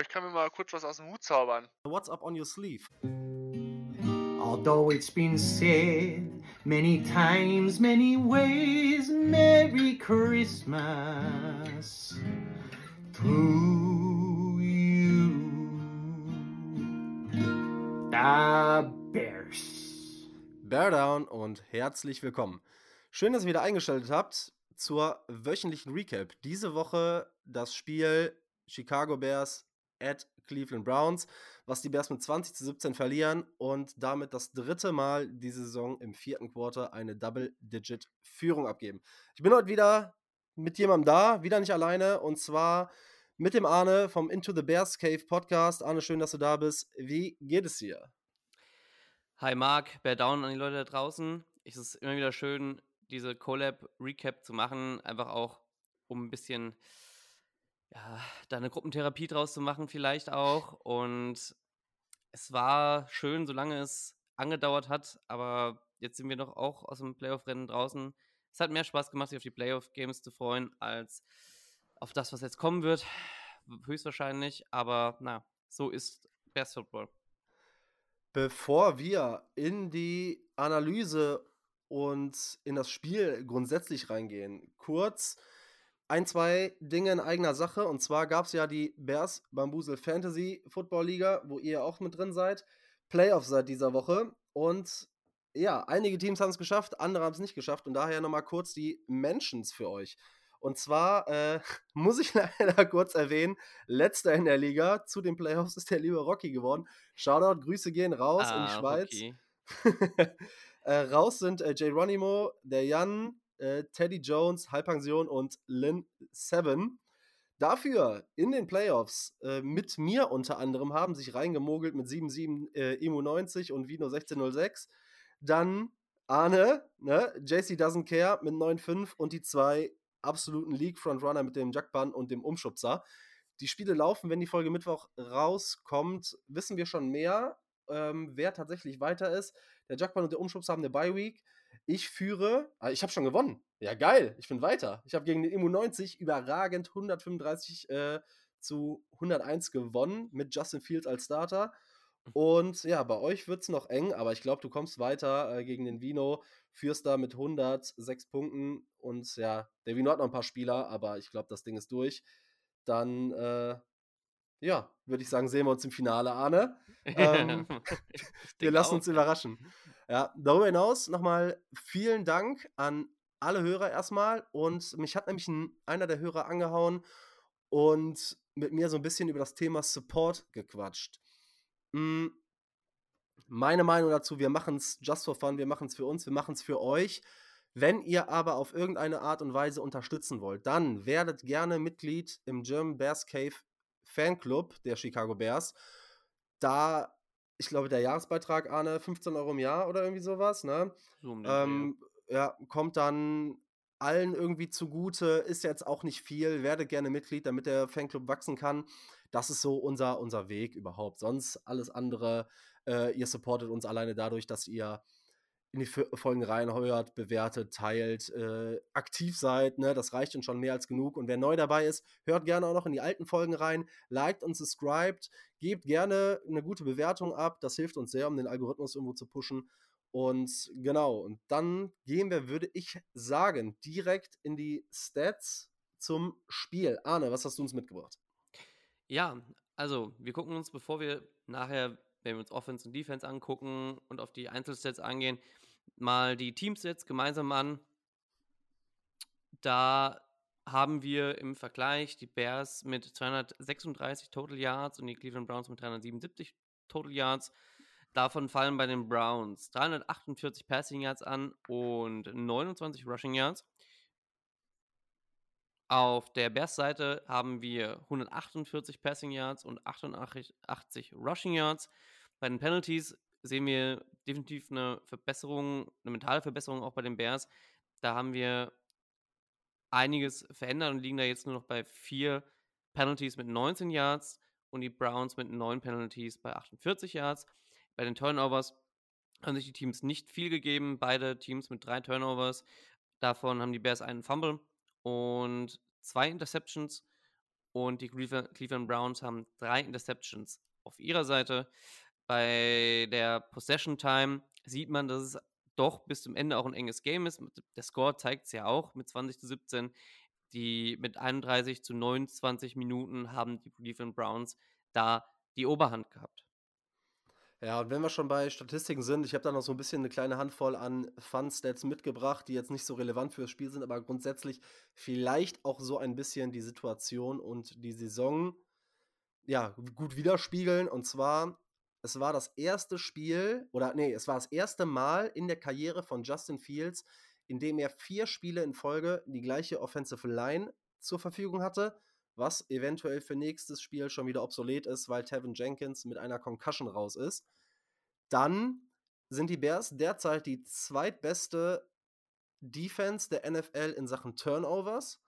Ich kann mir mal kurz was aus dem Hut zaubern. What's up on your sleeve? Although it's been said many times, many ways, Merry Christmas to you. The Bears. Bear down und herzlich willkommen. Schön, dass ihr wieder eingeschaltet habt zur wöchentlichen Recap. Diese Woche das Spiel Chicago Bears at Cleveland Browns, was die Bears mit 20 zu 17 verlieren und damit das dritte Mal diese Saison im vierten Quarter eine Double-Digit-Führung abgeben. Ich bin heute wieder mit jemandem da, wieder nicht alleine und zwar mit dem Arne vom Into the Bears Cave Podcast. Arne, schön, dass du da bist. Wie geht es dir? Hi Marc, Bear Down an die Leute da draußen. Es ist immer wieder schön, diese Collab-Recap zu machen, einfach auch um ein bisschen ja, da eine Gruppentherapie draus zu machen vielleicht auch. Und es war schön, solange es angedauert hat, aber jetzt sind wir doch auch aus dem Playoff-Rennen draußen. Es hat mehr Spaß gemacht, sich auf die Playoff-Games zu freuen, als auf das, was jetzt kommen wird. Höchstwahrscheinlich, aber na, so ist Best Football. Bevor wir in die Analyse und in das Spiel grundsätzlich reingehen, kurz ein, zwei Dinge in eigener Sache. Und zwar gab es ja die Bears Bambusel Fantasy Football Liga, wo ihr auch mit drin seid. Playoffs seit dieser Woche. Und ja, einige Teams haben es geschafft, andere haben es nicht geschafft. Und daher nochmal kurz die Mentions für euch. Und zwar äh, muss ich leider kurz erwähnen, letzter in der Liga zu den Playoffs ist der liebe Rocky geworden. Shoutout, Grüße gehen raus ah, in die ah, Schweiz. äh, raus sind äh, Geronimo, der Jan, äh, Teddy Jones, Halbpension und Lynn Seven. Dafür in den Playoffs äh, mit mir unter anderem haben sich reingemogelt mit 7-7 äh, Emo 90 und Vino 1606. Dann Arne, ne, JC Doesn't Care mit 9-5 und die zwei absoluten League-Frontrunner mit dem Jackban und dem Umschubser. Die Spiele laufen, wenn die Folge Mittwoch rauskommt, wissen wir schon mehr, ähm, wer tatsächlich weiter ist. Der Jackban und der Umschubser haben eine Bye-Week. Ich führe, ah, ich habe schon gewonnen. Ja, geil, ich bin weiter. Ich habe gegen den Immu 90 überragend 135 äh, zu 101 gewonnen mit Justin Fields als Starter. Und ja, bei euch wird es noch eng, aber ich glaube, du kommst weiter äh, gegen den Vino. Führst da mit 106 Punkten. Und ja, der Vino hat noch ein paar Spieler, aber ich glaube, das Ding ist durch. Dann, äh, ja, würde ich sagen, sehen wir uns im Finale, Arne. Ähm, wir lassen uns überraschen. Ja, darüber hinaus nochmal vielen Dank an alle Hörer erstmal. Und mich hat nämlich ein, einer der Hörer angehauen und mit mir so ein bisschen über das Thema Support gequatscht. Hm, meine Meinung dazu, wir machen es just for fun, wir machen es für uns, wir machen es für euch. Wenn ihr aber auf irgendeine Art und Weise unterstützen wollt, dann werdet gerne Mitglied im German Bears Cave Fanclub der Chicago Bears. Da ich glaube, der Jahresbeitrag, Arne, 15 Euro im Jahr oder irgendwie sowas, ne? So um ähm, ja, kommt dann allen irgendwie zugute, ist jetzt auch nicht viel, werde gerne Mitglied, damit der Fanclub wachsen kann. Das ist so unser, unser Weg überhaupt. Sonst alles andere, äh, ihr supportet uns alleine dadurch, dass ihr in die Folgen reinheuert, bewertet, teilt, äh, aktiv seid. Ne? Das reicht uns schon mehr als genug. Und wer neu dabei ist, hört gerne auch noch in die alten Folgen rein, liked und subscribed, gebt gerne eine gute Bewertung ab. Das hilft uns sehr, um den Algorithmus irgendwo zu pushen. Und genau, und dann gehen wir, würde ich sagen, direkt in die Stats zum Spiel. Arne, was hast du uns mitgebracht? Ja, also wir gucken uns, bevor wir nachher wenn wir uns Offense und Defense angucken und auf die Einzelstats angehen, mal die Teamsets gemeinsam an. Da haben wir im Vergleich die Bears mit 236 Total Yards und die Cleveland Browns mit 377 Total Yards. Davon fallen bei den Browns 348 Passing Yards an und 29 Rushing Yards. Auf der Bears-Seite haben wir 148 Passing Yards und 88 Rushing Yards. Bei den Penalties sehen wir definitiv eine Verbesserung, eine mentale Verbesserung auch bei den Bears. Da haben wir einiges verändert und liegen da jetzt nur noch bei vier Penalties mit 19 Yards und die Browns mit neun Penalties bei 48 Yards. Bei den Turnovers haben sich die Teams nicht viel gegeben. Beide Teams mit drei Turnovers. Davon haben die Bears einen Fumble und zwei Interceptions. und die Cleveland, Browns haben drei Interceptions auf ihrer Seite. Bei der Possession Time sieht man, dass es doch bis zum Ende auch ein enges Game ist. Der Score zeigt es ja auch mit 20 zu 17. Die mit 31 zu 29 Minuten haben die Cleveland Browns da die Oberhand gehabt. Ja, und wenn wir schon bei Statistiken sind, ich habe da noch so ein bisschen eine kleine Handvoll an Fun-Stats mitgebracht, die jetzt nicht so relevant für das Spiel sind, aber grundsätzlich vielleicht auch so ein bisschen die Situation und die Saison ja, gut widerspiegeln. Und zwar, es war das erste Spiel, oder nee, es war das erste Mal in der Karriere von Justin Fields, in dem er vier Spiele in Folge die gleiche Offensive Line zur Verfügung hatte was eventuell für nächstes Spiel schon wieder obsolet ist, weil Tevin Jenkins mit einer Concussion raus ist. Dann sind die Bears derzeit die zweitbeste Defense der NFL in Sachen Turnovers.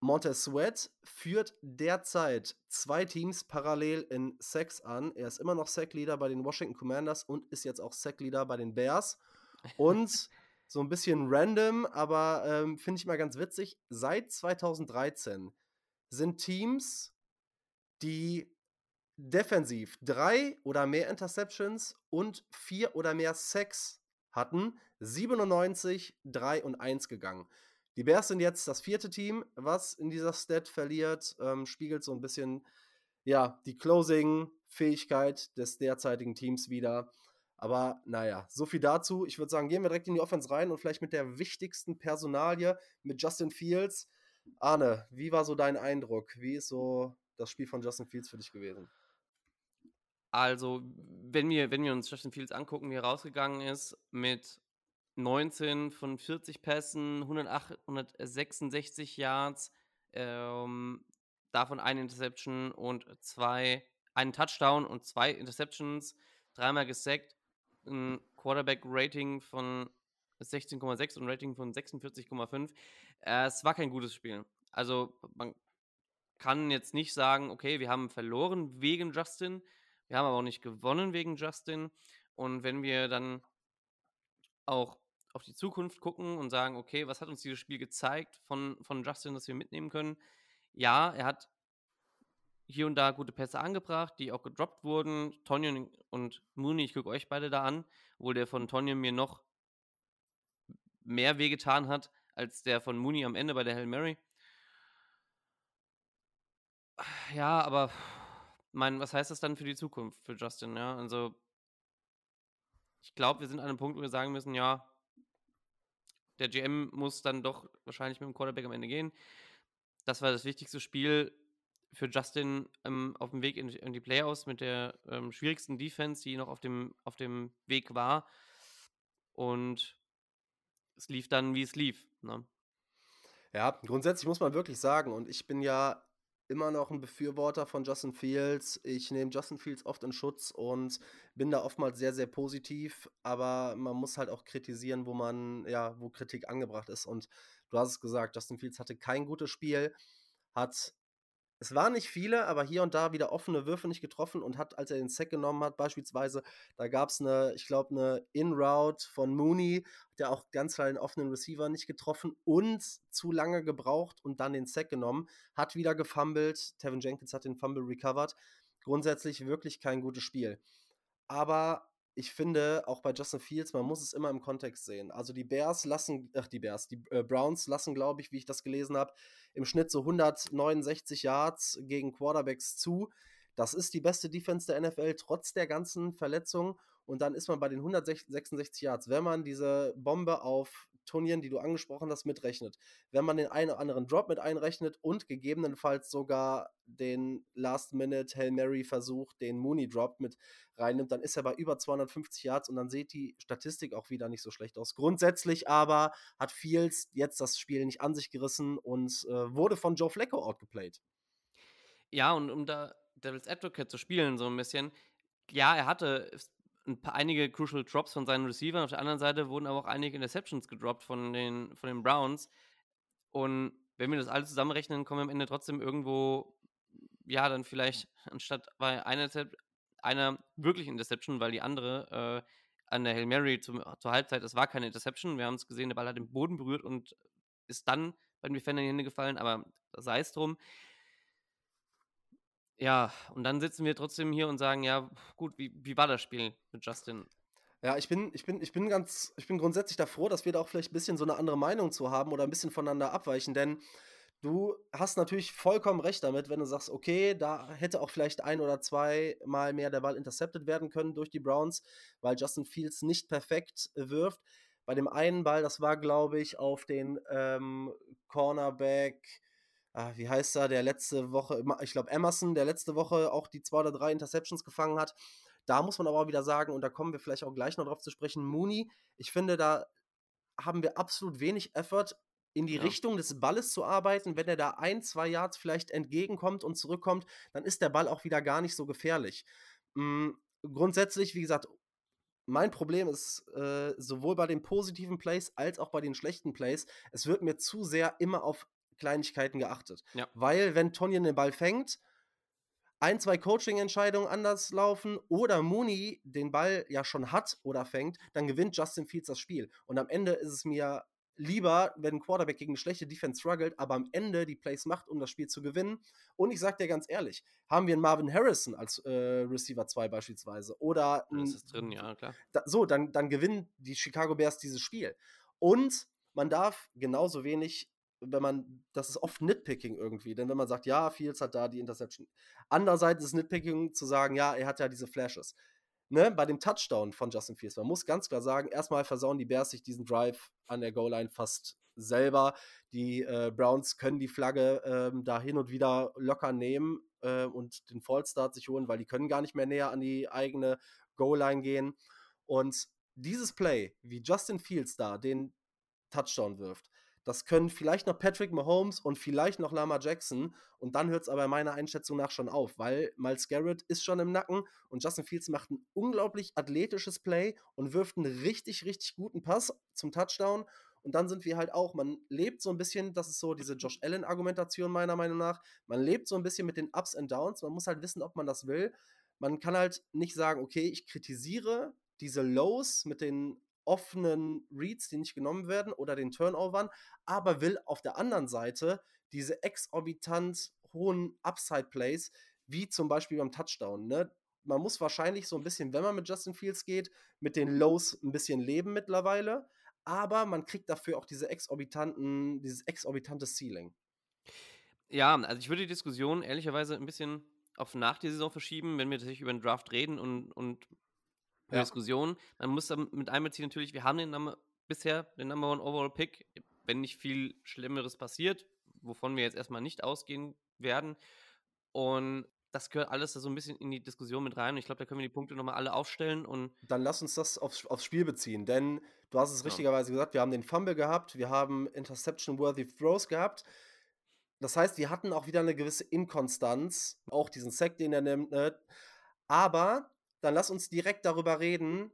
Montez Sweat führt derzeit zwei Teams parallel in Sacks an. Er ist immer noch Sackleader bei den Washington Commanders und ist jetzt auch Sackleader bei den Bears. Und so ein bisschen random, aber ähm, finde ich mal ganz witzig. Seit 2013 sind Teams, die defensiv drei oder mehr Interceptions und vier oder mehr Sacks hatten, 97, 3 und 1 gegangen. Die Bears sind jetzt das vierte Team, was in dieser Stat verliert, ähm, spiegelt so ein bisschen ja, die Closing-Fähigkeit des derzeitigen Teams wieder. Aber naja, so viel dazu. Ich würde sagen, gehen wir direkt in die Offense rein und vielleicht mit der wichtigsten Personalie, mit Justin Fields. Arne, wie war so dein Eindruck? Wie ist so das Spiel von Justin Fields für dich gewesen? Also, wenn wir, wenn wir uns Justin Fields angucken, wie er rausgegangen ist, mit 19 von 40 Pässen, 108, 166 Yards, ähm, davon eine Interception und zwei, einen Touchdown und zwei Interceptions, dreimal gesackt, ein Quarterback-Rating von 16,6 und Rating von 46,5. Äh, es war kein gutes Spiel. Also man kann jetzt nicht sagen, okay, wir haben verloren wegen Justin, wir haben aber auch nicht gewonnen wegen Justin. Und wenn wir dann auch auf die Zukunft gucken und sagen, okay, was hat uns dieses Spiel gezeigt von, von Justin, dass wir mitnehmen können? Ja, er hat hier und da gute Pässe angebracht, die auch gedroppt wurden. Tonyan und Mooney, ich gucke euch beide da an, obwohl der von Tonyan mir noch mehr wehgetan hat als der von Mooney am Ende bei der Hail Mary. Ja, aber mein, was heißt das dann für die Zukunft für Justin? Ja, also ich glaube, wir sind an einem Punkt, wo wir sagen müssen, ja, der GM muss dann doch wahrscheinlich mit dem Quarterback am Ende gehen. Das war das wichtigste Spiel für Justin ähm, auf dem Weg in, in, die Playoffs mit der ähm, schwierigsten Defense, die noch auf dem, auf dem Weg war. Und es lief dann, wie es lief. Ne? Ja, grundsätzlich muss man wirklich sagen, und ich bin ja immer noch ein Befürworter von Justin Fields. Ich nehme Justin Fields oft in Schutz und bin da oftmals sehr, sehr positiv, aber man muss halt auch kritisieren, wo man, ja, wo Kritik angebracht ist. Und du hast es gesagt, Justin Fields hatte kein gutes Spiel, hat es waren nicht viele, aber hier und da wieder offene Würfe nicht getroffen und hat, als er den Sack genommen hat, beispielsweise, da gab es eine, ich glaube, eine In-Route von Mooney, der auch ganz klar den offenen Receiver nicht getroffen und zu lange gebraucht und dann den Sack genommen, hat wieder gefumbled. Tevin Jenkins hat den Fumble recovered. Grundsätzlich wirklich kein gutes Spiel. Aber ich finde, auch bei Justin Fields, man muss es immer im Kontext sehen. Also die Bears lassen, ach die Bears, die äh, Browns lassen, glaube ich, wie ich das gelesen habe, im Schnitt so 169 Yards gegen Quarterbacks zu. Das ist die beste Defense der NFL, trotz der ganzen Verletzungen. Und dann ist man bei den 166 Yards. Wenn man diese Bombe auf Turnieren, die du angesprochen hast, mitrechnet. Wenn man den einen oder anderen Drop mit einrechnet und gegebenenfalls sogar den Last-Minute Hail Mary-Versuch, den Mooney-Drop mit reinnimmt, dann ist er bei über 250 Yards und dann sieht die Statistik auch wieder nicht so schlecht aus. Grundsätzlich aber hat Fields jetzt das Spiel nicht an sich gerissen und äh, wurde von Joe Flacco outgeplayed. Ja, und um da Devil's Advocate zu spielen, so ein bisschen, ja, er hatte ein paar, einige Crucial Drops von seinen Receivern. Auf der anderen Seite wurden aber auch einige Interceptions gedroppt von den, von den Browns. Und wenn wir das alles zusammenrechnen, kommen wir am Ende trotzdem irgendwo, ja, dann vielleicht anstatt bei einer, einer wirklichen Interception, weil die andere äh, an der Hail Mary zum, zur Halbzeit, das war keine Interception. Wir haben es gesehen, der Ball hat den Boden berührt und ist dann bei den Defendern in die Hände gefallen, aber sei es drum. Ja, und dann sitzen wir trotzdem hier und sagen, ja, gut, wie, wie war das Spiel mit Justin? Ja, ich bin, ich bin, ich bin ganz, ich bin grundsätzlich da froh, dass wir da auch vielleicht ein bisschen so eine andere Meinung zu haben oder ein bisschen voneinander abweichen, denn du hast natürlich vollkommen recht damit, wenn du sagst, okay, da hätte auch vielleicht ein oder zwei Mal mehr der Ball intercepted werden können durch die Browns, weil Justin Fields nicht perfekt wirft. Bei dem einen Ball, das war, glaube ich, auf den ähm, Cornerback, ah, wie heißt er, der letzte Woche, ich glaube Emerson, der letzte Woche auch die zwei oder drei Interceptions gefangen hat. Da muss man aber auch wieder sagen, und da kommen wir vielleicht auch gleich noch drauf zu sprechen, Mooney, ich finde, da haben wir absolut wenig Effort in die Ja. Richtung des Balles zu arbeiten. Wenn er da ein, zwei Yards vielleicht entgegenkommt und zurückkommt, dann ist der Ball auch wieder gar nicht so gefährlich. Hm, grundsätzlich, wie gesagt, mein Problem ist äh, sowohl bei den positiven Plays als auch bei den schlechten Plays, es wird mir zu sehr immer auf Kleinigkeiten geachtet. Ja. Weil, wenn Tonyan den Ball fängt, ein, zwei Coaching-Entscheidungen anders laufen oder Mooney den Ball ja schon hat oder fängt, dann gewinnt Justin Fields das Spiel. Und am Ende ist es mir lieber, wenn ein Quarterback gegen eine schlechte Defense struggelt, aber am Ende die Plays macht, um das Spiel zu gewinnen. Und ich sag dir ganz ehrlich, haben wir einen Marvin Harrison als äh, Receiver 2 beispielsweise oder Das einen ist drin, ja, klar. da, so, dann, dann gewinnen die Chicago Bears dieses Spiel. Und man darf genauso wenig, wenn man, das ist oft Nitpicking irgendwie, denn wenn man sagt, ja, Fields hat da die Interception. Andererseits ist Nitpicking zu sagen, ja, er hat ja diese Flashes. Ne, bei dem Touchdown von Justin Fields, man muss ganz klar sagen, erstmal versauen die Bears sich diesen Drive an der Goal-Line fast selber. Die äh, Browns können die Flagge ähm, da hin und wieder locker nehmen äh, und den Fallstart sich holen, weil die können gar nicht mehr näher an die eigene Goal-Line gehen. Und dieses Play, wie Justin Fields da den Touchdown wirft, das können vielleicht noch Patrick Mahomes und vielleicht noch Lama Jackson. Und dann hört es aber meiner Einschätzung nach schon auf, weil Miles Garrett ist schon im Nacken und Justin Fields macht ein unglaublich athletisches Play und wirft einen richtig, richtig guten Pass zum Touchdown. Und dann sind wir halt auch, man lebt so ein bisschen, das ist so diese Josh Allen-Argumentation meiner Meinung nach, man lebt so ein bisschen mit den Ups und Downs. Man muss halt wissen, ob man das will. Man kann halt nicht sagen, okay, ich kritisiere diese Lows mit den offenen Reads, die nicht genommen werden, oder den Turnovern, aber will auf der anderen Seite diese exorbitant hohen Upside-Plays, wie zum Beispiel beim Touchdown. Ne? Man muss wahrscheinlich so ein bisschen, wenn man mit Justin Fields geht, mit den Lows ein bisschen leben mittlerweile, aber man kriegt dafür auch diese exorbitanten, dieses exorbitante Ceiling. Ja, also ich würde die Diskussion ehrlicherweise ein bisschen auf nach der Saison verschieben, wenn wir tatsächlich über den Draft reden und, und Ja. Diskussion. Man muss mit einbeziehen natürlich, wir haben den Nummer, bisher den Number One Overall Pick, wenn nicht viel Schlimmeres passiert, wovon wir jetzt erstmal nicht ausgehen werden. Und das gehört alles da so ein bisschen in die Diskussion mit rein. Ich glaube, da können wir die Punkte nochmal alle aufstellen und Dann lass uns das aufs, aufs Spiel beziehen, denn du hast es Ja. richtigerweise gesagt, wir haben den Fumble gehabt, wir haben Interception-worthy Throws gehabt. Das heißt, wir hatten auch wieder eine gewisse Inkonstanz, auch diesen Sack, den er nimmt. Ne? Aber dann lass uns direkt darüber reden,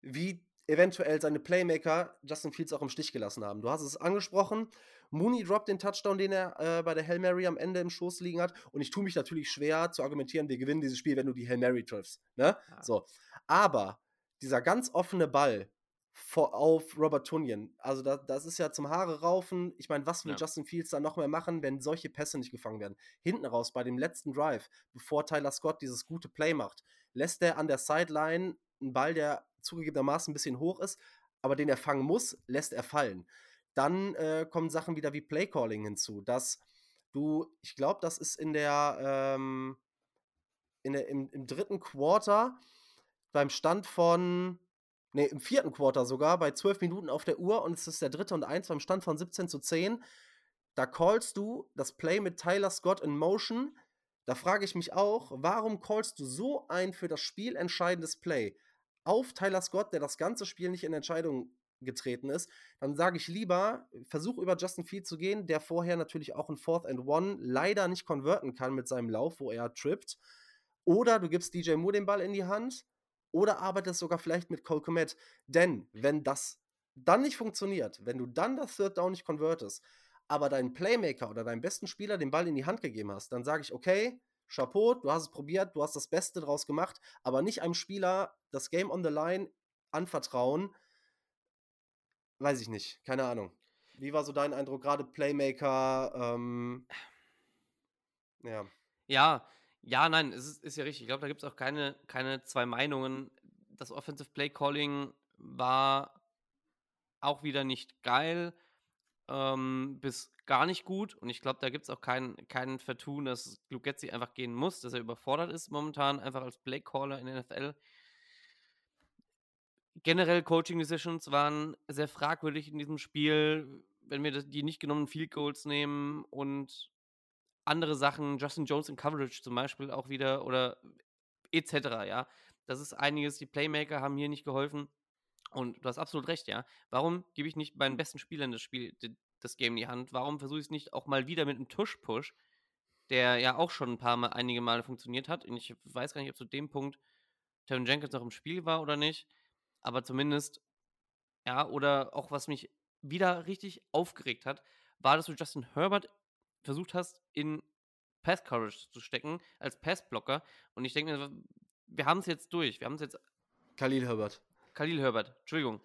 wie eventuell seine Playmaker Justin Fields auch im Stich gelassen haben. Du hast es angesprochen. Mooney droppt den Touchdown, den er äh, bei der Hail Mary am Ende im Schoß liegen hat. Und ich tue mich natürlich schwer zu argumentieren, wir gewinnen dieses Spiel, wenn du die Hail Mary triffst. Ne? Ja. So. Aber dieser ganz offene Ball vor, auf Robert Tunyon, also da, das ist ja zum Haare raufen. Ich meine, was will Ja. Justin Fields dann noch mehr machen, wenn solche Pässe nicht gefangen werden? Hinten raus bei dem letzten Drive, bevor Tyler Scott dieses gute Play macht, lässt er an der Sideline einen Ball, der zugegebenermaßen ein bisschen hoch ist, aber den er fangen muss, lässt er fallen. Dann äh, kommen Sachen wieder wie Playcalling hinzu, dass du, ich glaube, das ist in der, ähm, in der im, im dritten Quarter beim Stand von, nee, im vierten Quarter sogar, bei zwölf Minuten auf der Uhr und es ist der dritte und eins beim Stand von 17 zu 10. Da callst du das Play mit Tyler Scott in Motion. Da frage ich mich auch, warum callst du so ein für das Spiel entscheidendes Play auf Tyler Scott, der das ganze Spiel nicht in Entscheidung getreten ist? Dann sage ich lieber, versuch über Justin Field zu gehen, der vorher natürlich auch ein Fourth and One leider nicht konverten kann mit seinem Lauf, wo er trippt. Oder du gibst DJ Moore den Ball in die Hand oder arbeitest sogar vielleicht mit Cole Komet. Denn wenn das dann nicht funktioniert, wenn du dann das Third Down nicht konvertest, aber deinen Playmaker oder deinen besten Spieler den Ball in die Hand gegeben hast, dann sage ich, okay, Chapeau, du hast es probiert, du hast das Beste draus gemacht, aber nicht einem Spieler das Game on the Line anvertrauen. Weiß ich nicht, keine Ahnung. Wie war so dein Eindruck, gerade Playmaker? Ähm, ja. Ja, Ja, nein, es ist, ist ja richtig. Ich glaube, da gibt es auch keine, keine zwei Meinungen. Das Offensive Play Calling war auch wieder nicht geil ähm, bis gar nicht gut. Und ich glaube, da gibt es auch kein, kein Vertun, dass Luke Getzi einfach gehen muss, dass er überfordert ist momentan, einfach als Playcaller in der NFL. Generell Coaching Decisions waren sehr fragwürdig in diesem Spiel. Wenn wir die nicht genommenen Field Goals nehmen und andere Sachen, Justin Jones in Coverage zum Beispiel auch wieder oder etc. Ja, das ist einiges. Die Playmaker haben hier nicht geholfen. Und du hast absolut recht, ja. Warum gebe ich nicht meinen besten Spielern das Spiel, das Game in die Hand? Warum versuche ich es nicht auch mal wieder mit einem Tush-Push, der ja auch schon ein paar Mal, einige Male funktioniert hat? Und ich weiß gar nicht, ob zu dem Punkt Tevin Jenkins noch im Spiel war oder nicht. Aber zumindest, ja, oder auch was mich wieder richtig aufgeregt hat, war, dass du Justin Herbert versucht hast, in Pass Coverage zu stecken, als Passblocker. Und ich denke mir, wir haben es jetzt durch. Wir haben es jetzt. Khalil Herbert. Khalil Herbert, Entschuldigung.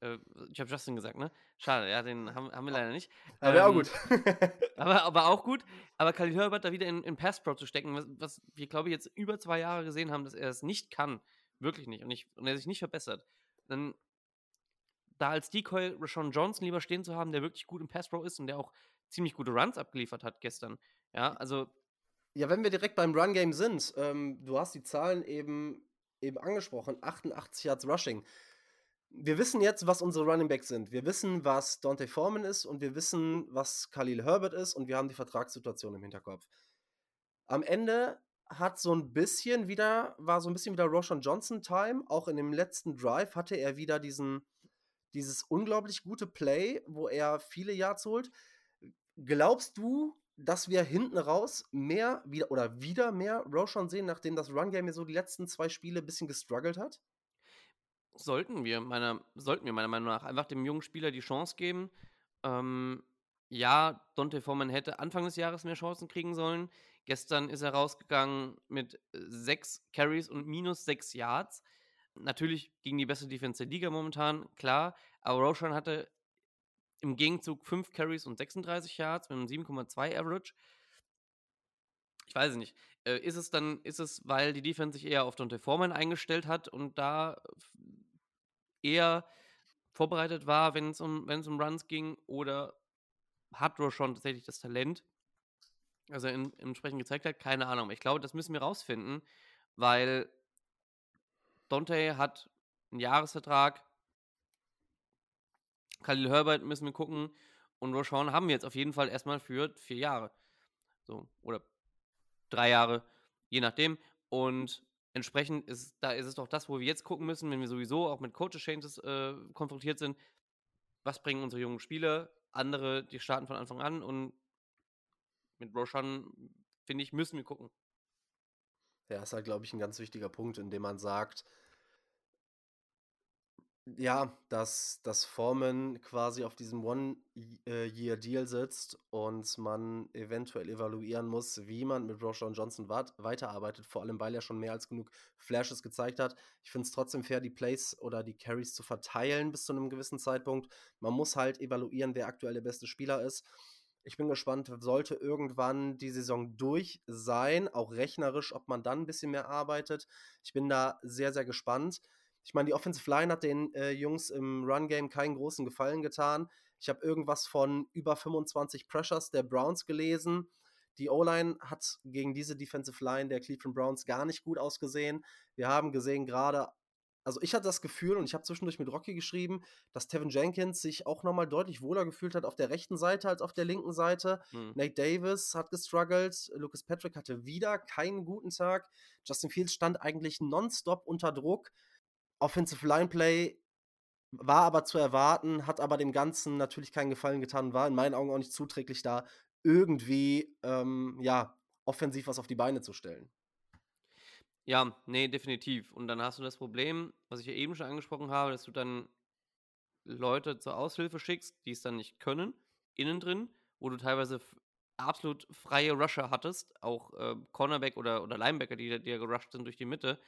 Äh, ich habe Justin gesagt, ne? Schade, ja, den haben, haben wir leider nicht. Aber ähm, auch gut. aber, aber auch gut. Aber Khalil Herbert da wieder in, in Pass Pro zu stecken, was, was wir, glaube ich, jetzt über zwei Jahre gesehen haben, dass er es nicht kann. Wirklich nicht. Und, ich, und er sich nicht verbessert. Dann da als Decoy Rashawn Johnson lieber stehen zu haben, der wirklich gut im Pass Pro ist und der auch ziemlich gute Runs abgeliefert hat gestern. Ja, also. Ja, wenn wir direkt beim Run Game sind, ähm, du hast die Zahlen eben eben angesprochen, 88 Yards Rushing. Wir wissen jetzt, was unsere Running Backs sind. Wir wissen, was Dante Foreman ist und wir wissen, was Khalil Herbert ist und wir haben die Vertragssituation im Hinterkopf. Am Ende hat so ein bisschen wieder, war so ein bisschen wieder Roshan Johnson Time. Auch in dem letzten Drive hatte er wieder diesen, dieses unglaublich gute Play, wo er viele Yards holt. Glaubst du, dass wir hinten raus mehr wieder oder wieder mehr Roshan sehen, nachdem das Run-Game ja so die letzten zwei Spiele ein bisschen gestruggelt hat? Sollten wir, meiner, sollten wir meiner Meinung nach einfach dem jungen Spieler die Chance geben. Ähm, ja, Dante Foreman hätte Anfang des Jahres mehr Chancen kriegen sollen. Gestern ist er rausgegangen mit äh, sechs Carries und minus sechs Yards. Natürlich gegen die beste Defense der Liga momentan, klar. Aber Roshan hatte im Gegenzug 5 Carries und 36 Yards mit einem 7,2 Average. Ich weiß es nicht. Äh, ist es dann, ist es, weil die Defense sich eher auf Dante Foreman eingestellt hat und da eher vorbereitet war, wenn es um, um Runs ging, oder hat Roshan tatsächlich das Talent, also in, entsprechend gezeigt hat? Keine Ahnung. Ich glaube, das müssen wir rausfinden, weil Dante hat einen Jahresvertrag, Khalil Herbert müssen wir gucken. Und Roshan haben wir jetzt auf jeden Fall erstmal für vier Jahre. So, oder drei Jahre, je nachdem. Und entsprechend ist, da ist es doch das, wo wir jetzt gucken müssen, wenn wir sowieso auch mit Coaches Changes äh, konfrontiert sind. Was bringen unsere jungen Spieler? Andere, die starten von Anfang an und mit Roshan, finde ich, müssen wir gucken. Ja, ist halt, glaube ich, ein ganz wichtiger Punkt, in dem man sagt, ja, dass, dass Foreman quasi auf diesem One-Year-Deal sitzt und man eventuell evaluieren muss, wie man mit Roshan Johnson weiterarbeitet, vor allem weil er schon mehr als genug Flashes gezeigt hat. Ich finde es trotzdem fair, die Plays oder die Carries zu verteilen bis zu einem gewissen Zeitpunkt. Man muss halt evaluieren, wer aktuell der beste Spieler ist. Ich bin gespannt, sollte irgendwann die Saison durch sein, auch rechnerisch, ob man dann ein bisschen mehr arbeitet. Ich bin da sehr, sehr gespannt. Ich meine, die Offensive Line hat den äh, Jungs im Run-Game keinen großen Gefallen getan. Ich habe irgendwas von über 25 Pressures der Browns gelesen. Die O-Line hat gegen diese Defensive Line der Cleveland Browns gar nicht gut ausgesehen. Wir haben gesehen gerade, also ich hatte das Gefühl und ich habe zwischendurch mit Rocky geschrieben, dass Tevin Jenkins sich auch nochmal deutlich wohler gefühlt hat auf der rechten Seite als auf der linken Seite. Hm. Nate Davis hat gestruggelt, Lucas Patrick hatte wieder keinen guten Tag. Justin Fields stand eigentlich nonstop unter Druck. Offensive Line Play war aber zu erwarten, hat aber dem Ganzen natürlich keinen Gefallen getan, war in meinen Augen auch nicht zuträglich da, irgendwie ähm, ja, offensiv was auf die Beine zu stellen. Ja, nee, definitiv. Und dann hast du das Problem, was ich ja eben schon angesprochen habe, dass du dann Leute zur Aushilfe schickst, die es dann nicht können, innen drin, wo du teilweise absolut freie Rusher hattest, auch äh, Cornerback oder, oder Linebacker, die, die ja gerusht sind durch die Mitte,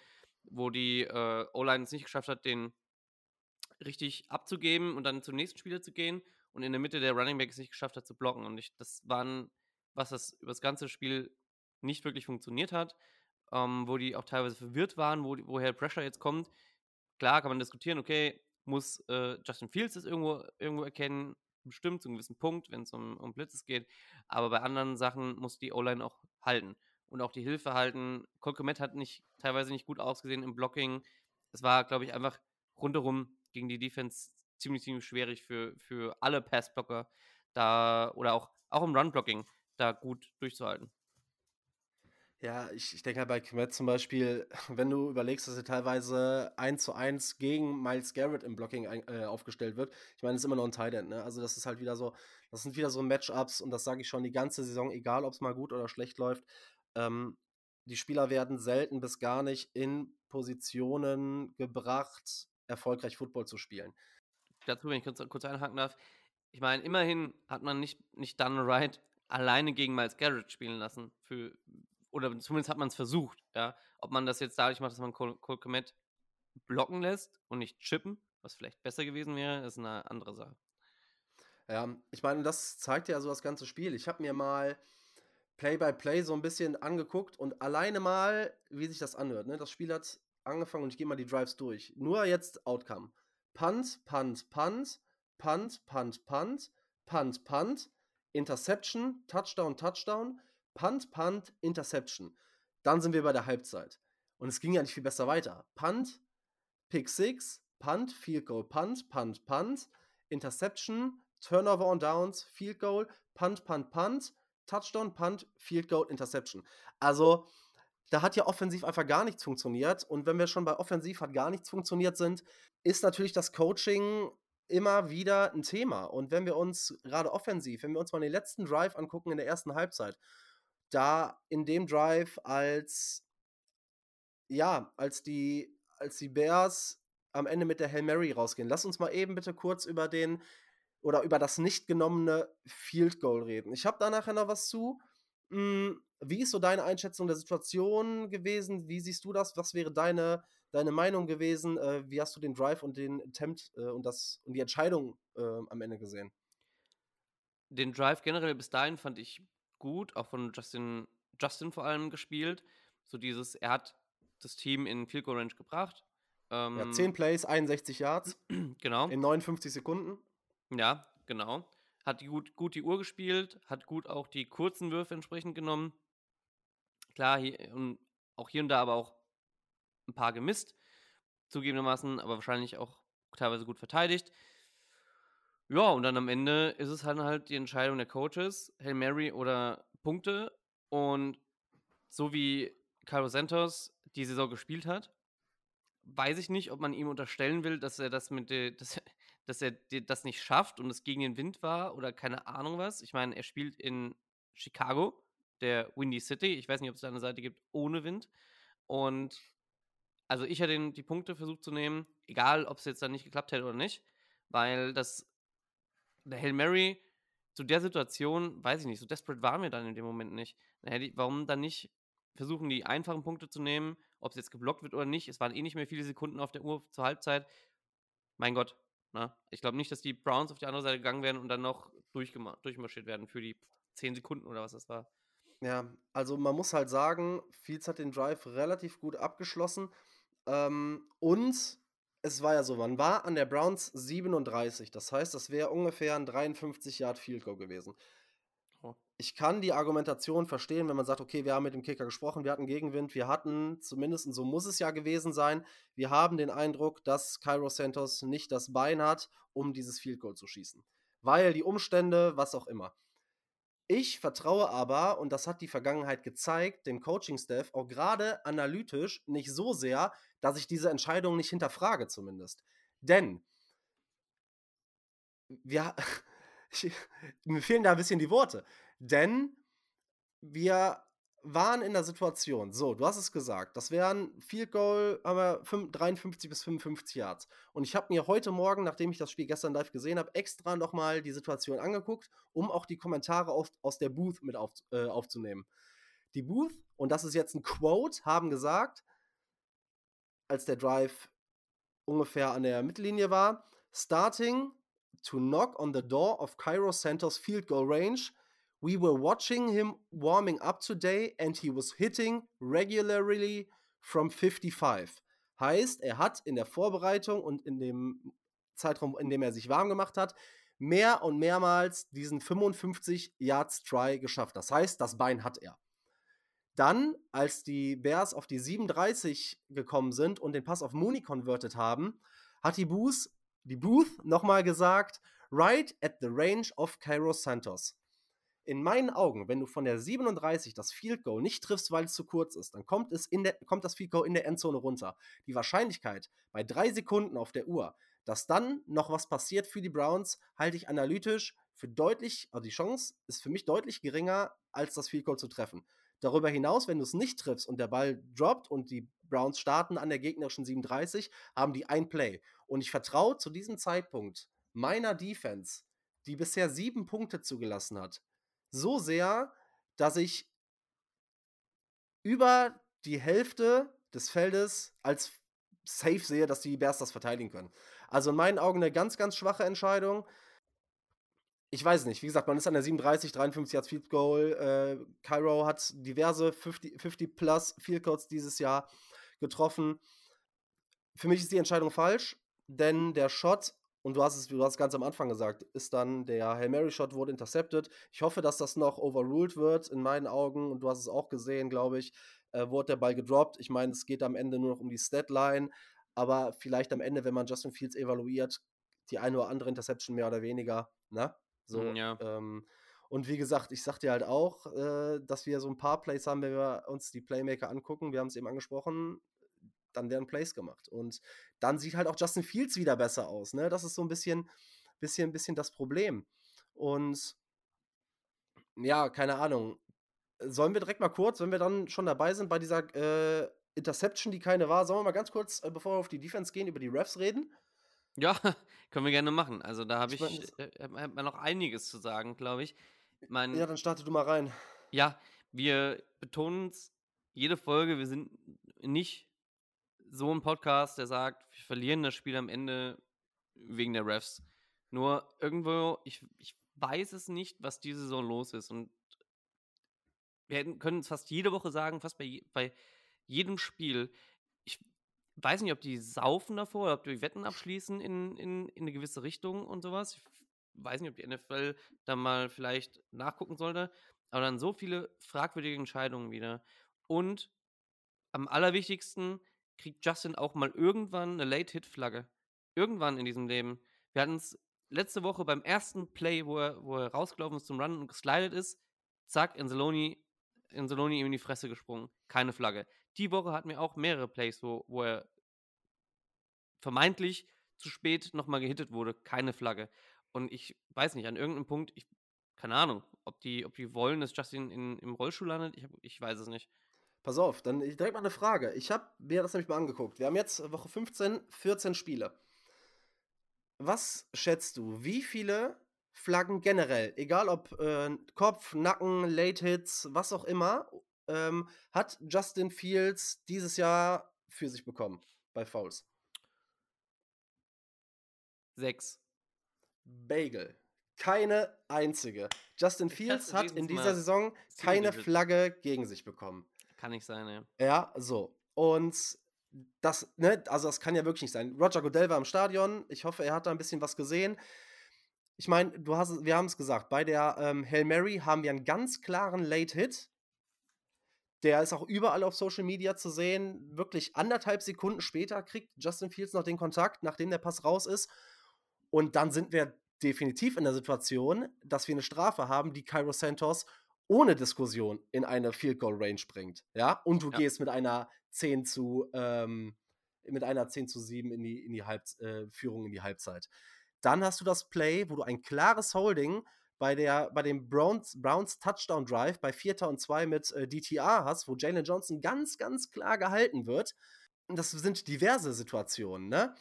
wo die äh, O-Line es nicht geschafft hat, den richtig abzugeben und dann zum nächsten Spieler zu gehen und in der Mitte der Running Back es nicht geschafft hat zu blocken. Und ich, das waren, was das über das ganze Spiel nicht wirklich funktioniert hat, ähm, wo die auch teilweise verwirrt waren, wo, woher Pressure jetzt kommt. Klar kann man diskutieren, okay, muss äh, Justin Fields das irgendwo, irgendwo erkennen, bestimmt zu einem gewissen Punkt, wenn es um, um Blitzes geht, aber bei anderen Sachen muss die O-Line auch halten und auch die Hilfe halten. Kolkomet hat nicht, teilweise nicht gut ausgesehen im Blocking. Es war, glaube ich, einfach rundherum gegen die Defense ziemlich, ziemlich schwierig für, für alle Passblocker da oder auch, auch im Run-Blocking da gut durchzuhalten. Ja, ich, ich denke halt bei Kmet zum Beispiel, wenn du überlegst, dass er teilweise 1 zu 1 gegen Miles Garrett im Blocking ein, äh, aufgestellt wird. Ich meine, das ist immer noch ein Tight End, ne? Also das ist halt wieder so, das sind wieder so Matchups und das sage ich schon die ganze Saison, egal ob es mal gut oder schlecht läuft. Ähm, die Spieler werden selten bis gar nicht in Positionen gebracht, erfolgreich Football zu spielen. Dazu, wenn ich kurz, kurz einhaken darf, ich meine, immerhin hat man nicht, nicht Dun Right alleine gegen Miles Garrett spielen lassen für, oder zumindest hat man es versucht, ja. Ob man das jetzt dadurch macht, dass man Cole, Cole Komet blocken lässt und nicht chippen, was vielleicht besser gewesen wäre, ist eine andere Sache. Ja, ich meine, das zeigt ja so das ganze Spiel. Ich habe mir mal Play-by-Play -play so ein bisschen angeguckt und alleine mal, wie sich das anhört. Ne? Das Spiel hat angefangen und ich gehe mal die Drives durch. Nur jetzt Outcome. Punt, Punt, Punt, Punt, Punt, Punt, Punt, Punt, Interception, Touchdown, Touchdown, Punt, Punt, Interception. Dann sind wir bei der Halbzeit. Und es ging ja nicht viel besser weiter. Punt, Pick 6, Punt, Field Goal, Punt, Punt, Punt, Interception, Turnover on Downs, Field Goal, Punt, Punt, Punt, Touchdown, Punt, Field Goal, Interception. Also, da hat ja offensiv einfach gar nichts funktioniert. Und wenn wir schon bei offensiv hat gar nichts funktioniert sind, ist natürlich das Coaching immer wieder ein Thema. Und wenn wir uns gerade offensiv, wenn wir uns mal den letzten Drive angucken in der ersten Halbzeit, da in dem Drive als ja, als die als die Bears am Ende mit der Hail Mary rausgehen. Lass uns mal eben bitte kurz über den oder über das nicht genommene Field Goal reden. Ich habe da nachher noch was zu. Hm, wie ist so deine Einschätzung der Situation gewesen? Wie siehst du das? Was wäre deine, deine Meinung gewesen? Äh, wie hast du den Drive und den Attempt äh, und, das, und die Entscheidung äh, am Ende gesehen? Den Drive generell bis dahin fand ich gut, auch von Justin, Justin vor allem gespielt. So dieses, er hat das Team in Field Goal Range gebracht. Ähm, ja, 10 Plays, 61 Yards. Genau. In 59 Sekunden. Ja, genau. Hat gut, gut die Uhr gespielt, hat gut auch die kurzen Würfe entsprechend genommen. Klar, hier, und auch hier und da aber auch ein paar gemisst, zugegebenermaßen, aber wahrscheinlich auch teilweise gut verteidigt. Ja, und dann am Ende ist es halt, halt die Entscheidung der Coaches, Hail Mary oder Punkte. Und so wie Carlos Santos die Saison gespielt hat, weiß ich nicht, ob man ihm unterstellen will, dass er das mit der, dass, dass er das nicht schafft und es gegen den Wind war oder keine Ahnung was. Ich meine, er spielt in Chicago, der Windy City. Ich weiß nicht, ob es da eine Seite gibt ohne Wind. Und also ich hätte die Punkte versucht zu nehmen, egal ob es jetzt dann nicht geklappt hätte oder nicht, weil das der Hail Mary zu der Situation, weiß ich nicht, so desperate waren wir dann in dem Moment nicht. Ich, warum dann nicht versuchen, die einfachen Punkte zu nehmen, ob es jetzt geblockt wird oder nicht? Es waren eh nicht mehr viele Sekunden auf der Uhr zur Halbzeit. Mein Gott, na? Ne? Ich glaube nicht, dass die Browns auf die andere Seite gegangen wären und dann noch durchmarschiert werden für die 10 Sekunden oder was das war. Ja, also man muss halt sagen, Fields hat den Drive relativ gut abgeschlossen. Ähm, und es war ja so, man war an der Browns 37. Das heißt, das wäre ungefähr ein 53 Yard Field Goal gewesen. Ich kann die Argumentation verstehen, wenn man sagt, okay, wir haben mit dem Kicker gesprochen, wir hatten Gegenwind, wir hatten, zumindest so muss es ja gewesen sein, wir haben den Eindruck, dass Cairo Santos nicht das Bein hat, um dieses Field Goal zu schießen. Weil die Umstände, was auch immer. Ich vertraue aber, und das hat die Vergangenheit gezeigt, dem Coaching-Staff auch gerade analytisch nicht so sehr, dass ich diese Entscheidung nicht hinterfrage zumindest. Denn wir, ich, mir fehlen da ein bisschen die Worte. Denn wir waren in der Situation, so, du hast es gesagt, das wären Field Goal, aber 53 bis 55 Yards. Und ich habe mir heute Morgen, nachdem ich das Spiel gestern live gesehen habe, extra nochmal die Situation angeguckt, um auch die Kommentare auf, aus der Booth mit auf, äh, aufzunehmen. Die Booth, und das ist jetzt ein Quote, haben gesagt, als der Drive ungefähr an der Mittellinie war, starting to knock on the door of Cairo Santos field goal range, We were watching him warming up today and he was hitting regularly from 55. Heißt, er hat in der Vorbereitung und in dem Zeitraum, in dem er sich warm gemacht hat, mehr und mehrmals diesen 55 Yards Try geschafft. Das heißt, das Bein hat er. Dann, als die Bears auf die 37 gekommen sind und den Pass auf Mooney converted haben, hat die Booth, die Booth nochmal gesagt, right at the range of Cairo Santos. In meinen Augen, wenn du von der 37 das Field Goal nicht triffst, weil es zu kurz ist, dann kommt, es in der, kommt das Field Goal in der Endzone runter. Die Wahrscheinlichkeit bei drei Sekunden auf der Uhr, dass dann noch was passiert für die Browns, halte ich analytisch für deutlich, also die Chance ist für mich deutlich geringer, als das Field Goal zu treffen. Darüber hinaus, wenn du es nicht triffst und der Ball droppt und die Browns starten an der gegnerischen 37, haben die ein Play. Und ich vertraue zu diesem Zeitpunkt meiner Defense, die bisher sieben Punkte zugelassen hat, so sehr, dass ich über die Hälfte des Feldes als safe sehe, dass die Bears das verteidigen können. Also in meinen Augen eine ganz, ganz schwache Entscheidung. Ich weiß nicht, wie gesagt, man ist an der 37, 53 Yards Field Goal. Äh, Cairo hat diverse 50, 50 plus Field Goals dieses Jahr getroffen. Für mich ist die Entscheidung falsch, denn der Shot, und du hast es, du hast es ganz am Anfang gesagt, ist dann der Hail Mary Shot wurde intercepted. Ich hoffe, dass das noch overruled wird in meinen Augen, und du hast es auch gesehen, glaube ich, äh, wurde der Ball gedroppt. Ich meine, es geht am Ende nur noch um die Statline, aber vielleicht am Ende, wenn man Justin Fields evaluiert, die eine oder andere Interception mehr oder weniger, ne? So, Mm, ja. ähm, und wie gesagt, ich sag dir halt auch, äh, dass wir so ein paar Plays haben, wenn wir uns die Playmaker angucken, wir haben es eben angesprochen, dann werden Plays gemacht. Und dann sieht halt auch Justin Fields wieder besser aus. Ne? Das ist so ein bisschen, bisschen, bisschen das Problem. Und ja, keine Ahnung. Sollen wir direkt mal kurz, wenn wir dann schon dabei sind bei dieser äh, Interception, die keine war, sollen wir mal ganz kurz, äh, bevor wir auf die Defense gehen, über die Refs reden? Ja, können wir gerne machen. Also da habe Ich ich, äh, äh, man noch einiges zu sagen, glaube ich. Mein, Ja, dann starte du mal rein. Ja, wir betonen es jede Folge, wir sind nicht so ein Podcast, der sagt, wir verlieren das Spiel am Ende wegen der Refs. Nur irgendwo, ich, ich weiß es nicht, was diese Saison los ist. Und wir hätten, können es fast jede Woche sagen, fast bei, je- bei jedem Spiel. Weiß nicht, ob die saufen davor oder ob die Wetten abschließen in, in, in eine gewisse Richtung und sowas. Ich weiß nicht, ob die NFL da mal vielleicht nachgucken sollte. Aber dann so viele fragwürdige Entscheidungen wieder. Und am allerwichtigsten kriegt Justin auch mal irgendwann eine Late-Hit-Flagge. Irgendwann in diesem Leben. Wir hatten es letzte Woche beim ersten Play, wo er, wo er rausgelaufen ist zum Run und geslidet ist. Zack, Anzalone, Anzalone ihm in die Fresse gesprungen. Keine Flagge. Die Woche hatten wir auch mehrere Plays, wo, wo er vermeintlich zu spät nochmal gehittet wurde. Keine Flagge. Und ich weiß nicht, an irgendeinem Punkt, ich, keine Ahnung, ob die, ob die wollen, dass Justin in, im Rollstuhl landet. Ich, hab, ich weiß es nicht. Pass auf, dann direkt mal eine Frage. Ich habe mir das nämlich mal angeguckt. Wir haben jetzt Woche 15, 14 Spiele. Was schätzt du, wie viele Flaggen generell, egal ob äh, Kopf, Nacken, Late Hits, was auch immer, ähm, hat Justin Fields dieses Jahr für sich bekommen bei Fouls? Sechs. Bagel. Keine einzige. Justin Fields hat in dieser Saison keine. Flagge gegen sich bekommen. Kann nicht sein, ja. Ja, so. Und das, ne, also das kann ja wirklich nicht sein. Roger Goodell war im Stadion. Ich hoffe, er hat da ein bisschen was gesehen. Ich meine, du hast, wir haben es gesagt, bei der ähm, Hail Mary haben wir einen ganz klaren Late Hit. Der ist auch überall auf Social Media zu sehen. Wirklich anderthalb Sekunden später kriegt Justin Fields noch den Kontakt, nachdem der Pass raus ist. Und dann sind wir definitiv in der Situation, dass wir eine Strafe haben, die Cairo Santos ohne Diskussion in eine Field Goal Range bringt. Ja, und du Ja. gehst mit einer 10 zu, ähm, mit einer 10 zu 7 in die, in die Halb, äh, Führung in die Halbzeit. Dann hast du das Play, wo du ein klares Holding bei, der, bei dem Browns, Browns Touchdown Drive bei 4. und 2 mit äh, DTR hast, wo Jalen Johnson ganz, ganz klar gehalten wird. Das sind diverse Situationen, ne?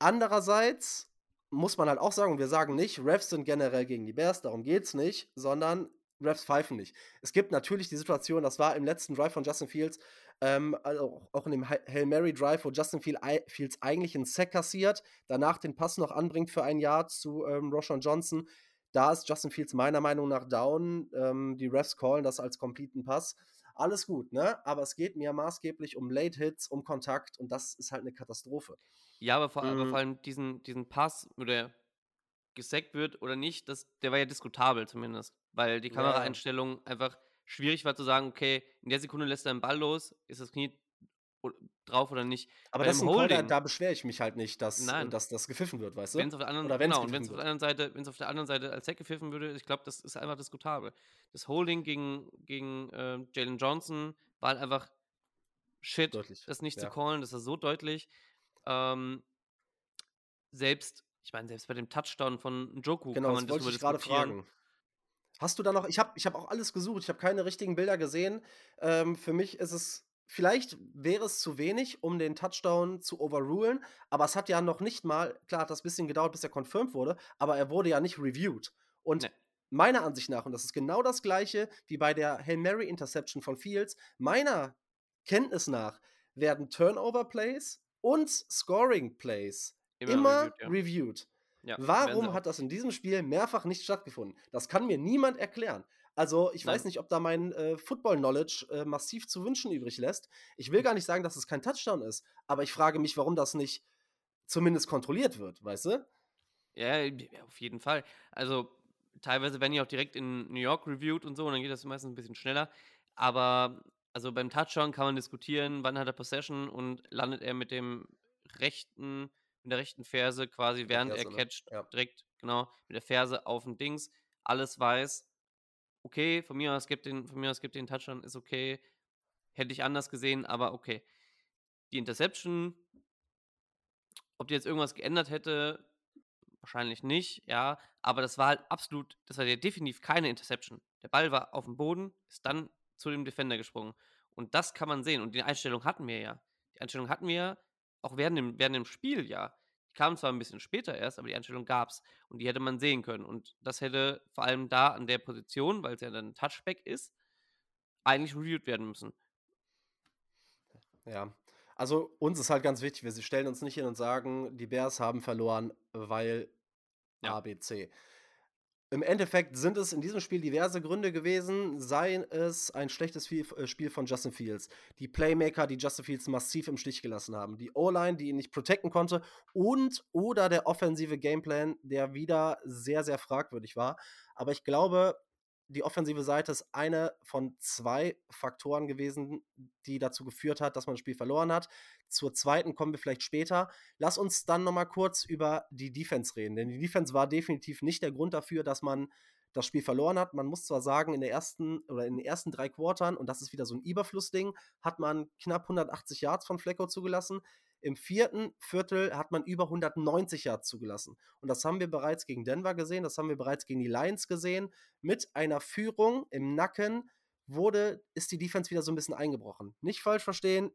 Andererseits muss man halt auch sagen, wir sagen nicht, Refs sind generell gegen die Bears, darum geht's nicht, sondern Refs pfeifen nicht. Es gibt natürlich die Situation, das war im letzten Drive von Justin Fields, ähm, also auch in dem Hail Mary Drive, wo Justin Fields eigentlich einen Sack kassiert, danach den Pass noch anbringt für ein Jahr zu ähm, Roshan Johnson. Da ist Justin Fields meiner Meinung nach down. Ähm, die Refs callen das als completen Pass. Alles gut, ne? Aber es geht mir maßgeblich um Late Hits, um Kontakt und das ist halt eine Katastrophe. Ja, aber vor, aber Mhm. vor allem diesen, diesen Pass, wo der gesackt wird oder nicht, das, der war ja diskutabel zumindest. Weil die Ja. Kameraeinstellung einfach schwierig war zu sagen, okay, in der Sekunde lässt er den Ball los, ist das Knie drauf oder nicht. Aber Bei das ist ein Call, da, Holding- da beschwere ich mich halt nicht, dass, äh, Nein. dass das gepfiffen wird, weißt du? Wenn es auf der anderen Oder wenn's genau, und wenn es auf der anderen Seite, wenn es auf der anderen Seite als Sack gepfiffen würde, ich glaube, das ist einfach diskutabel. Das Holding gegen, gegen äh, Jalen Johnson war halt einfach shit, Deutlich, das nicht zu ja. callen, das war so deutlich. Ähm, selbst, ich meine, selbst bei dem Touchdown von Njoku Genau, kann das man wollte ich gerade fragen. Hast du da noch, ich habe ich hab auch alles gesucht, ich habe keine richtigen Bilder gesehen. Ähm, für mich ist es, vielleicht wäre es zu wenig, um den Touchdown zu overrulen, aber es hat ja noch nicht mal, klar hat das ein bisschen gedauert, bis er confirmed wurde, aber er wurde ja nicht reviewed. Und Nee. meiner Ansicht nach, und das ist genau das gleiche wie bei der Hail Mary Interception von Fields, meiner Kenntnis nach werden Turnover Plays und Scoring Plays Immer immer, reviewed, ja. reviewed. Ja, Warum hat das in diesem Spiel mehrfach nicht stattgefunden? Das kann mir niemand erklären. Also, ich weiß Nein. nicht, ob da mein äh, Football-Knowledge äh, massiv zu wünschen übrig lässt. Ich will gar nicht sagen, dass es kein Touchdown ist, aber ich frage mich, warum das nicht zumindest kontrolliert wird, weißt du? Ja, auf jeden Fall. Also teilweise werden die auch direkt in New York reviewed und so, und dann geht das meistens ein bisschen schneller. Aber also beim Touchdown kann man diskutieren, wann hat er Possession und landet er mit dem rechten, mit der rechten Ferse quasi, während Ferse, er ne? catcht, Ja. direkt, genau, mit der Ferse auf dem Dings, alles weiß. Okay, von mir aus gibt den, von mir aus gibt den Touchdown, ist okay. Hätte ich anders gesehen, aber okay. Die Interception, ob die jetzt irgendwas geändert hätte, wahrscheinlich nicht, ja. Aber das war halt absolut, das war ja definitiv keine Interception. Der Ball war auf dem Boden, ist dann zu dem Defender gesprungen. Und das kann man sehen. Und die Einstellung hatten wir ja. Die Einstellung hatten wir auch während dem, während dem Spiel ja. Kam zwar ein bisschen später erst, aber die Einstellung gab es. Und die hätte man sehen können. Und das hätte vor allem da an der Position, weil es ja dann ein Touchback ist, eigentlich reviewed werden müssen. Ja. Also, uns ist halt ganz wichtig, wir stellen uns nicht hin und sagen, die Bears haben verloren, weil Ja. ABC. Im Endeffekt sind es in diesem Spiel diverse Gründe gewesen, sei es ein schlechtes äh, Spiel von Justin Fields, die Playmaker, die Justin Fields massiv im Stich gelassen haben, die O-Line, die ihn nicht protecten konnte und oder der offensive Gameplan, der wieder sehr, sehr fragwürdig war. Aber ich glaube, die offensive Seite ist eine von zwei Faktoren gewesen, die dazu geführt hat, dass man das Spiel verloren hat. Zur zweiten kommen wir vielleicht später. Lass uns dann noch mal kurz über die Defense reden, denn die Defense war definitiv nicht der Grund dafür, dass man das Spiel verloren hat. Man muss zwar sagen, in der ersten oder in den ersten drei Quartern, und das ist wieder so ein Überflussding, hat man knapp 180 Yards von Flecko zugelassen. Im vierten Viertel hat man über 190 Yards zugelassen. Und das haben wir bereits gegen Denver gesehen, das haben wir bereits gegen die Lions gesehen. Mit einer Führung im Nacken wurde, ist die Defense wieder so ein bisschen eingebrochen. Nicht falsch verstehen,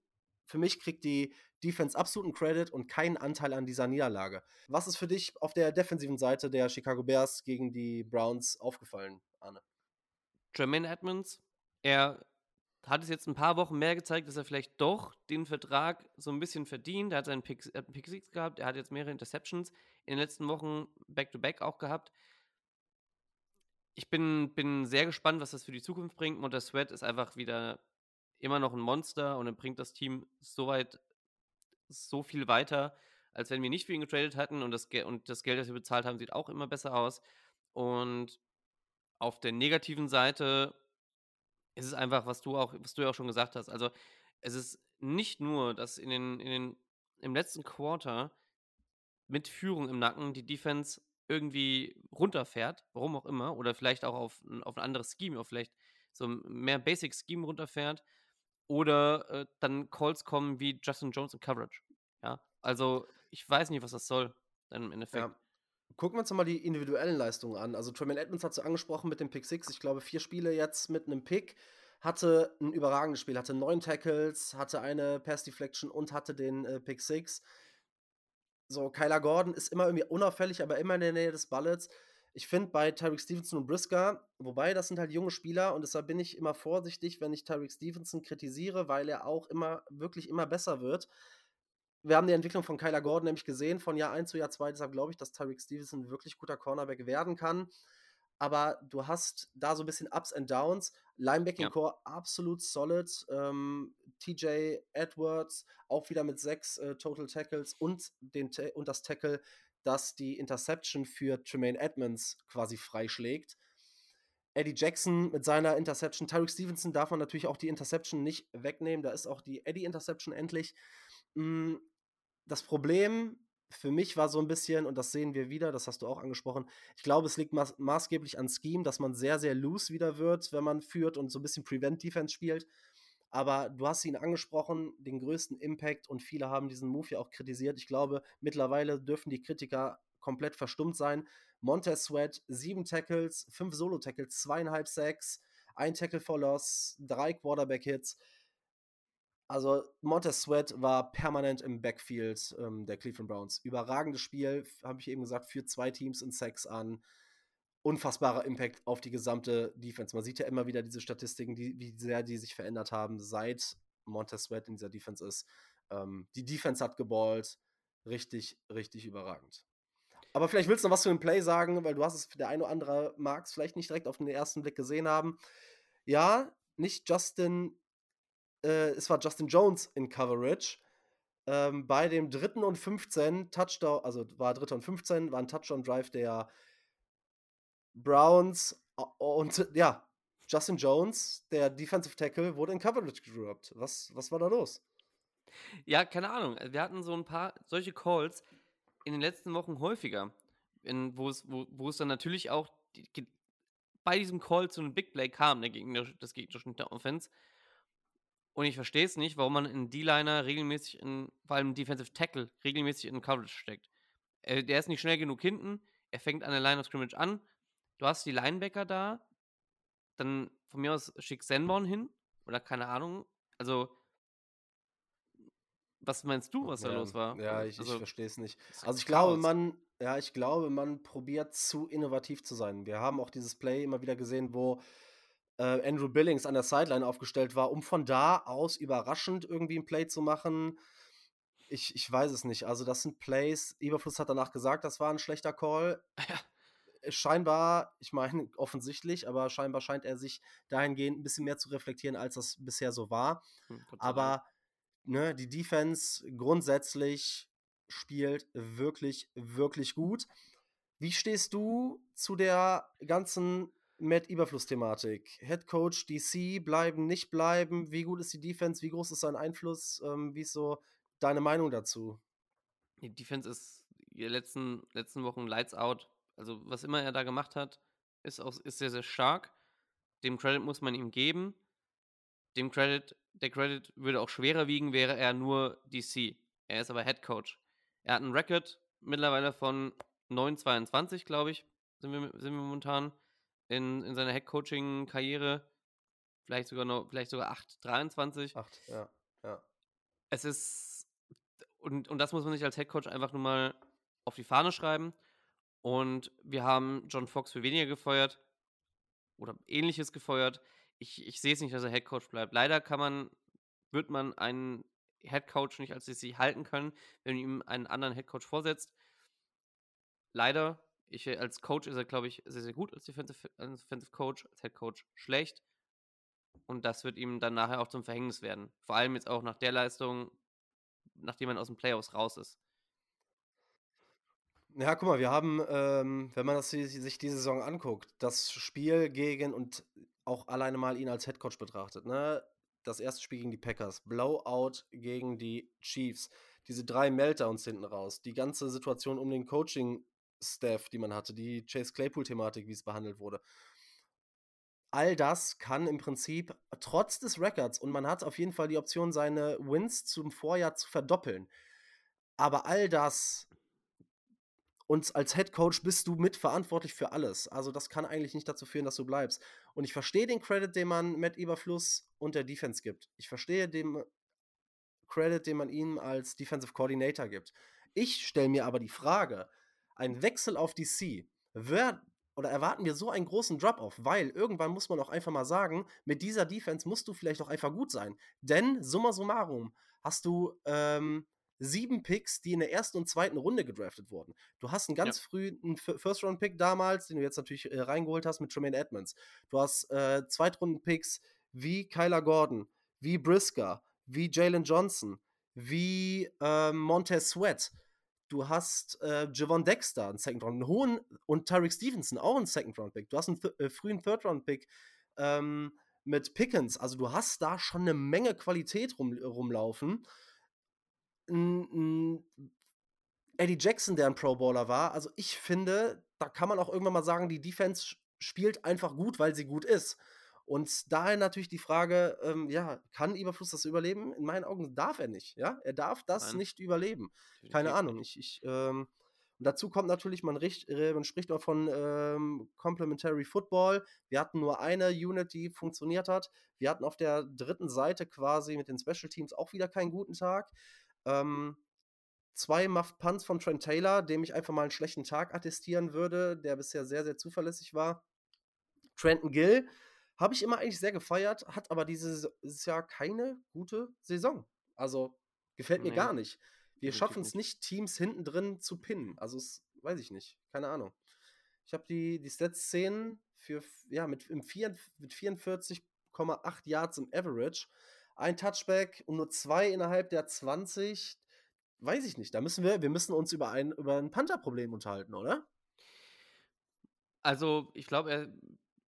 für mich kriegt die Defense absoluten Credit und keinen Anteil an dieser Niederlage. Was ist für dich auf der defensiven Seite der Chicago Bears gegen die Browns aufgefallen, Arne? Jermaine Edmonds, er hat es jetzt ein paar Wochen mehr gezeigt, dass er vielleicht doch den Vertrag so ein bisschen verdient. Er hat seinen Pick, einen Pick Six gehabt, er hat jetzt mehrere Interceptions in den letzten Wochen Back-to-Back auch gehabt. Ich bin, bin sehr gespannt, was das für die Zukunft bringt. Monter Sweat ist einfach wieder immer noch ein Monster und er bringt das Team so weit, so viel weiter, als wenn wir nicht für ihn getradet hatten und das, und das Geld, das wir bezahlt haben, sieht auch immer besser aus. Und auf der negativen Seite ist es einfach, was du auch, was du ja auch schon gesagt hast. Also es ist nicht nur, dass in den, in den, im letzten Quarter mit Führung im Nacken die Defense irgendwie runterfährt, warum auch immer, oder vielleicht auch auf, ein- auf ein anderes Scheme, auf vielleicht so ein mehr Basic Scheme runterfährt, oder äh, dann Calls kommen wie Justin Jones in Coverage. Ja, also ich weiß nicht, was das soll, dann im Endeffekt. Ja. Gucken wir uns mal die individuellen Leistungen an. Also Tremaine Edmonds hat so angesprochen mit dem Pick 6. Ich glaube, vier Spiele jetzt mit einem Pick. Hatte ein überragendes Spiel, hatte neun Tackles, hatte eine Pass Deflection und hatte den äh, Pick 6. So, Kyler Gordon ist immer irgendwie unauffällig, aber immer in der Nähe des Balles. Ich finde bei Tyreek Stevenson und Brisker, wobei das sind halt junge Spieler und deshalb bin ich immer vorsichtig, wenn ich Tyreek Stevenson kritisiere, weil er auch immer, wirklich immer besser wird. Wir haben die Entwicklung von Kyler Gordon nämlich gesehen, von Jahr 1 zu Jahr 2. Deshalb glaube ich, dass Tyreek Stevenson ein wirklich guter Cornerback werden kann. aber du hast da so ein bisschen Ups and Downs. Linebacking Ja. Core absolut solid. Ähm, TJ Edwards auch wieder mit sechs äh, Total Tackles und, den und das Tackle, das die Interception für Tremaine Edmonds quasi freischlägt. Eddie Jackson mit seiner Interception. Tyreek Stevenson darf man natürlich auch die Interception nicht wegnehmen. Da ist auch die Eddie Interception endlich. Mm, Das Problem für mich war so ein bisschen, und das sehen wir wieder, das hast du auch angesprochen, ich glaube, es liegt maß maßgeblich an Scheme, dass man sehr, sehr loose wieder wird, wenn man führt und so ein bisschen Prevent-Defense spielt. Aber du hast ihn angesprochen, den größten Impact, und viele haben diesen Move ja auch kritisiert. Ich glaube, mittlerweile dürfen die Kritiker komplett verstummt sein. Montez Sweat, sieben Tackles, fünf Solo-Tackles, zweieinhalb Sacks, ein Tackle for Loss, drei Quarterback-Hits. Also Montez Sweat war permanent im Backfield ähm, der Cleveland Browns. Überragendes Spiel, habe ich eben gesagt, führt zwei Teams in Sacks an. Unfassbarer Impact auf die gesamte Defense. Man sieht ja immer wieder diese Statistiken, die, wie sehr die sich verändert haben, seit Montez Sweat in dieser Defense ist. Ähm, die Defense hat geballt. Richtig, richtig überragend. Aber vielleicht willst du noch was zu dem Play sagen, weil du hast es, der eine oder andere mag es vielleicht nicht direkt auf den ersten Blick gesehen haben. Ja, nicht Justin äh, es war Justin Jones in Coverage. Ähm, bei dem dritten und 15 Touchdown, also war dritter und 15, war ein Touchdown-Drive der Browns und ja, Justin Jones, der Defensive Tackle, wurde in Coverage gedroppt. Was, was war da los? Ja, keine Ahnung. Wir hatten so ein paar solche Calls in den letzten Wochen häufiger, in, wo, es, wo, wo es dann natürlich auch die, bei diesem Call zu einem Big Play kam, der Gegner, des gegnerischen Offense. Und ich verstehe es nicht, warum man einen D-Liner regelmäßig in, vor allem Defensive Tackle, regelmäßig in Coverage steckt. Äh, der ist nicht schnell genug hinten, er fängt an der Line of Scrimmage an, du hast die Linebacker da, dann von mir aus schick Sanborn hin, oder keine Ahnung. Also, was meinst du, was da ja, los war? Ja, ich, ich also, verstehe es nicht. Also ich glaube, man, ja, ich glaube, man probiert zu innovativ zu sein. Wir haben auch dieses Play immer wieder gesehen, wo äh, Andrew Billings an der Sideline aufgestellt war, um von da aus überraschend irgendwie ein Play zu machen. Ich, ich weiß es nicht. Also das sind Plays. Überfluss hat danach gesagt, das war ein schlechter Call. Äh, Scheinbar, ich meine offensichtlich, aber scheinbar scheint er sich dahingehend ein bisschen mehr zu reflektieren, als das bisher so war. Hm. Aber ne, die Defense grundsätzlich spielt wirklich, wirklich gut. Wie stehst du zu der ganzen Matt Überfluss-Thematik? Head Coach, DC, bleiben, nicht bleiben? Wie gut ist die Defense? Wie groß ist sein Einfluss? Ähm, wie ist so deine Meinung dazu? Die Defense ist die letzten, letzten Wochen Lights out. Also, was immer er da gemacht hat, ist, auch, ist sehr, sehr stark. Dem Credit muss man ihm geben. Dem Credit, der Credit würde auch schwerer wiegen, wäre er nur DC. Er ist aber Head Coach. Er hat einen Record mittlerweile von 9,22, glaube ich, sind wir, sind wir momentan in, in seiner Head Coaching-Karriere. Vielleicht sogar noch, vielleicht sogar 8,23 Acht, ja. ja. es ist, und, und das muss man sich als Headcoach einfach nur mal auf die Fahne schreiben. Und wir haben John Fox für weniger gefeuert oder ähnliches gefeuert. Ich, ich sehe es nicht, dass er Headcoach bleibt. Leider kann man, wird man einen Headcoach nicht als DC halten können, wenn man ihm einen anderen Headcoach vorsetzt. Leider, ich, als Coach ist er, glaube ich, sehr, sehr gut als Defensive, als Defensive Coach, als Headcoach schlecht. Und das wird ihm dann nachher auch zum Verhängnis werden. Vor allem jetzt auch nach der Leistung, nachdem man aus den Playoffs raus ist. Ja, guck mal, wir haben, ähm, wenn man das, si- sich diese Saison anguckt, das Spiel gegen und auch alleine mal ihn als Headcoach betrachtet, ne? Das erste Spiel gegen die Packers, Blowout gegen die Chiefs, diese drei Meltdowns hinten raus, die ganze Situation um den Coaching-Staff, die man hatte, die Chase Claypool-Thematik, wie es behandelt wurde. All das kann im Prinzip trotz des Records und man hat auf jeden Fall die Option, seine Wins zum Vorjahr zu verdoppeln. Aber all das und als Head Coach bist du mitverantwortlich für alles. Also das kann eigentlich nicht dazu führen, dass du bleibst. Und ich verstehe den Credit, den man Matt Eberfluss und der Defense gibt. Ich verstehe den Credit, den man ihm als Defensive Coordinator gibt. Ich stelle mir aber die Frage, ein Wechsel auf DC, wer, oder erwarten wir so einen großen Drop-off? Weil irgendwann muss man auch einfach mal sagen, mit dieser Defense musst du vielleicht auch einfach gut sein. Denn, summa summarum, hast du ähm, sieben Picks, die in der ersten und zweiten Runde gedraftet wurden. Du hast einen ganz ja. frühen First-Round-Pick damals, den du jetzt natürlich äh, reingeholt hast mit Tremaine Edmonds. Du hast äh, Zweitrunden-Picks wie Kyler Gordon, wie Brisker, wie Jalen Johnson, wie äh, Montez Sweat. Du hast äh, Javon Dexter, einen Second Round, einen hohen und Tyreek Stevenson, auch einen Second Round Pick. Du hast einen th äh, frühen Third Round Pick ähm, mit Pickens. Also du hast da schon eine Menge Qualität rum, rumlaufen. N, Eddie Jackson, der ein Pro Bowler war. Also ich finde, da kann man auch irgendwann mal sagen, die Defense spielt einfach gut, weil sie gut ist. Und daher natürlich die Frage, ähm, ja, kann Überfluss das überleben? In meinen Augen darf er nicht, ja. Er darf das Nein. nicht überleben. Keine Ahnung. Ich, ich, ähm, und dazu kommt natürlich, man, richt, man spricht auch von ähm, Complementary Football. Wir hatten nur eine Unit, die funktioniert hat. Wir hatten auf der dritten Seite quasi mit den Special Teams auch wieder keinen guten Tag. Ähm, zwei Muffed Punts von Trent Taylor, dem ich einfach mal einen schlechten Tag attestieren würde, der bisher sehr, sehr zuverlässig war. Trenton Gill, habe ich immer eigentlich sehr gefeiert, hat aber dieses Jahr keine gute Saison. Also gefällt mir nee. gar nicht. Wir schaffen es nicht, Teams hinten drin zu pinnen. Also, es, weiß ich nicht. Keine Ahnung. Ich habe die, die Stats 10 für, ja, mit, im 4, mit 44,8 Yards im Average. Ein Touchback und nur zwei innerhalb der 20. Weiß ich nicht. Da müssen wir, wir müssen uns über ein, über ein Panther-Problem unterhalten, oder? Also, ich glaube,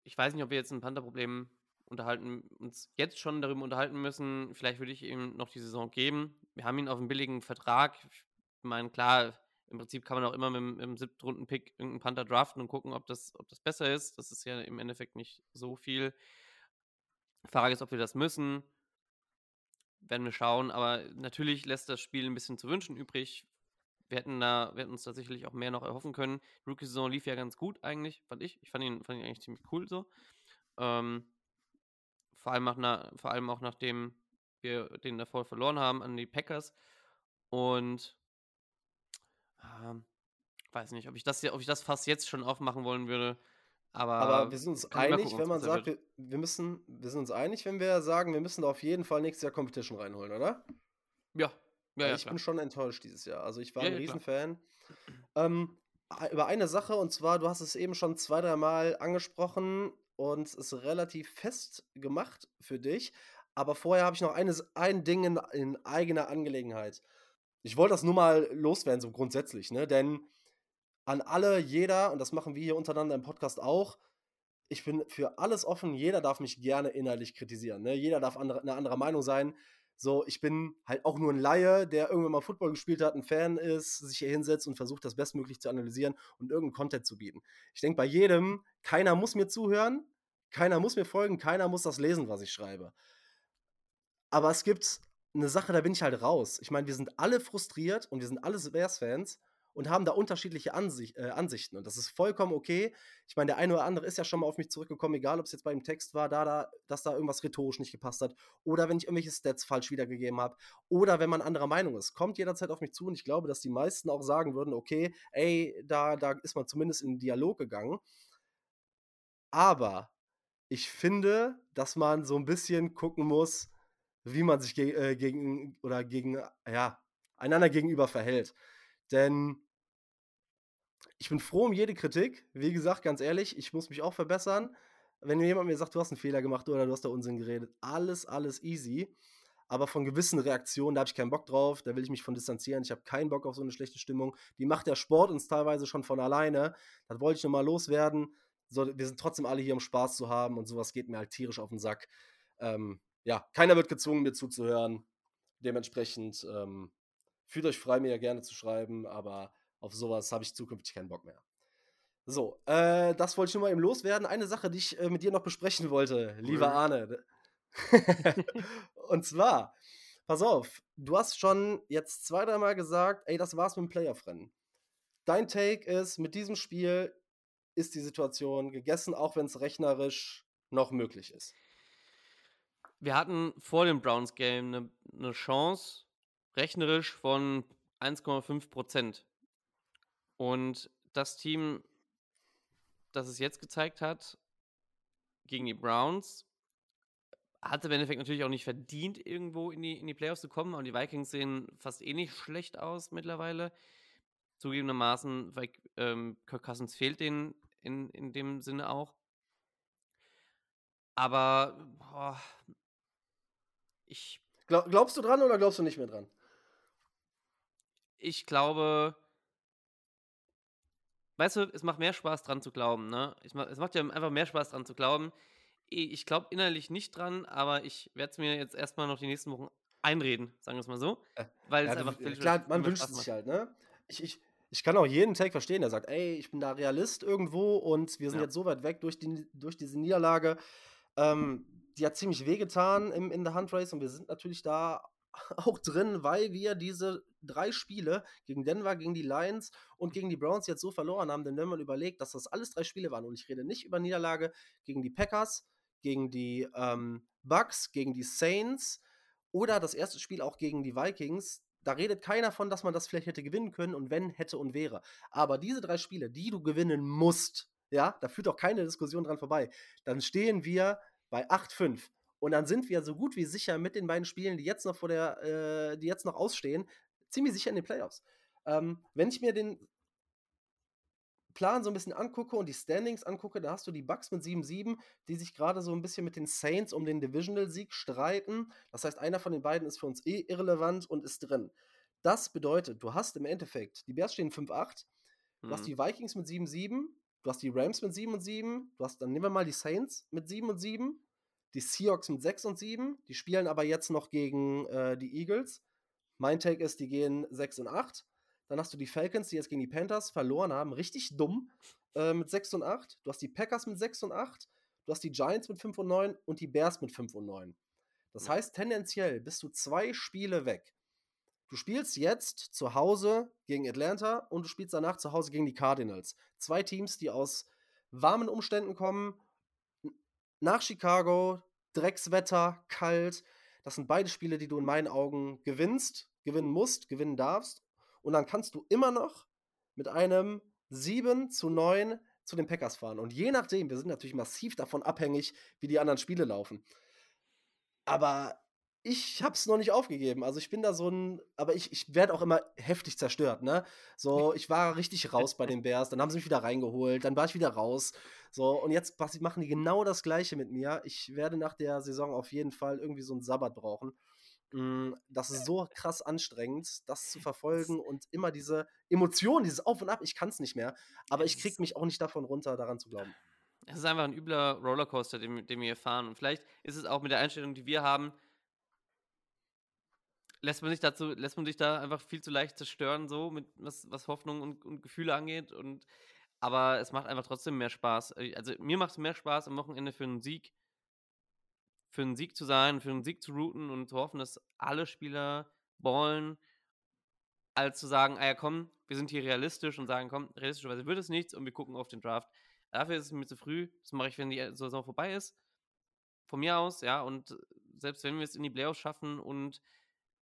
ich weiß nicht, ob wir jetzt ein Panther-Problem unterhalten, uns jetzt schon darüber unterhalten müssen. Vielleicht würde ich ihm noch die Saison geben. Wir haben ihn auf einem billigen Vertrag. Ich meine, klar, im Prinzip kann man auch immer mit, mit dem siebten Runden-Pick irgendeinen Panther draften und gucken, ob das, ob das besser ist. Das ist ja im Endeffekt nicht so viel. Frage ist, ob wir das müssen. Werden wir schauen. Aber natürlich lässt das Spiel ein bisschen zu wünschen übrig. Wir hätten, da, wir hätten uns tatsächlich auch mehr noch erhoffen können. Rookie-Saison lief ja ganz gut eigentlich, fand ich. Ich fand ihn, fand ihn eigentlich ziemlich cool so. Ähm, vor, allem auch na, vor allem auch nachdem wir den davor verloren haben an die Packers. Und ähm, weiß nicht, ob ich das ob ich das fast jetzt schon aufmachen wollen würde. Aber, aber wir sind uns einig, gucken, wenn man sagt, wir, wir, müssen, wir sind uns einig, wenn wir sagen, wir müssen da auf jeden Fall nächstes Jahr Competition reinholen, oder? Ja, ja, ja, ich klar. bin schon enttäuscht dieses Jahr. Also ich war ja, ein Riesenfan. Ähm, über eine Sache, und zwar, du hast es eben schon zwei, drei Mal angesprochen und es ist relativ fest gemacht für dich. Aber vorher habe ich noch eines, ein Ding in, in, eigener Angelegenheit. Ich wollte das nur mal loswerden, so grundsätzlich, ne? Denn an alle, jeder, und das machen wir hier untereinander im Podcast auch, ich bin für alles offen, jeder darf mich gerne inhaltlich kritisieren. Ne? Jeder darf andere, eine andere Meinung sein. So, ich bin halt auch nur ein Laie, der irgendwann mal Football gespielt hat, ein Fan ist, sich hier hinsetzt und versucht, das bestmöglich zu analysieren und irgendeinen Content zu bieten. Ich denke bei jedem, keiner muss mir zuhören, keiner muss mir folgen, keiner muss das lesen, was ich schreibe. Aber es gibt eine Sache, da bin ich halt raus. Ich meine, wir sind alle frustriert und wir sind alle Bears-Fans und haben da unterschiedliche Ansicht, äh, Ansichten. Und das ist vollkommen okay. Ich meine, der eine oder andere ist ja schon mal auf mich zurückgekommen, egal ob es jetzt bei dem Text war, da, da, dass da irgendwas rhetorisch nicht gepasst hat oder wenn ich irgendwelche Stats falsch wiedergegeben habe oder wenn man anderer Meinung ist. Kommt jederzeit auf mich zu und ich glaube, dass die meisten auch sagen würden, okay, ey, da, da ist man zumindest in den Dialog gegangen. Aber ich finde, dass man so ein bisschen gucken muss, wie man sich ge äh, gegen oder gegen, ja, einander gegenüber verhält. Denn ich bin froh um jede Kritik. Wie gesagt, ganz ehrlich, ich muss mich auch verbessern. Wenn jemand mir sagt, du hast einen Fehler gemacht oder du hast da Unsinn geredet, alles, alles easy. Aber von gewissen Reaktionen, da habe ich keinen Bock drauf, da will ich mich von distanzieren. Ich habe keinen Bock auf so eine schlechte Stimmung. Die macht der Sport uns teilweise schon von alleine. Das wollte ich nur mal loswerden. So, wir sind trotzdem alle hier, um Spaß zu haben und sowas geht mir halt tierisch auf den Sack. Ähm, ja, keiner wird gezwungen, mir zuzuhören. Dementsprechend ähm, fühlt euch frei, mir ja gerne zu schreiben, aber auf sowas habe ich zukünftig keinen Bock mehr. So, äh, das wollte ich nur mal eben loswerden. Eine Sache, die ich äh, mit dir noch besprechen wollte, lieber Arne. Und zwar, pass auf, du hast schon jetzt zwei, dreimal gesagt, ey, das war's mit dem Playoff-Rennen. Dein Take ist, mit diesem Spiel ist die Situation gegessen, auch wenn es rechnerisch noch möglich ist. Wir hatten vor dem Browns-Game eine ne Chance, rechnerisch von 1,5 Prozent. Und das Team, das es jetzt gezeigt hat, gegen die Browns, hatte im Endeffekt natürlich auch nicht verdient, irgendwo in die, in die Playoffs zu kommen. Und die Vikings sehen fast eh nicht schlecht aus mittlerweile. Zugegebenermaßen, weil ähm, Kirk Cousins fehlt denen in, in dem Sinne auch. Aber boah, ich, Glaub, glaubst du dran oder glaubst du nicht mehr dran? ich glaube, weißt du, es macht mehr Spaß dran zu glauben, ne? Ich es macht ja einfach mehr Spaß dran zu glauben. Ich glaube innerlich nicht dran, aber ich werde es mir jetzt erstmal noch die nächsten Wochen einreden, sagen wir es mal so. Äh, Weil Ja, es du- einfach viel, klar, man wünscht es sich halt, ne? Ich, ich, ich kann auch jeden Take verstehen, der sagt, ey, ich bin da Realist irgendwo und wir sind Ja. jetzt so weit weg durch, die, durch diese Niederlage. Ähm, die hat ziemlich wehgetan im, in der Huntrace und wir sind natürlich da auch drin, weil wir diese drei Spiele gegen Denver, gegen die Lions und gegen die Browns jetzt so verloren haben. Denn wenn man überlegt, dass das alles drei Spiele waren und ich rede nicht über Niederlage gegen die Packers, gegen die ähm, Bucks, gegen die Saints oder das erste Spiel auch gegen die Vikings, da redet keiner von, dass man das vielleicht hätte gewinnen können und wenn, hätte und wäre. Aber diese drei Spiele, die du gewinnen musst, ja, da führt auch keine Diskussion dran vorbei, dann stehen wir bei 8-5. Und dann sind wir so gut wie sicher mit den beiden Spielen, die jetzt noch vor der, äh, die jetzt noch ausstehen, ziemlich sicher in den Playoffs. Ähm, wenn ich mir den Plan so ein bisschen angucke und die Standings angucke, da hast du die Bucks mit 7-7, die sich gerade so ein bisschen mit den Saints um den Divisional-Sieg streiten. Das heißt, einer von den beiden ist für uns eh irrelevant und ist drin. Das bedeutet, du hast im Endeffekt, die Bears stehen 5-8, du hast Mhm. die Vikings mit 7-7, du hast die Rams mit 7 und 7, du hast, dann nehmen wir mal die Saints mit 7 und 7, die Seahawks mit 6 und 7, die spielen aber jetzt noch gegen äh, die Eagles. Mein Take ist, die gehen 6 und 8. Dann hast du die Falcons, die jetzt gegen die Panthers verloren haben, richtig dumm, äh, mit 6 und 8. Du hast die Packers mit 6 und 8. Du hast die Giants mit 5 und 9 und die Bears mit 5 und 9. Das Ja. heißt, tendenziell bist du zwei Spiele weg. Du spielst jetzt zu Hause gegen Atlanta und du spielst danach zu Hause gegen die Cardinals. Zwei Teams, die aus warmen Umständen kommen, nach Chicago, Dreckswetter, kalt. Das sind beide Spiele, die du in meinen Augen gewinnst, gewinnen musst, gewinnen darfst. Und dann kannst du immer noch mit einem 7 zu 9 zu den Packers fahren. Und je nachdem, wir sind natürlich massiv davon abhängig, wie die anderen Spiele laufen. Aber ich habe es noch nicht aufgegeben. Also ich bin da so ein, aber ich, ich werde auch immer heftig zerstört, ne? So, ich war richtig raus bei den Bears, dann haben sie mich wieder reingeholt, dann war ich wieder raus. So, und jetzt machen die genau das Gleiche mit mir. Ich werde nach der Saison auf jeden Fall irgendwie so einen Sabbat brauchen. Mm, Das ist so krass anstrengend, das zu verfolgen und immer diese Emotionen, dieses Auf und Ab, ich kann es nicht mehr. Aber ich krieg ist- mich auch nicht davon runter, daran zu glauben. Es ist einfach ein übler Rollercoaster, den, den wir hier fahren. Und vielleicht ist es auch mit der Einstellung, die wir haben, lässt man sich dazu, lässt man sich da einfach viel zu leicht zerstören, so mit was, was Hoffnung und, und Gefühle angeht. Und aber es macht einfach trotzdem mehr Spaß. Äh, Also mir macht es mehr Spaß, am Wochenende für einen Sieg, für einen Sieg zu sein, für einen Sieg zu routen und zu hoffen, dass alle Spieler ballen, als zu sagen, ah ja komm, wir sind hier realistisch und sagen, komm, realistischerweise wird es nichts und wir gucken auf den Draft. Dafür ist es mir zu früh. Das mache ich, wenn die Saison vorbei ist. Von mir aus, ja. Und selbst wenn wir es in die Playoffs schaffen und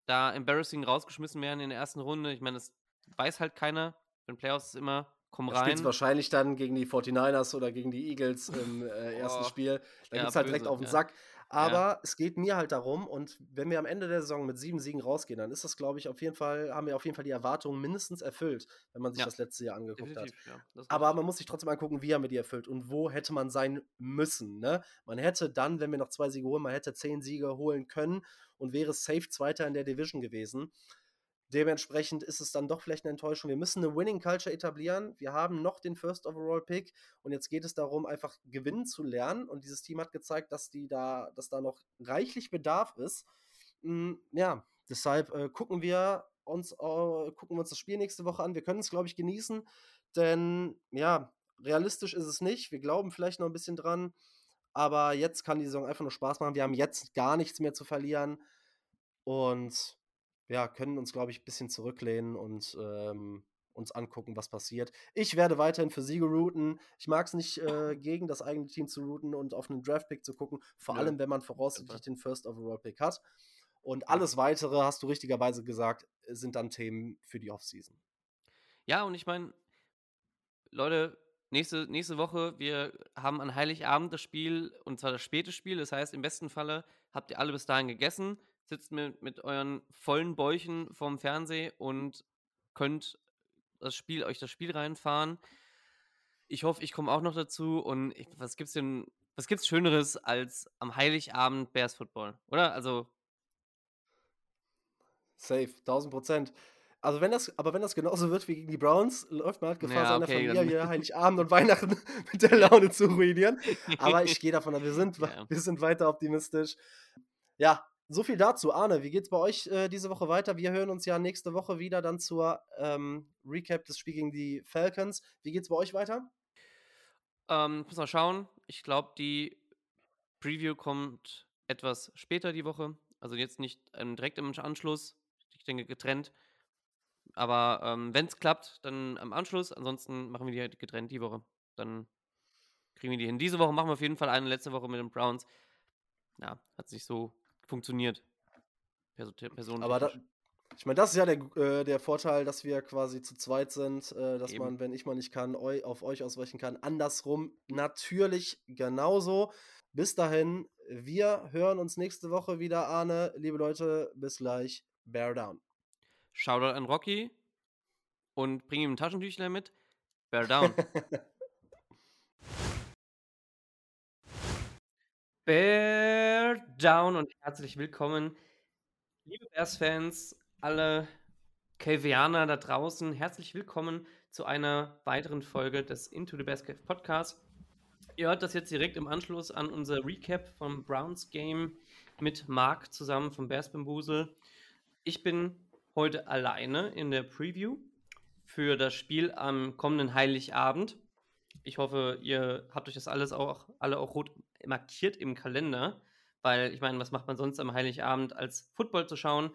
da embarrassing rausgeschmissen werden in der ersten Runde, ich meine, das weiß halt keiner. Wenn Playoffs ist immer, komm spielst rein. du wahrscheinlich dann gegen die 49ers oder gegen die Eagles im äh, ersten Oh, Spiel. Da ja, gibt's halt direkt böse, auf den ja. Sack. Aber es geht mir halt darum, und wenn wir am Ende der Saison mit sieben Siegen rausgehen, dann ist das, glaube ich, auf jeden Fall, haben wir auf jeden Fall die Erwartungen mindestens erfüllt, wenn man sich Ja. das letzte Jahr angeguckt hat. Definitiv, ja. Das ist Aber man muss sich trotzdem angucken, wie haben wir die erfüllt und wo hätte man sein müssen. Ne? Man hätte dann, wenn wir noch zwei Siege holen, man hätte zehn Siege holen können und wäre safe Zweiter in der Division gewesen. Dementsprechend ist es dann doch vielleicht eine Enttäuschung. Wir müssen eine Winning Culture etablieren. Wir haben noch den First Overall Pick und jetzt geht es darum, einfach gewinnen zu lernen. Und dieses Team hat gezeigt, dass die da, dass da noch reichlich Bedarf ist. Mm, ja, deshalb äh, gucken wir uns, äh, gucken wir uns das Spiel nächste Woche an. Wir können es, glaube ich, genießen, denn ja, realistisch ist es nicht. Wir glauben vielleicht noch ein bisschen dran, aber jetzt kann die Saison einfach nur Spaß machen. Wir haben jetzt gar nichts mehr zu verlieren und ja, können uns, glaube ich, ein bisschen zurücklehnen und ähm, uns angucken, was passiert. Ich werde weiterhin für Siege routen. Ich mag es nicht, äh, gegen das eigene Team zu routen und auf einen Draft-Pick zu gucken, vor Nö, allem, wenn man voraussichtlich den First Overall-Pick hat. Und alles weitere, hast du richtigerweise gesagt, sind dann Themen für die Offseason. Ja, und ich meine, Leute, nächste, nächste Woche, wir haben an Heiligabend das Spiel, und zwar das späte Spiel. Das heißt, im besten Falle habt ihr alle bis dahin gegessen, sitzt mit, mit euren vollen Bäuchen vorm Fernseher und könnt das Spiel, euch das Spiel reinfahren. Ich hoffe, ich komme auch noch dazu. Und ich, was gibt's denn, was gibt's Schöneres als am Heiligabend Bears Football, oder? Also. Safe, 1000 Prozent. Also wenn das, aber wenn das genauso wird wie gegen die Browns, läuft man halt Gefahr, Ja, seine okay, dann- Familie Heiligabend und Weihnachten mit der Laune zu ruinieren. Aber ich gehe davon aus, wir sind, Ja. wir sind weiter optimistisch. Ja, so viel dazu. Arne, wie geht's bei euch äh, diese Woche weiter? Wir hören uns ja nächste Woche wieder dann zur ähm, Recap des Spiels gegen die Falcons. Wie geht's bei euch weiter? Ähm, ich muss mal schauen. Ich glaube, die Preview kommt etwas später die Woche. Also jetzt nicht ähm, direkt im Anschluss. Ich denke getrennt. Aber ähm, wenn es klappt, dann am Anschluss. Ansonsten machen wir die halt getrennt die Woche. Dann kriegen wir die hin. Diese Woche machen wir auf jeden Fall eine. Letzte Woche mit den Browns. Ja, hat nicht so funktioniert. Perso Person Aber da, ich meine, das ist ja der, äh, der Vorteil, dass wir quasi zu zweit sind, äh, dass Eben. man, wenn ich mal nicht kann, eu auf euch ausweichen kann. Andersrum natürlich genauso. Bis dahin, wir hören uns nächste Woche wieder, Arne. Liebe Leute, bis gleich. Bear down. Shoutout an Rocky und bring ihm ein Taschentüchlein mit. Bear down. Bear down und herzlich willkommen, liebe Bears-Fans, alle Kelvianer da draußen. Herzlich willkommen zu einer weiteren Folge des Into the Bears Cave Podcast. Ihr hört das jetzt direkt im Anschluss an unser Recap vom Browns Game mit Marc zusammen vom Bears Bambusel. Ich bin heute alleine in der Preview für das Spiel am kommenden Heiligabend. Ich hoffe, ihr habt euch das alles auch alle auch rot markiert im Kalender, weil ich meine, was macht man sonst am Heiligabend als Football zu schauen?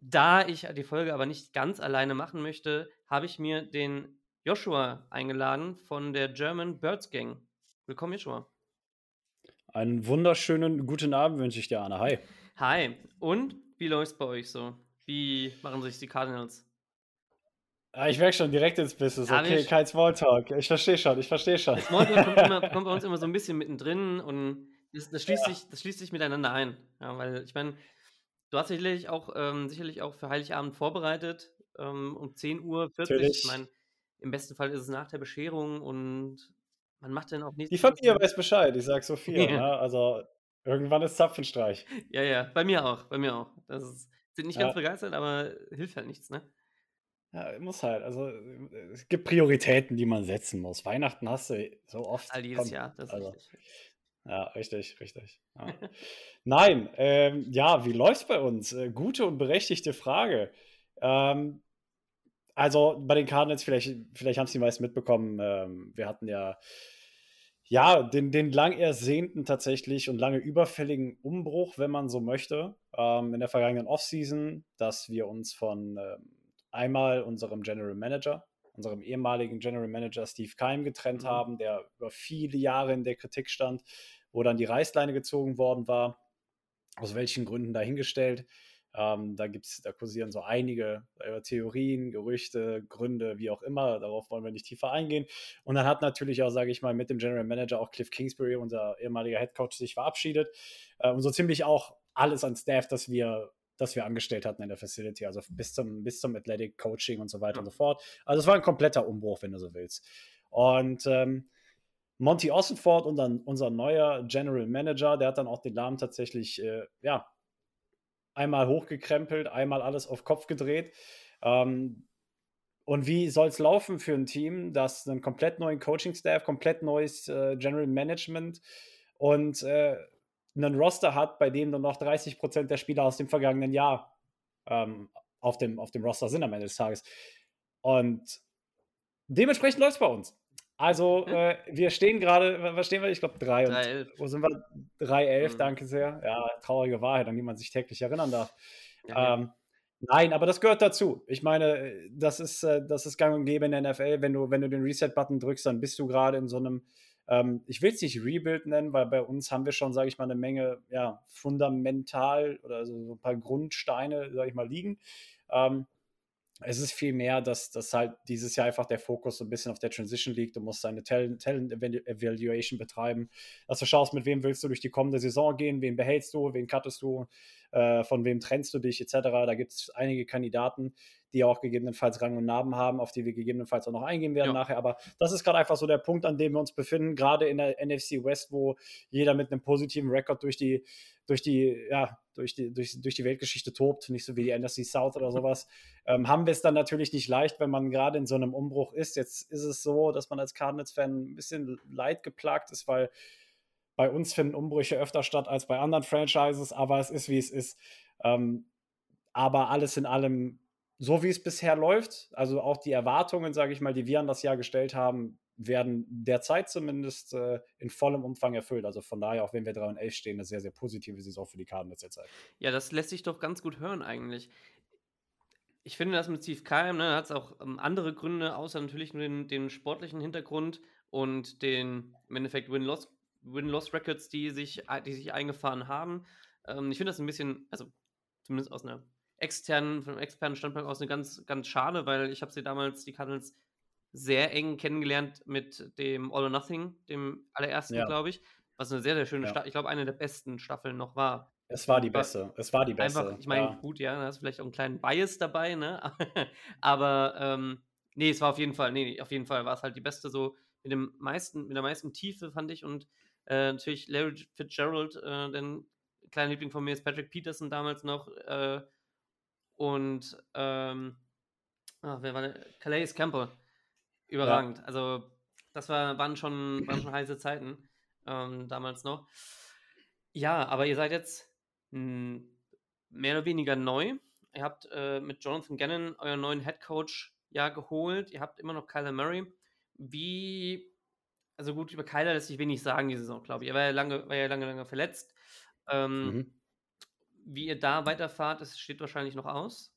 Da ich die Folge aber nicht ganz alleine machen möchte, habe ich mir den Joshua eingeladen von der German Birds Gang. Willkommen, Joshua. Einen wunderschönen guten Abend wünsche ich dir, Anna. Hi. Hi. Und wie läuft's bei euch so? Wie machen sich die Cardinals? Ah, ich merke schon direkt ins Business. Ja, Okay, kein Smalltalk. Ich verstehe schon, ich verstehe schon. Smalltalk kommt, immer, kommt bei uns immer so ein bisschen mittendrin und das, das, schließt, sich, das schließt sich miteinander ein. Ja, weil ich meine, du hast sicherlich auch, ähm, sicherlich auch für Heiligabend vorbereitet um, um 10.40 Uhr. Natürlich. Ich meine, im besten Fall ist es nach der Bescherung und man macht dann auch nichts. Die Familie weiß Bescheid, ich sag so viel. Ja. Ne? Also, irgendwann ist Zapfenstreich. Ja, ja, bei mir auch, bei mir auch. Das ist, sind nicht ganz Ja. begeistert, aber hilft halt nichts, ne? Ja, muss halt. Also, es gibt Prioritäten, die man setzen muss. Weihnachten hast du so oft. All jedes komm, Jahr, das ist also, richtig. Ja, richtig, richtig. Ja. Nein, ähm, ja, wie läuft's bei uns? Äh, gute und berechtigte Frage. Ähm, also bei den Cardinals, vielleicht, vielleicht haben es die meisten mitbekommen, ähm, wir hatten ja, ja den, den lang ersehnten tatsächlich und lange überfälligen Umbruch, wenn man so möchte, ähm, in der vergangenen Offseason, dass wir uns von ähm, einmal unserem General Manager, unserem ehemaligen General Manager Steve Keim getrennt Mhm. haben, der über viele Jahre in der Kritik stand, wo dann die Reißleine gezogen worden war. Aus welchen Gründen dahingestellt. Ähm, da gibt's, da kursieren so einige äh, Theorien, Gerüchte, Gründe, wie auch immer. Darauf wollen wir nicht tiefer eingehen. Und dann hat natürlich auch, sage ich mal, mit dem General Manager auch Cliff Kingsbury, unser ehemaliger Head Coach, sich verabschiedet. Äh, und so ziemlich auch alles an Staff, das wir, das wir angestellt hatten in der Facility, also bis zum, bis zum Athletic Coaching und so weiter Ja. und so fort. Also es war ein kompletter Umbruch, wenn du so willst. Und ähm, Monty Ossenford, unser, unser neuer General Manager, der hat dann auch den Laden tatsächlich, äh, ja, einmal hochgekrempelt, einmal alles auf Kopf gedreht. Ähm, und wie soll es laufen für ein Team, das einen komplett neuen Coaching-Staff, komplett neues äh, General Management und äh, einen Roster hat, bei dem nur noch 30 Prozent der Spieler aus dem vergangenen Jahr ähm, auf, dem, auf dem Roster sind am Ende des Tages. Und dementsprechend läuft es bei uns. Also, Mhm. äh, wir stehen gerade, wa- was stehen wir? Ich glaube, 3 und 3-11. wo sind wir? 3-11, Mhm. danke sehr. Ja, traurige Wahrheit, an die man sich täglich erinnern darf. Ja, ja. Ähm, nein, aber das gehört dazu. Ich meine, äh, das ist, äh, das ist gang und gäbe in der NFL. Wenn du, wenn du den Reset-Button drückst, dann bist du gerade in so einem, ähm, ich will es nicht Rebuild nennen, weil bei uns haben wir schon, sage ich mal, eine Menge, ja, fundamental oder so, so ein paar Grundsteine, sage ich mal, liegen. Ähm, es ist viel mehr, dass, dass halt dieses Jahr einfach der Fokus so ein bisschen auf der Transition liegt. Du musst deine Talent, Talent Evaluation betreiben, dass du schaust, mit wem willst du durch die kommende Saison gehen, wen behältst du, wen cuttest du, äh, von wem trennst du dich, etc. Da gibt es einige Kandidaten, die auch gegebenenfalls Rang und Namen haben, auf die wir gegebenenfalls auch noch eingehen werden ja. nachher. Aber das ist gerade einfach so der Punkt, an dem wir uns befinden, gerade in der NFC West, wo jeder mit einem positiven Rekord durch die, durch die, ja, durch die, durch, durch die Weltgeschichte tobt, nicht so wie die NFC South oder sowas, ähm, haben wir es dann natürlich nicht leicht, wenn man gerade in so einem Umbruch ist. Jetzt ist es so, dass man als Cardinals-Fan ein bisschen leid geplagt ist, weil bei uns finden Umbrüche öfter statt als bei anderen Franchises, aber es ist, wie es ist. Ähm, aber alles in allem so wie es bisher läuft, also auch die Erwartungen, sage ich mal, die wir an das Jahr gestellt haben, werden derzeit zumindest äh, in vollem Umfang erfüllt. Also von daher, auch wenn wir 3 und 11 stehen, eine sehr, sehr positive Saison für die Cardinals derzeit. Ja, das lässt sich doch ganz gut hören eigentlich. Ich finde das mit Steve Keim, ne, hat es auch ähm, andere Gründe, außer natürlich nur den, den, sportlichen Hintergrund und den im Endeffekt Win-Loss-Records, die sich, die sich eingefahren haben. Ähm, ich finde das ein bisschen, also zumindest aus einer externen, vom externen Standpunkt aus eine ganz, ganz schade, weil ich habe sie damals, die Cardinals, sehr eng kennengelernt mit dem All or Nothing, dem allerersten, ja. glaube ich, was eine sehr, sehr schöne ja. Staffel, ich glaube, eine der besten Staffeln noch war. Es war die beste. Es war die beste. Einfach, ich meine, ja. gut, ja, da hast du vielleicht auch einen kleinen Bias dabei, ne? Aber ähm, nee, es war auf jeden Fall, nee, auf jeden Fall war es halt die beste, so mit dem meisten, mit der meisten Tiefe, fand ich. Und äh, natürlich Larry Fitzgerald, äh, denn kleiner Liebling von mir ist Patrick Peterson damals noch, äh, und ähm, ach, wer war der? Calais Campbell. Überragend. Ja. Also, das war, waren, schon, waren schon heiße Zeiten ähm, damals noch. Ja, aber ihr seid jetzt mh, mehr oder weniger neu. Ihr habt äh, mit Jonathan Gannon euren neuen Head Coach ja geholt. Ihr habt immer noch Kyler Murray. Wie, also gut, über Kyler lässt sich wenig sagen diese Saison, glaube ich. Er war ja lange, war ja lange, lange verletzt. Ähm, mhm. Wie ihr da weiterfahrt, das steht wahrscheinlich noch aus.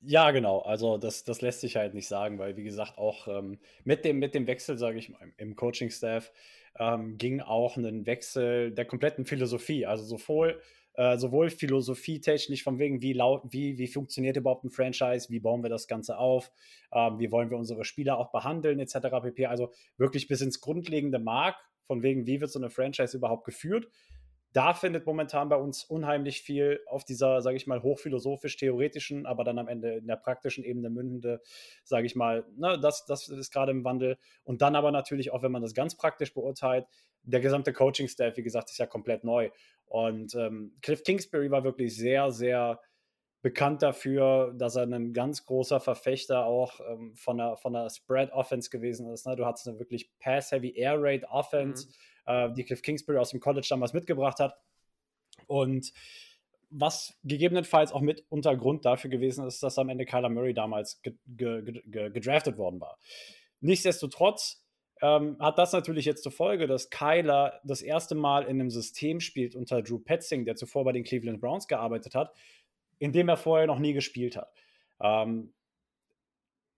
Ja, genau. Also das, das lässt sich halt nicht sagen, weil wie gesagt, auch ähm, mit, dem, mit dem Wechsel, sage ich mal, im Coaching-Staff ähm, ging auch ein Wechsel der kompletten Philosophie. Also sowohl, äh, sowohl philosophietechnisch von wegen, wie, laut, wie, wie funktioniert überhaupt ein Franchise, wie bauen wir das Ganze auf, ähm, wie wollen wir unsere Spieler auch behandeln, etc. pp. Also wirklich bis ins grundlegende Mark, von wegen, wie wird so eine Franchise überhaupt geführt da findet momentan bei uns unheimlich viel auf dieser, sage ich mal, hochphilosophisch-theoretischen, aber dann am Ende in der praktischen Ebene mündende, sage ich mal, ne, das, das ist gerade im Wandel. Und dann aber natürlich auch, wenn man das ganz praktisch beurteilt, der gesamte Coaching-Staff, wie gesagt, ist ja komplett neu. Und ähm, Cliff Kingsbury war wirklich sehr, sehr bekannt dafür, dass er ein ganz großer Verfechter auch ähm, von, der, von der Spread-Offense gewesen ist. Ne? Du hattest eine wirklich Pass-Heavy Air-Raid-Offense. Mhm äh, die Cliff Kingsbury aus dem College damals mitgebracht hat. Und was gegebenenfalls auch mit Untergrund dafür gewesen ist, dass am Ende Kyler Murray damals ge ge ge gedraftet worden war. Nichtsdestotrotz ähm, hat das natürlich jetzt zur Folge, dass Kyler das erste Mal in einem System spielt unter Drew Petzing, der zuvor bei den Cleveland Browns gearbeitet hat, in dem er vorher noch nie gespielt hat. Ähm,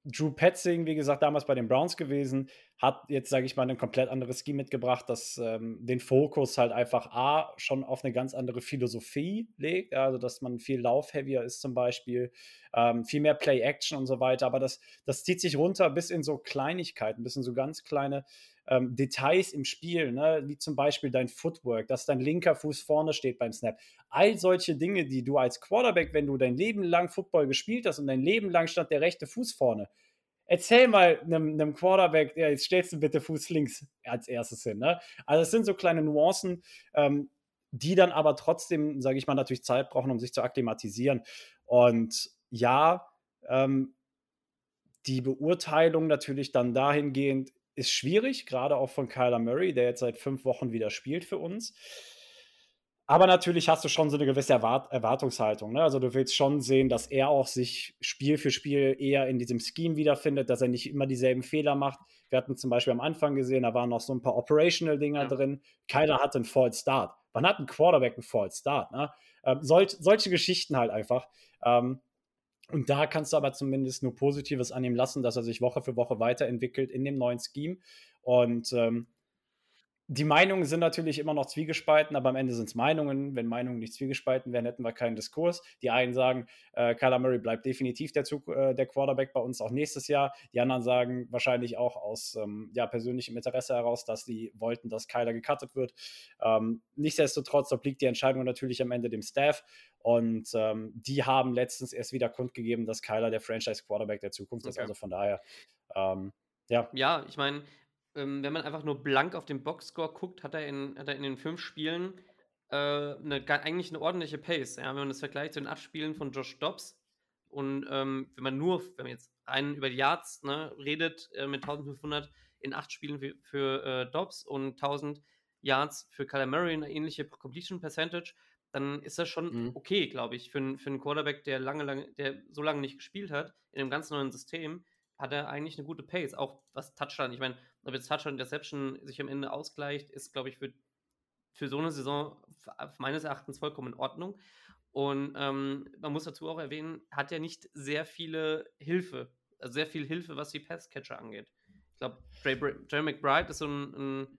Drew Petzing, wie gesagt, damals bei den Browns gewesen, hat jetzt, sage ich mal, ein komplett anderes Scheme mitgebracht, das ähm, den Fokus halt einfach A, schon auf eine ganz andere Philosophie legt, also dass man viel laufheavier ist zum Beispiel, ähm, viel mehr Play-Action und so weiter, aber das, das zieht sich runter bis in so Kleinigkeiten, bis in so ganz kleine ähm, Details im Spiel, ne? wie zum Beispiel dein Footwork, dass dein linker Fuß vorne steht beim Snap. All solche Dinge, die du als Quarterback, wenn du dein Leben lang Football gespielt hast und dein Leben lang stand der rechte Fuß vorne, erzähl mal einem, einem Quarterback, ja, jetzt stellst du bitte Fuß links als erstes hin. Ne? Also es sind so kleine Nuancen, ähm, die dann aber trotzdem, sage ich mal, natürlich Zeit brauchen, um sich zu akklimatisieren. Und ja, ähm, die Beurteilung natürlich dann dahingehend ist schwierig, gerade auch von Kyler Murray, der jetzt seit fünf Wochen wieder spielt für uns. Aber natürlich hast du schon so eine gewisse Erwart Erwartungshaltung. Ne? Also du willst schon sehen, dass er auch sich Spiel für Spiel eher in diesem Scheme wiederfindet, dass er nicht immer dieselben Fehler macht. Wir hatten zum Beispiel am Anfang gesehen, da waren noch so ein paar Operational-Dinger ja. drin. Keiner hatte einen False Start. Wann hat ein Quarterback einen False Start? Ne? Ähm, solch, solche Geschichten halt einfach. Ähm, und da kannst du aber zumindest nur Positives an ihm lassen, dass er sich Woche für Woche weiterentwickelt in dem neuen Scheme. Und ähm, die Meinungen sind natürlich immer noch zwiegespalten, aber am Ende sind es Meinungen. Wenn Meinungen nicht zwiegespalten wären, hätten wir keinen Diskurs. Die einen sagen, äh, Kyler Murray bleibt definitiv der, Zug, äh, der Quarterback bei uns auch nächstes Jahr. Die anderen sagen wahrscheinlich auch aus ähm, ja, persönlichem Interesse heraus, dass sie wollten, dass Kyler gecuttet wird. Ähm, nichtsdestotrotz obliegt die Entscheidung natürlich am Ende dem Staff. Und ähm, die haben letztens erst wieder kundgegeben, dass Kyler der Franchise-Quarterback der Zukunft okay. ist. Also von daher, ähm, ja. Ja, ich meine, ähm, wenn man einfach nur blank auf den Boxscore guckt, hat er in, hat er in den fünf Spielen äh, eine, eigentlich eine ordentliche Pace. Ja? Wenn man das vergleicht zu den acht Spielen von Josh Dobbs und ähm, wenn man nur, wenn man jetzt rein über die Yards ne, redet, äh, mit 1500 in acht Spielen für, für äh, Dobbs und 1000 Yards für Kyler Murray, eine ähnliche Completion Percentage, dann ist das schon mhm. okay, glaube ich, für, für einen Quarterback, der lange, lange, der so lange nicht gespielt hat, in einem ganz neuen System, hat er eigentlich eine gute Pace, auch was Touchdown. Ich meine, ob jetzt Touchdown Interception sich am Ende ausgleicht, ist, glaube ich, für, für so eine Saison meines Erachtens vollkommen in Ordnung. Und ähm, man muss dazu auch erwähnen, hat ja nicht sehr viele Hilfe, also sehr viel Hilfe, was die Passcatcher angeht. Ich glaube, Jerry McBride ist so ein, ein,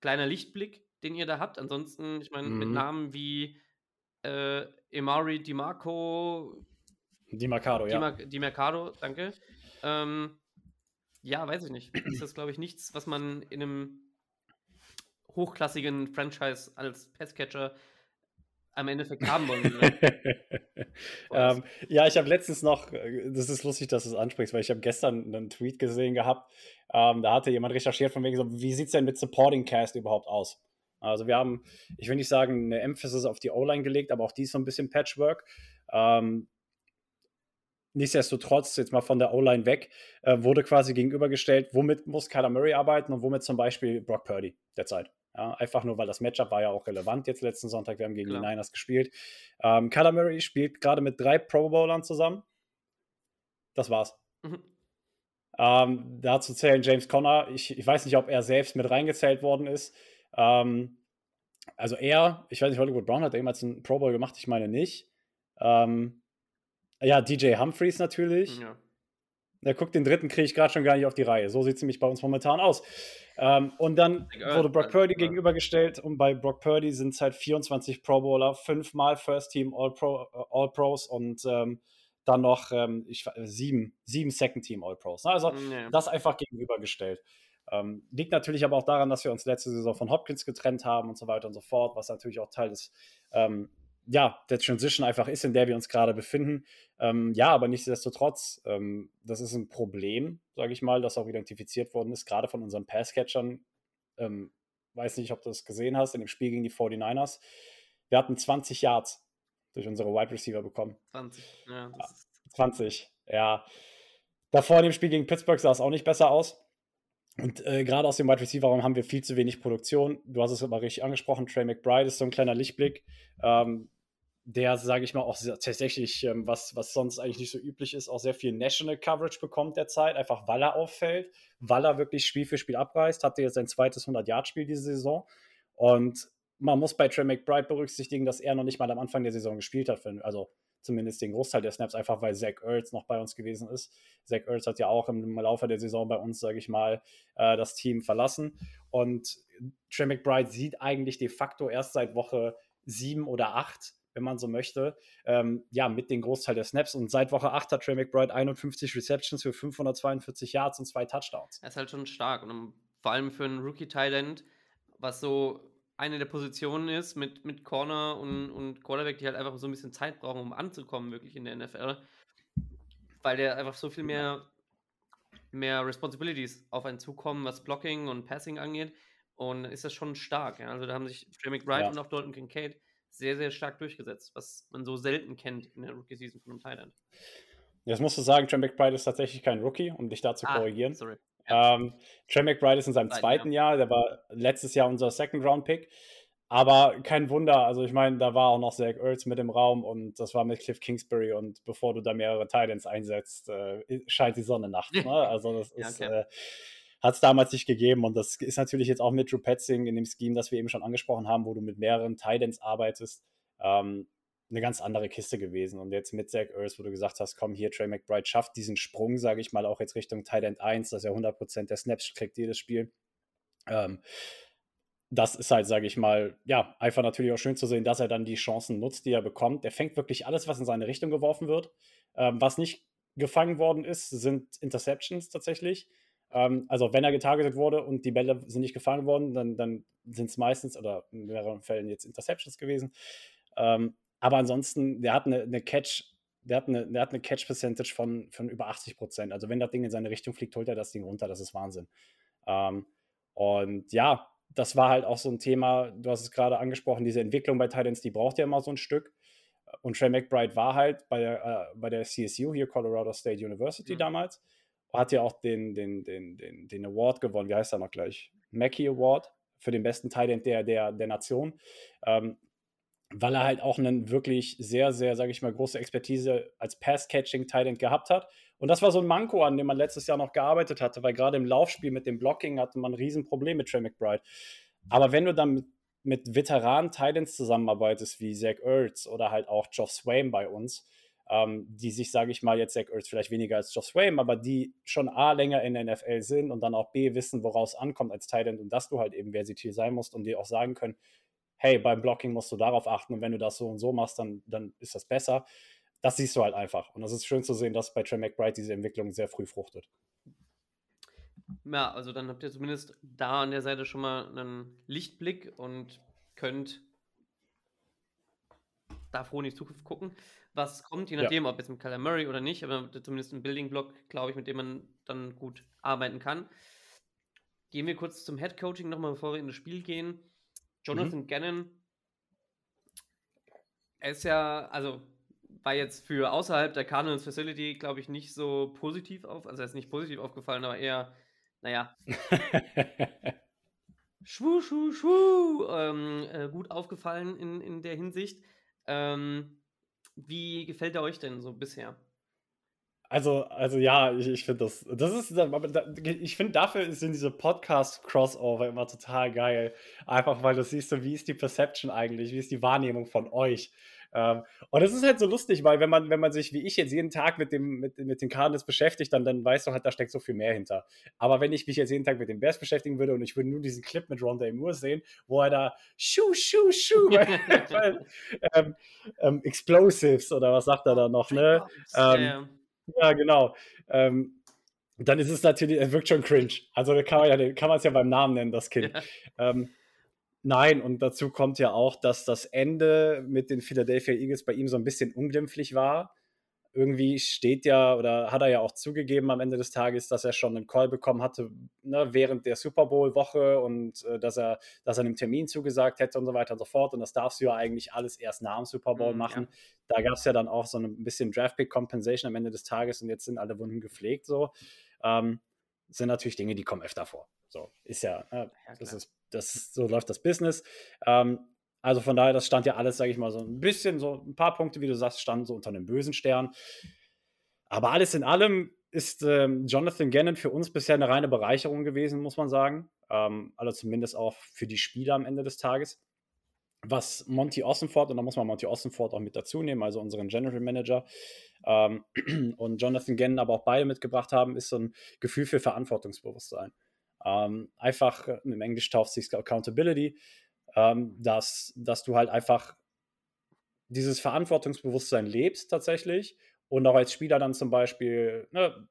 kleiner Lichtblick, den ihr da habt. Ansonsten, ich meine, mhm. mit Namen wie äh, Emari DiMarco. DiMarcado, ja. DiMarcado, danke. Ähm, ja, weiß ich nicht. Ist das, glaube ich, nichts, was man in einem hochklassigen Franchise als Passcatcher am Endeffekt haben wollen ähm, ja, ich habe letztens noch, äh, das ist lustig, dass du es ansprichst, weil ich habe gestern einen Tweet gesehen gehabt, ähm, da hatte jemand recherchiert von wegen so, wie sieht es denn mit Supporting Cast überhaupt aus? Also wir haben, ich will nicht sagen, eine Emphasis auf die O-Line gelegt, aber auch die ist so ein bisschen Patchwork. Ähm, Nichtsdestotrotz, jetzt mal von der O-Line weg, äh, wurde quasi gegenübergestellt, womit muss Kyler Murray arbeiten und womit zum Beispiel Brock Purdy derzeit. Ja, einfach nur, weil das Matchup war ja auch relevant jetzt letzten Sonntag. Wir haben gegen Klar. die Niners gespielt. Ähm, Kyler Murray spielt gerade mit drei Pro Bowlern zusammen. Das war's. Mhm. Ähm, dazu zählen James Conner. Ich, ich weiß nicht, ob er selbst mit reingezählt worden ist. Ähm, also er, ich weiß nicht, Hollywood Brown hat er jemals einen Pro Bowl gemacht, ich meine nicht. Ähm, ja, DJ Humphreys natürlich. Ja. Ja, guck, den dritten kriege ich gerade schon gar nicht auf die Reihe. So sieht es nämlich bei uns momentan aus. Ähm, und dann wurde Brock Purdy gegenübergestellt und bei Brock Purdy sind es halt 24 Pro Bowler, fünfmal First Team All, Pro, äh, All Pros und ähm, dann noch ähm, ich, sieben, sieben Second Team All Pros. Ne? Also ja. das einfach gegenübergestellt. Ähm, liegt natürlich aber auch daran, dass wir uns letzte Saison von Hopkins getrennt haben und so weiter und so fort, was natürlich auch Teil des ähm, ja, der Transition einfach ist, in der wir uns gerade befinden. Ähm, ja, aber nichtsdestotrotz, ähm, das ist ein Problem, sage ich mal, das auch identifiziert worden ist, gerade von unseren Passcatchern. Ähm, weiß nicht, ob du das gesehen hast, in dem Spiel gegen die 49ers. Wir hatten 20 Yards durch unsere Wide Receiver bekommen. 20, ja. 20, ja. Davor in dem Spiel gegen Pittsburgh sah es auch nicht besser aus. Und äh, gerade aus dem Wide Receiver Raum haben wir viel zu wenig Produktion. Du hast es aber richtig angesprochen. Trey McBride ist so ein kleiner Lichtblick. Ähm, der, sage ich mal, auch tatsächlich, ähm, was, was sonst eigentlich nicht so üblich ist, auch sehr viel National Coverage bekommt derzeit, einfach weil er auffällt, weil er wirklich Spiel für Spiel abreißt, hatte jetzt sein zweites 100-Yard-Spiel diese Saison. Und man muss bei Trey McBride berücksichtigen, dass er noch nicht mal am Anfang der Saison gespielt hat, also zumindest den Großteil der Snaps, einfach weil Zach Ertz noch bei uns gewesen ist. Zach Ertz hat ja auch im Laufe der Saison bei uns, sage ich mal, äh, das Team verlassen. Und Trey McBride sieht eigentlich de facto erst seit Woche sieben oder acht wenn man so möchte, ähm, ja, mit dem Großteil der Snaps. Und seit Woche 8 hat Trey McBride 51 Receptions für 542 Yards und zwei Touchdowns. Er ist halt schon stark. Und vor allem für einen Rookie-Talent, was so eine der Positionen ist mit, mit Corner und, und Quarterback, die halt einfach so ein bisschen Zeit brauchen, um anzukommen, wirklich in der NFL. Weil der einfach so viel mehr, mehr Responsibilities auf einen zukommen, was Blocking und Passing angeht. Und ist das schon stark. Ja? Also da haben sich Trey McBride ja. und auch Dalton Kincaid sehr, sehr stark durchgesetzt, was man so selten kennt in der Rookie-Season von einem Thailand. Jetzt musst du sagen, Trey McBride ist tatsächlich kein Rookie, um dich da zu ah, korrigieren. Sorry. Ja. Ähm, Trey McBride ist in seinem zweiten Jahr. Jahr, der war letztes Jahr unser Second-Round-Pick. Aber kein Wunder, also ich meine, da war auch noch Zach Ertz mit im Raum und das war mit Cliff Kingsbury und bevor du da mehrere Titans einsetzt, äh, scheint die Sonne nachts. Ne? Also das ist, ja, okay. äh, hat es damals nicht gegeben. Und das ist natürlich jetzt auch mit Drew Petzing in dem Scheme, das wir eben schon angesprochen haben, wo du mit mehreren Titans arbeitest, ähm, eine ganz andere Kiste gewesen. Und jetzt mit Zach Ertz, wo du gesagt hast, komm hier, Trey McBride schafft diesen Sprung, sage ich mal, auch jetzt Richtung Titan 1, dass er 100% der Snaps kriegt jedes Spiel. Ähm, das ist halt, sage ich mal, ja, einfach natürlich auch schön zu sehen, dass er dann die Chancen nutzt, die er bekommt. Er fängt wirklich alles, was in seine Richtung geworfen wird. Ähm, was nicht gefangen worden ist, sind Interceptions tatsächlich. Ähm, also wenn er getargetet wurde und die Bälle sind nicht gefangen worden, dann, dann sind es meistens oder in mehreren Fällen jetzt Interceptions gewesen. Ähm, aber ansonsten, der hat eine, eine Catch, der hat eine, der hat eine Catch-Percentage von, von über 80 Prozent. Also wenn das Ding in seine Richtung fliegt, holt er das Ding runter. Das ist Wahnsinn. Ähm, und ja, das war halt auch so ein Thema, du hast es gerade angesprochen, diese Entwicklung bei Titans, die braucht ja immer so ein Stück. Und Trey McBride war halt bei der, äh, bei der CSU hier, Colorado State University mhm. damals, hat ja auch den, den, den, den, den Award gewonnen, wie heißt er noch gleich? Mackey Award für den besten Titan der, der, der Nation. Ähm, weil er halt auch einen wirklich sehr, sehr, sage ich mal, große Expertise als Pass-Catching-Titan gehabt hat. Und das war so ein Manko, an dem man letztes Jahr noch gearbeitet hatte, weil gerade im Laufspiel mit dem Blocking hatte man ein Riesenproblem mit Trey McBride. Aber wenn du dann mit, mit veteranen Titans zusammenarbeitest, wie Zach Ertz oder halt auch Josh Swain bei uns, ähm, die sich, sage ich mal, jetzt Zach Ertz vielleicht weniger als Josh Swain, aber die schon A, länger in der NFL sind und dann auch B, wissen, woraus ankommt als Titan und dass du halt eben versitär sein musst und dir auch sagen können, hey, beim Blocking musst du darauf achten und wenn du das so und so machst, dann, dann ist das besser. Das siehst du halt einfach. Und das ist schön zu sehen, dass bei Trey McBride diese Entwicklung sehr früh fruchtet. Ja, also dann habt ihr zumindest da an der Seite schon mal einen Lichtblick und könnt da froh in die Zukunft gucken, was kommt, je nachdem, ja. ob jetzt mit Kyler Murray oder nicht, aber zumindest ein Building-Block, glaube ich, mit dem man dann gut arbeiten kann. Gehen wir kurz zum Head Coaching nochmal, bevor wir in das Spiel gehen. Jonathan mhm. Gannon, er ist ja, also war jetzt für außerhalb der Cardinals Facility, glaube ich, nicht so positiv auf, also er ist nicht positiv aufgefallen, aber eher, naja, schwu, schwu, schwu, ähm, äh, gut aufgefallen in, in der Hinsicht. Ähm, wie gefällt er euch denn so bisher? Also, also ja, ich, ich finde das, das ist, ich finde dafür sind diese Podcast-Crossover immer total geil. Einfach weil du siehst, so, wie ist die Perception eigentlich, wie ist die Wahrnehmung von euch. Ähm, und es ist halt so lustig, weil wenn man, wenn man sich, wie ich jetzt jeden Tag mit, dem, mit, mit den Cardinals beschäftigt, dann, dann weißt du halt, da steckt so viel mehr hinter. Aber wenn ich mich jetzt jeden Tag mit den Bears beschäftigen würde und ich würde nur diesen Clip mit Ronda Moore sehen, wo er da Schuh, Schuh, Schuh, ähm, ähm, Explosives oder was sagt er da noch, ne? Ähm, ja, genau. Ähm, dann ist es natürlich, es wirkt schon cringe. Also da kann man ja, kann man es ja beim Namen nennen, das Kind. Ja. Nein, und dazu kommt ja auch, dass das Ende mit den Philadelphia Eagles bei ihm so ein bisschen unglimpflich war irgendwie steht ja oder hat er ja auch zugegeben am Ende des Tages, dass er schon einen Call bekommen hatte ne, während der Super Bowl-Woche und äh, dass, er, dass er einem Termin zugesagt hätte und so weiter und so fort. Und das darfst du ja eigentlich alles erst nach dem Super Bowl mm, machen. Ja. Da gab es ja dann auch so ein bisschen Draft-Pick-Compensation am Ende des Tages und jetzt sind alle Wunden gepflegt. So. Ähm, sind natürlich Dinge, die kommen öfter vor. So, ist ja, äh, ja das ist, das ist, so läuft das Business. Ähm, also von daher, das stand ja alles, sage ich mal, so ein bisschen, so ein paar Punkte, wie du sagst, standen so unter einem bösen Stern. Aber alles in allem ist ähm, Jonathan Gannon für uns bisher eine reine Bereicherung gewesen, muss man sagen. Ähm, also zumindest auch für die Spieler am Ende des Tages. Was Monty Ossenford, und da muss man Monty Ossenford auch mit dazu nehmen, also unseren General Manager, ähm, und Jonathan Gannon aber auch beide mitgebracht haben, ist so ein Gefühl für Verantwortungsbewusstsein. Ähm, einfach, äh, im Englisch tauft sich Accountability ähm, dass, dass du halt einfach dieses Verantwortungsbewusstsein lebst tatsächlich und auch als Spieler dann zum Beispiel, ne,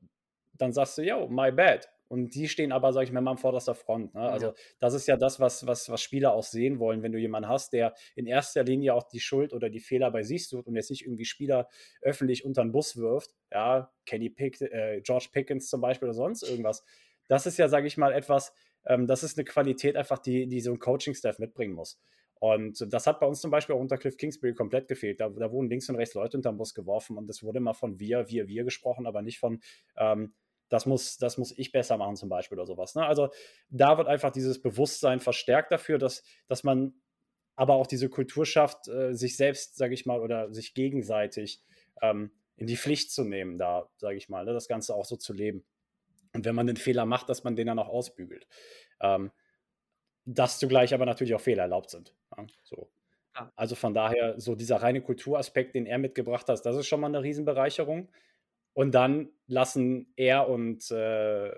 dann sagst du, yo, my bad. Und die stehen aber, sag ich mal, mal an vorderster Front. Ne? Also, ja. das ist ja das, was, was, was Spieler auch sehen wollen, wenn du jemanden hast, der in erster Linie auch die Schuld oder die Fehler bei sich sucht und jetzt nicht irgendwie Spieler öffentlich unter den Bus wirft. Ja, Kenny Pick, äh, George Pickens zum Beispiel oder sonst irgendwas. Das ist ja, sag ich mal, etwas, ähm, das ist eine Qualität einfach, die, die so ein Coaching-Staff mitbringen muss. Und das hat bei uns zum Beispiel auch unter Cliff Kingsbury komplett gefehlt. Da, da wurden links und rechts Leute unter den Bus geworfen und es wurde immer von wir, wir, wir gesprochen, aber nicht von, ähm, das muss, das muss ich besser machen zum Beispiel oder sowas. Ne? Also da wird einfach dieses Bewusstsein verstärkt dafür, dass, dass man aber auch diese Kultur schafft, äh, sich selbst, sage ich mal, oder sich gegenseitig ähm, in die Pflicht zu nehmen, da, sage ich mal, ne? das Ganze auch so zu leben. Und wenn man den Fehler macht, dass man den dann auch ausbügelt. Ähm, dass zugleich aber natürlich auch Fehler erlaubt sind. Ja, so. ja. Also von daher, so dieser reine Kulturaspekt, den er mitgebracht hat, das ist schon mal eine Riesenbereicherung. Und dann lassen er und äh,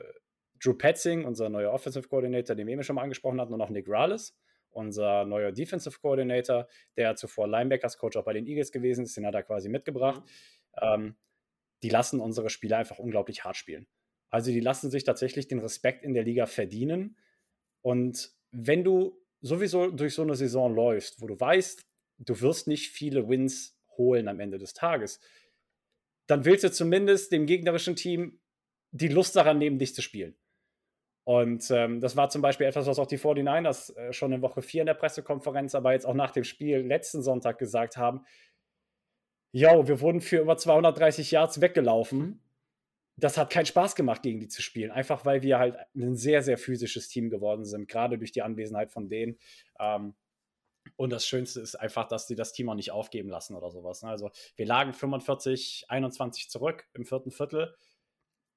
Drew Petzing, unser neuer Offensive Coordinator, den wir eben schon mal angesprochen hatten, und auch Nick Rallis, unser neuer Defensive Coordinator, der zuvor Linebackers Coach auch bei den Eagles gewesen ist, den hat er quasi mitgebracht. Mhm. Ähm, die lassen unsere Spieler einfach unglaublich hart spielen. Also die lassen sich tatsächlich den Respekt in der Liga verdienen. Und wenn du sowieso durch so eine Saison läufst, wo du weißt, du wirst nicht viele Wins holen am Ende des Tages, dann willst du zumindest dem gegnerischen Team die Lust daran nehmen, dich zu spielen. Und ähm, das war zum Beispiel etwas, was auch die 49ers äh, schon in Woche 4 in der Pressekonferenz, aber jetzt auch nach dem Spiel letzten Sonntag gesagt haben. Jo, wir wurden für über 230 Yards weggelaufen. Das hat keinen Spaß gemacht, gegen die zu spielen. Einfach weil wir halt ein sehr, sehr physisches Team geworden sind, gerade durch die Anwesenheit von denen. Ähm, und das Schönste ist einfach, dass sie das Team auch nicht aufgeben lassen oder sowas. Ne? Also wir lagen 45, 21 zurück im vierten Viertel.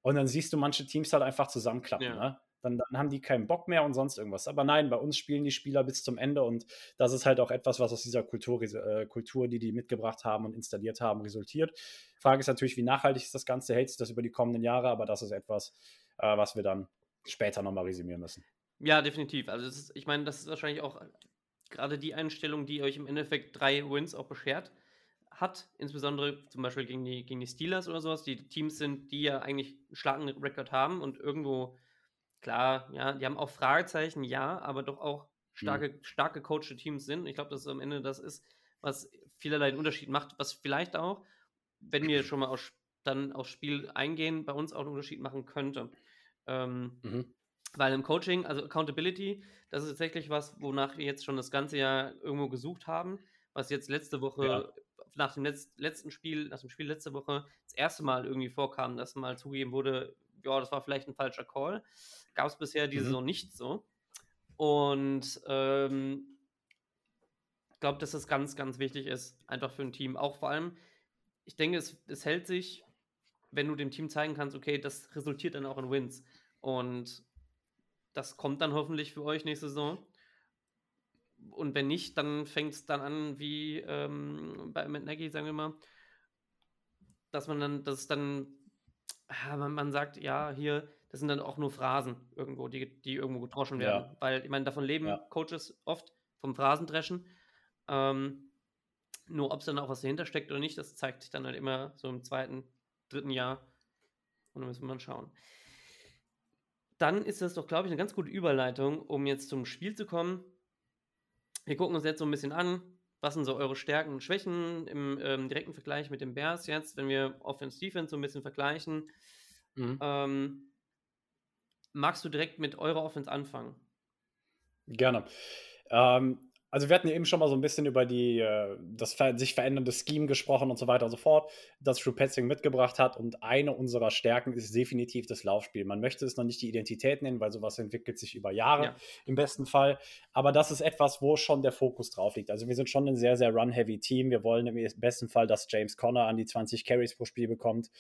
Und dann siehst du manche Teams halt einfach zusammenklappen. Ja. Ne? Dann, dann, haben die keinen Bock mehr und sonst irgendwas. Aber nein, bei uns spielen die Spieler bis zum Ende und das ist halt auch etwas, was aus dieser Kultur, äh, Kultur die die mitgebracht haben und installiert haben, resultiert. Frage ist natürlich, wie nachhaltig ist das Ganze, hält sich das über die kommenden Jahre, aber das ist etwas, äh, was wir dann später nochmal resümieren müssen. Ja, definitiv. Also ist, ich meine, das ist wahrscheinlich auch gerade die Einstellung, die euch im Endeffekt drei Wins auch beschert hat, insbesondere zum Beispiel gegen die, gegen die Steelers oder sowas, die Teams sind, die ja eigentlich einen starken Rekord haben und irgendwo, klar, ja, die haben auch Fragezeichen, ja, aber doch auch starke, mhm. stark gecoachte Teams sind. Ich glaube, dass am Ende das ist, was vielerlei den Unterschied macht, was vielleicht auch, wenn wir schon mal aus, dann aufs Spiel eingehen, bei uns auch einen Unterschied machen könnte. Ähm, mhm. Weil im Coaching, also Accountability, das ist tatsächlich was, wonach wir jetzt schon das ganze Jahr irgendwo gesucht haben, was jetzt letzte Woche, ja. nach dem Letz letzten Spiel, nach dem Spiel letzte Woche, das erste Mal irgendwie vorkam, dass mal zugegeben wurde, ja, das war vielleicht ein falscher Call. Gab es bisher diese mhm. Saison nicht so. Und ähm, ich glaube, dass das ganz, ganz wichtig ist, einfach für ein Team. Auch vor allem, ich denke, es, es hält sich, wenn du dem Team zeigen kannst, okay, das resultiert dann auch in Wins. Und das kommt dann hoffentlich für euch nächste Saison. Und wenn nicht, dann fängt es dann an, wie ähm, bei Matt Nagy, sagen wir mal, dass man dann, dass es dann, ja, man, man, sagt, ja, hier, das sind dann auch nur Phrasen irgendwo, die, die irgendwo gedroschen werden. Ja. Weil, ich meine, davon leben ja. Coaches oft vom Phrasendreschen. Ähm, nur ob es dann auch was dahinter steckt oder nicht, das zeigt sich dann halt immer so im zweiten, dritten Jahr. Und dann müssen wir mal schauen dann ist das doch, glaube ich, eine ganz gute Überleitung, um jetzt zum Spiel zu kommen. Wir gucken uns jetzt so ein bisschen an, was sind so eure Stärken und Schwächen im ähm, direkten Vergleich mit den Bears jetzt, wenn wir Offense Defense so ein bisschen vergleichen. Mhm. Ähm, magst du direkt mit eurer Offense anfangen? Gerne. Ähm, also wir hatten ja eben schon mal so ein bisschen über die, äh, das sich verändernde Scheme gesprochen und so weiter und so fort, das Drew Petzing mitgebracht hat. Und eine unserer Stärken ist definitiv das Laufspiel. Man möchte es noch nicht die Identität nennen, weil sowas entwickelt sich über Jahre ja. im besten Fall. Aber das ist etwas, wo schon der Fokus drauf liegt. Also wir sind schon ein sehr, sehr run-heavy Team. Wir wollen im besten Fall, dass James Conner an die 20 Carries pro Spiel bekommt.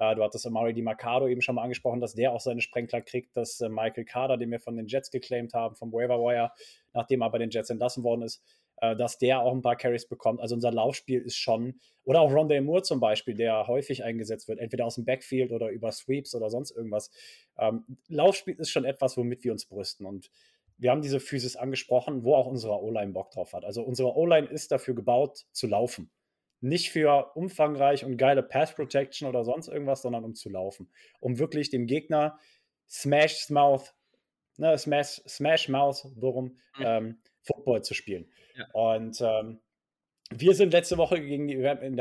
Äh, du hattest Amari Di Mercado eben schon mal angesprochen, dass der auch seine Sprenkler kriegt, dass äh, Michael Carter, den wir von den Jets geclaimed haben, vom Waiver Wire, nachdem er bei den Jets entlassen worden ist, äh, dass der auch ein paar Carries bekommt. Also unser Laufspiel ist schon, oder auch Rondé Moore zum Beispiel, der häufig eingesetzt wird, entweder aus dem Backfield oder über Sweeps oder sonst irgendwas. Ähm, Laufspiel ist schon etwas, womit wir uns brüsten und wir haben diese Physis angesprochen, wo auch unsere O-Line Bock drauf hat. Also unsere O-Line ist dafür gebaut, zu laufen nicht für umfangreich und geile Pass Protection oder sonst irgendwas, sondern um zu laufen. Um wirklich dem Gegner Smash Mouth, ne, Smash, Smash Mouth, worum, mhm. ähm, Football zu spielen. Ja. Und ähm, wir sind letzte Woche gegen die,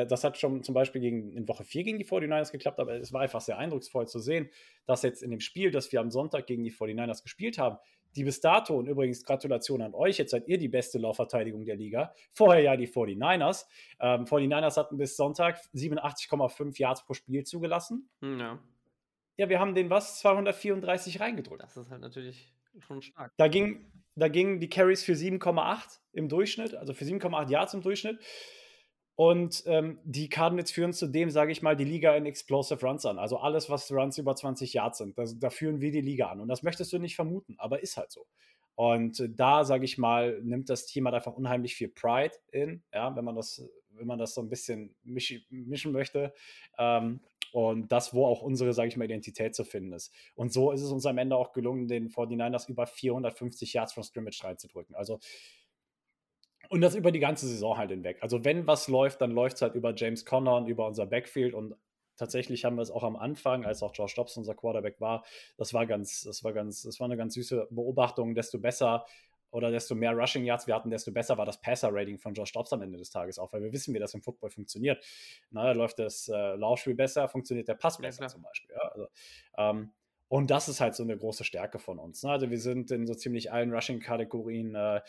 das hat schon zum Beispiel gegen, in Woche 4 gegen die 49ers geklappt, aber es war einfach sehr eindrucksvoll zu sehen, dass jetzt in dem Spiel, das wir am Sonntag gegen die 49ers gespielt haben, die bis dato, und übrigens Gratulation an euch, jetzt seid ihr die beste Laufverteidigung der Liga, vorher ja die 49ers. Ähm, 49ers hatten bis Sonntag 87,5 Yards pro Spiel zugelassen. Hm, ja. Ja, wir haben den was 234 reingedrückt. Das ist halt natürlich schon stark. Da, ging, da gingen die Carries für 7,8 im Durchschnitt, also für 7,8 Yards im Durchschnitt. Und ähm, die Cardinals führen zudem, sage ich mal, die Liga in Explosive Runs an. Also alles, was Runs über 20 Yards sind, das, da führen wir die Liga an. Und das möchtest du nicht vermuten, aber ist halt so. Und äh, da, sage ich mal, nimmt das Team halt einfach unheimlich viel Pride in, ja, wenn man das, wenn man das so ein bisschen misch, mischen möchte. Ähm, und das, wo auch unsere, sage ich mal, Identität zu finden ist. Und so ist es uns am Ende auch gelungen, den 49ers über 450 Yards von Scrimmage reinzudrücken. Also Und das über die ganze Saison halt hinweg. Also wenn was läuft, dann läuft es halt über James Conner und über unser Backfield und tatsächlich haben wir es auch am Anfang, als auch Josh Dobbs unser Quarterback war, das war ganz, das war ganz, das war eine ganz süße Beobachtung, desto besser oder desto mehr Rushing Yards wir hatten, desto besser war das Passer-Rating von Josh Dobbs am Ende des Tages auch, weil wir wissen, wie das im Football funktioniert. Na, da läuft das äh, Laufspiel besser, funktioniert der Pass besser ja, zum Beispiel. Ja? Also, ähm, und das ist halt so eine große Stärke von uns. Ne? Also wir sind in so ziemlich allen Rushing-Kategorien, äh,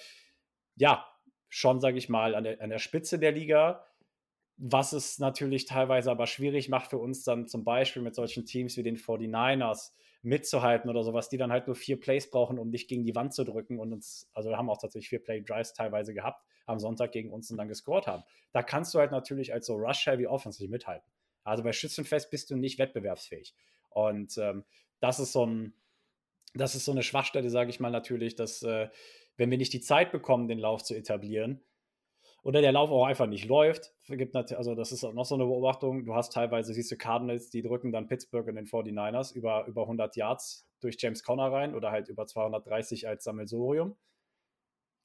ja, schon, sage ich mal, an der, an der Spitze der Liga was es natürlich teilweise aber schwierig macht für uns dann zum Beispiel mit solchen Teams wie den 49ers mitzuhalten oder sowas, die dann halt nur vier Plays brauchen, um dich gegen die Wand zu drücken und uns, also wir haben auch tatsächlich vier Play-Drives teilweise gehabt, am Sonntag gegen uns und dann gescored haben. Da kannst du halt natürlich als so Rush-Heavy Offense nicht mithalten. Also bei Schützenfest bist du nicht wettbewerbsfähig. Und ähm, das ist so ein, das ist so eine Schwachstelle, sage ich mal natürlich, dass äh, wenn wir nicht die Zeit bekommen, den Lauf zu etablieren, oder der Lauf auch einfach nicht läuft. Gibt also das ist auch noch so eine Beobachtung. Du hast teilweise, siehst du Cardinals, die drücken dann Pittsburgh in den 49ers über, über 100 Yards durch James Conner rein oder halt über 230 als Sammelsorium.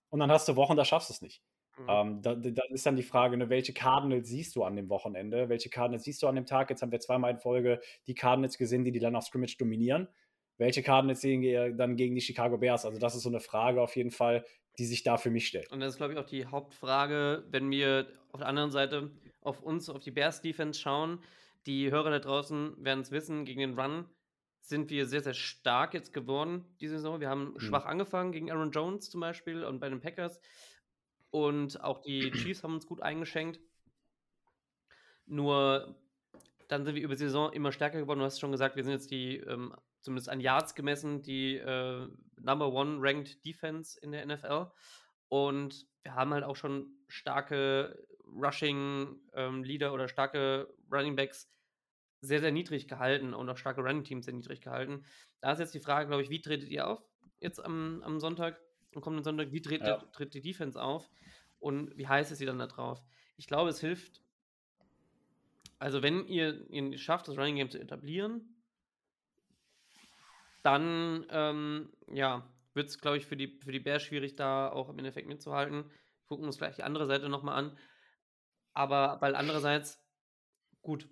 Und dann hast du Wochen, da schaffst du es nicht. Mhm. Ähm, da, da, ist dann die Frage, ne, welche Cardinals siehst du an dem Wochenende? Welche Cardinals siehst du an dem Tag? Jetzt haben wir zweimal in Folge die Cardinals gesehen, die die Line of Scrimmage dominieren. Welche Cardinals sehen wir dann gegen die Chicago Bears? Also das ist so eine Frage auf jeden Fall, die sich da für mich stellt. Und das ist, glaube ich, auch die Hauptfrage, wenn wir auf der anderen Seite auf uns, auf die Bears-Defense schauen. Die Hörer da draußen werden es wissen, gegen den Run sind wir sehr, sehr stark jetzt geworden diese Saison. Wir haben mhm. schwach angefangen gegen Aaron Jones zum Beispiel und bei den Packers. Und auch die Chiefs haben uns gut eingeschenkt. Nur dann sind wir über die Saison immer stärker geworden. Du hast schon gesagt, wir sind jetzt die ähm, zumindest an Yards gemessen, die äh, Number One Ranked Defense in der NFL. Und wir haben halt auch schon starke Rushing-Leader ähm, oder starke Running Backs sehr, sehr niedrig gehalten und auch starke Running Teams sehr niedrig gehalten. Da ist jetzt die Frage, glaube ich, wie tretet ihr auf jetzt am, am Sonntag, am kommenden Sonntag? Wie tritt, ja. tritt die Defense auf und wie heiß ist sie dann da drauf? Ich glaube, es hilft, also wenn ihr, ihr schafft, das Running Game zu etablieren, dann ähm, ja, wird es, glaube ich, für die, für die Bears schwierig, da auch im Endeffekt mitzuhalten. Gucken uns vielleicht die andere Seite nochmal an. Aber weil andererseits, gut,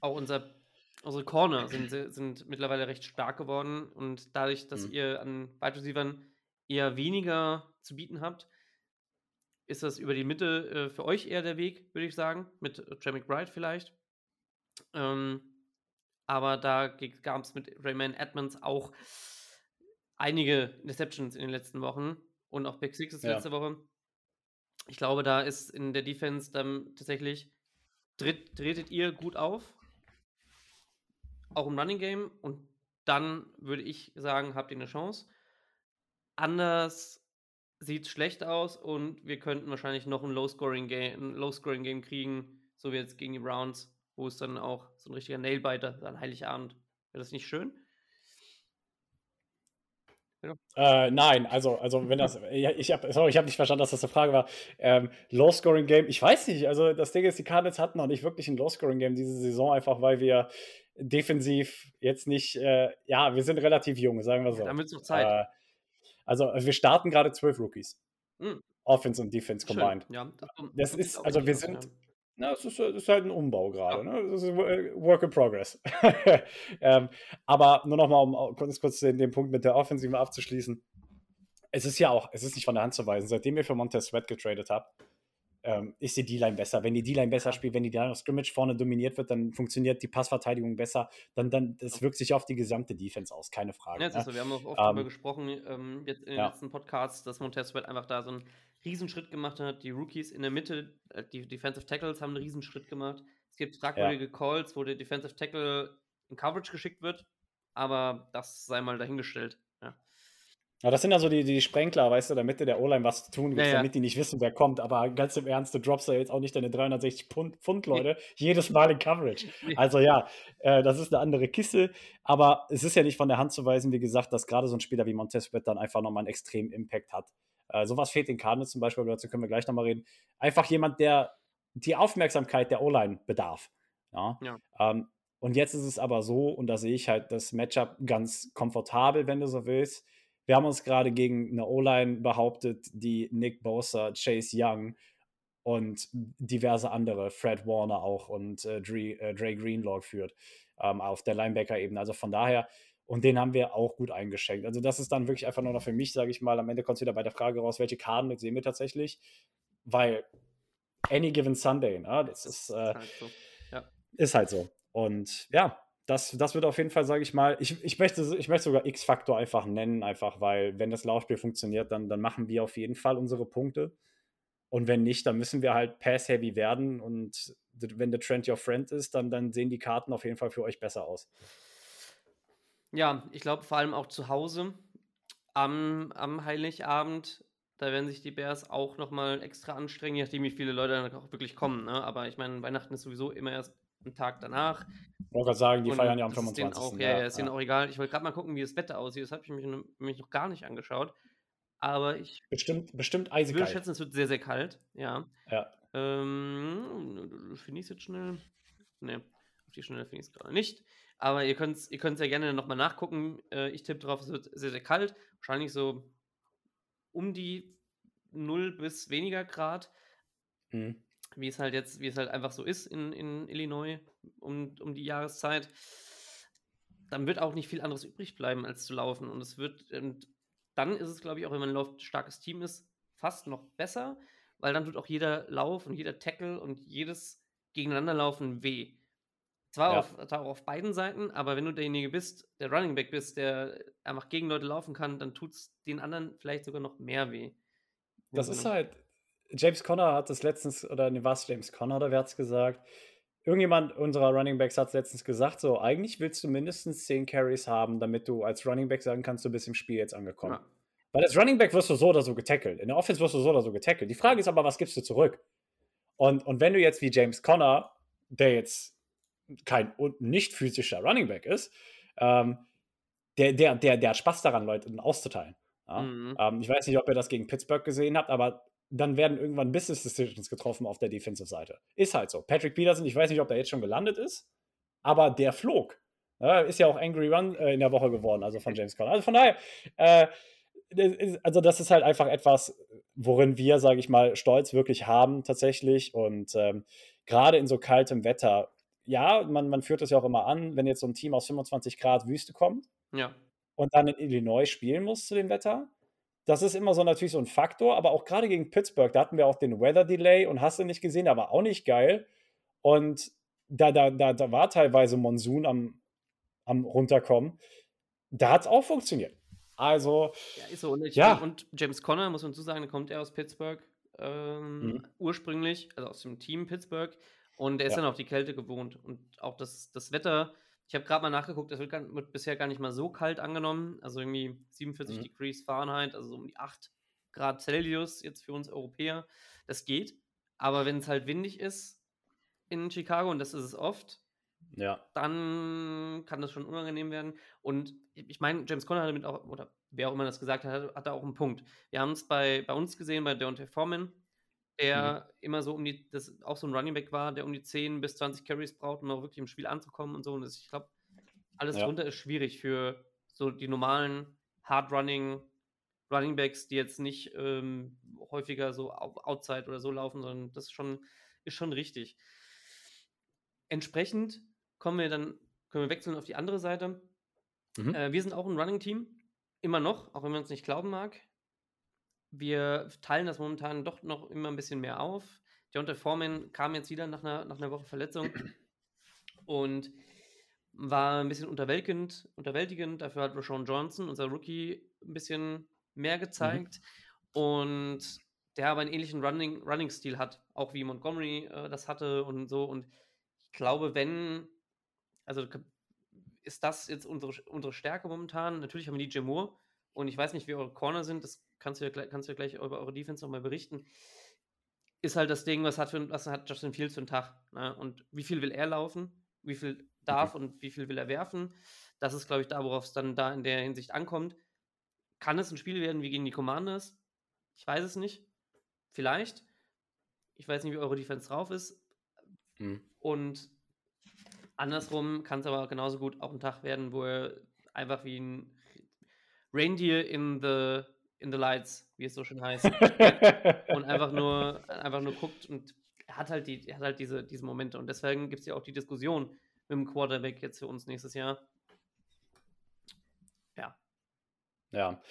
auch unser, unsere Corner sind, sind mittlerweile recht stark geworden und dadurch, dass mhm. ihr an Wide Receivern eher weniger zu bieten habt, ist das über die Mitte äh, für euch eher der Weg, würde ich sagen, mit Trey McBride vielleicht. Ähm, aber da gab es mit Rayman Edmonds auch einige Deceptions in den letzten Wochen und auch Big Sixes ja. letzte Woche. Ich glaube, da ist in der Defense dann tatsächlich tritt, tretet ihr gut auf, auch im Running Game und dann würde ich sagen, habt ihr eine Chance. Anders sieht es schlecht aus und wir könnten wahrscheinlich noch ein Low-Scoring-Game Low -Game kriegen, so wie jetzt gegen die Browns wo es dann auch so ein richtiger Nailbiter an Heiligabend. Wäre das nicht schön? Äh, nein, also, also wenn das, ich habe, sorry, ich habe nicht verstanden, dass das eine Frage war. Ähm, Low-Scoring-Game, ich weiß nicht, also das Ding ist, die Cardinals hatten noch nicht wirklich ein Low-Scoring-Game diese Saison, einfach weil wir defensiv jetzt nicht, äh, ja, wir sind relativ jung, sagen wir so. Damit noch Zeit. Äh, also wir starten gerade zwölf Rookies. Mhm. Offense und Defense combined. Ja, das, das ist, also wir sind, na, es ist, ist, halt ein Umbau gerade. Ne? Das ist äh, Work in Progress. ähm, aber nur noch mal, um kurz, kurz den, den, Punkt mit der Offensive abzuschließen. Es ist ja auch, es ist nicht von der Hand zu weisen. Seitdem ihr für Montez Sweat getradet habt, ähm, ist die D-Line besser. Wenn die D-Line besser spielt, wenn die Line of Scrimmage vorne dominiert wird, dann funktioniert die Passverteidigung besser. Dann, dann, das wirkt sich auf die gesamte Defense aus, keine Frage. Ja, ne? so, wir haben auch oft ähm, darüber gesprochen, ähm, jetzt in den ja. letzten Podcasts, dass Montez Sweat einfach da so ein Riesenschritt gemacht hat. Die Rookies in der Mitte, äh, die Defensive Tackles haben einen Riesenschritt gemacht. Es gibt fragwürdige ja. Calls, wo der Defensive Tackle in Coverage geschickt wird, aber das sei mal dahingestellt. Ja. Ja, das sind ja so die, die Sprenkler, weißt du, damit der O-Line was zu tun gibt, ja, ja. damit die nicht wissen, wer kommt. Aber ganz im Ernst, du droppst ja jetzt auch nicht deine 360 Pfund, Pfund Leute, jedes Mal in Coverage. Also ja, äh, das ist eine andere Kiste. Aber es ist ja nicht von der Hand zu weisen, wie gesagt, dass gerade so ein Spieler wie Montez dann einfach nochmal einen extremen Impact hat. Äh, sowas fehlt den Cardinals zum Beispiel, aber dazu können wir gleich nochmal reden. Einfach jemand, der die Aufmerksamkeit der O-Line bedarf. Ja. ja. Ähm, und jetzt ist es aber so, und da sehe ich halt das Matchup ganz komfortabel, wenn du so willst. wir haben uns gerade gegen eine O-Line behauptet, die Nick Bosa, Chase Young und diverse andere, Fred Warner auch und äh, Dre, äh, Dre Greenlaw führt ähm, auf der Linebacker-Ebene. Also von daher, und den haben wir auch gut eingeschenkt. Also das ist dann wirklich einfach nur noch für mich, sage ich mal, am Ende kommt es wieder bei der Frage raus, welche Karten sehen wir tatsächlich, weil any given Sunday, ne? das ist, äh, ist, halt so. Ja. ist halt so. Und ja, das, das wird auf jeden Fall, sage ich mal, ich, ich, möchte, ich möchte sogar X-Faktor einfach nennen, einfach weil, wenn das Laufspiel funktioniert, dann, dann machen wir auf jeden Fall unsere Punkte. Und wenn nicht, dann müssen wir halt Pass-Heavy werden. Und wenn der Trend your friend ist, dann, dann sehen die Karten auf jeden Fall für euch besser aus. Ja, ich glaube vor allem auch zu Hause am, am Heiligabend, da werden sich die Bears auch nochmal extra anstrengen, je nachdem, wie viele Leute dann auch wirklich kommen. Ne? Aber ich meine, Weihnachten ist sowieso immer erst einen Tag danach. Ich wollte gerade sagen, die Und feiern ja am 25. Auch, ja, ja, ist ja. ihnen auch egal. Ich wollte gerade mal gucken, wie das Wetter aussieht. Das habe ich mich, mich noch gar nicht angeschaut. Aber ich. Bestimmt, bestimmt eisig. Ich würde schätzen, es wird sehr, sehr kalt. Ja. Ja. Ähm, finde ich es jetzt schnell? Ne, auf die Schnelle finde ich es gerade nicht. Aber ihr könnt es ihr ja gerne nochmal nachgucken. Äh, ich tippe drauf, es wird sehr, sehr kalt. Wahrscheinlich so um die 0 bis weniger Grad. Mhm. Wie es halt jetzt, wie es halt einfach so ist in, in Illinois um, um die Jahreszeit. Dann wird auch nicht viel anderes übrig bleiben, als zu laufen. Und es wird, und dann ist es, glaube ich, auch wenn man ein starkes Team ist, fast noch besser, weil dann tut auch jeder Lauf und jeder Tackle und jedes Gegeneinanderlaufen weh. Zwar, ja. auf, zwar auch auf beiden Seiten, aber wenn du derjenige bist, der Running Back bist, der einfach gegen Leute laufen kann, dann tut es den anderen vielleicht sogar noch mehr weh. Das ist halt, James Conner hat das letztens, oder ne, war es James Conner oder wer hat es gesagt? Irgendjemand unserer Running Backs hat es letztens gesagt, so, eigentlich willst du mindestens 10 Carries haben, damit du als Running Back sagen kannst, du bist im Spiel jetzt angekommen. Ja. Weil als Running Back wirst du so oder so getackelt. In der Offense wirst du so oder so getackelt. Die Frage ist aber, was gibst du zurück? Und, und wenn du jetzt wie James Conner, der jetzt kein nicht physischer Running Back ist, ähm, der, der, der, der hat Spaß daran, Leute auszuteilen. Ja? Mhm. Ähm, ich weiß nicht, ob ihr das gegen Pittsburgh gesehen habt, aber dann werden irgendwann Business Decisions getroffen auf der Defensive-Seite. Ist halt so. Patrick Peterson, ich weiß nicht, ob der jetzt schon gelandet ist, aber der flog. Ja, ist ja auch Angry Run äh, in der Woche geworden, also von James Conner. Also von daher, äh, also das ist halt einfach etwas, worin wir, sage ich mal, Stolz wirklich haben tatsächlich. Und ähm, gerade in so kaltem Wetter, ja, man, man führt das ja auch immer an, wenn jetzt so ein Team aus 25 Grad Wüste kommt ja. und dann in Illinois spielen muss zu dem Wetter, das ist immer so natürlich so ein Faktor, aber auch gerade gegen Pittsburgh, da hatten wir auch den Weather Delay und hast du nicht gesehen, war auch nicht geil. Und da, da, da, da war teilweise Monsun am, am runterkommen. Da hat es auch funktioniert. Also. Ja, ist so. Und, ich, ja. und James Conner, muss man zu sagen, kommt er aus Pittsburgh ähm, mhm. ursprünglich, also aus dem Team Pittsburgh. Und er ist ja. dann auch die Kälte gewohnt. Und auch das, das Wetter, ich habe gerade mal nachgeguckt, es wird, wird, bisher gar nicht mal so kalt angenommen. Also irgendwie 47 mhm. Degrees Fahrenheit, also so um die 8 Grad Celsius jetzt für uns Europäer. Das geht. Aber wenn es halt windig ist in Chicago, und das ist es oft, ja. dann kann das schon unangenehm werden. Und ich meine, James Conner hat damit auch, oder wer auch immer das gesagt hat, hat da auch einen Punkt. Wir haben es bei, bei uns gesehen, bei Deontay Foreman, der mhm. immer so um die, das auch so ein Running Back war, der um die 10 bis 20 Carries braucht, um auch wirklich im Spiel anzukommen und so. Und das, ich glaube, alles ja. drunter ist schwierig für so die normalen Hard-Running Running Backs, die jetzt nicht ähm, häufiger so outside oder so laufen, sondern das ist schon, ist schon richtig. Entsprechend kommen wir dann, können wir wechseln auf die andere Seite. Mhm. Äh, wir sind auch ein Running-Team, immer noch, auch wenn man es nicht glauben mag. Wir teilen das momentan doch noch immer ein bisschen mehr auf. Deontay Foreman kam jetzt wieder nach einer, nach einer Woche Verletzung und war ein bisschen unterwältigend, unterwältigend. Dafür hat Rashawn Johnson, unser Rookie, ein bisschen mehr gezeigt. Mhm. Und der aber einen ähnlichen Running, Running-Stil hat, auch wie Montgomery äh, das hatte und so. Und ich glaube, wenn, also ist das jetzt unsere, unsere Stärke momentan? Natürlich haben wir die Moore und ich weiß nicht, wie eure Corner sind, das kannst du ja, kannst du ja gleich über eure Defense nochmal berichten. Ist halt das Ding, was hat, für, was hat Justin Fields für einen Tag? Ne? Und wie viel will er laufen? Wie viel darf okay. und wie viel will er werfen? Das ist, glaube ich, da, worauf es dann da in der Hinsicht ankommt. Kann es ein Spiel werden wie gegen die Commanders? Ich weiß es nicht. Vielleicht. Ich weiß nicht, wie eure Defense drauf ist. Mhm. Und andersrum kann es aber genauso gut auch ein Tag werden, wo er einfach wie ein Reindeer in the, in the Lights, wie es so schön heißt. und einfach nur, einfach nur guckt und hat halt, die, hat halt diese, diese Momente. Und deswegen gibt es ja auch die Diskussion mit dem Quarterback jetzt für uns nächstes Jahr. Ja. Ja.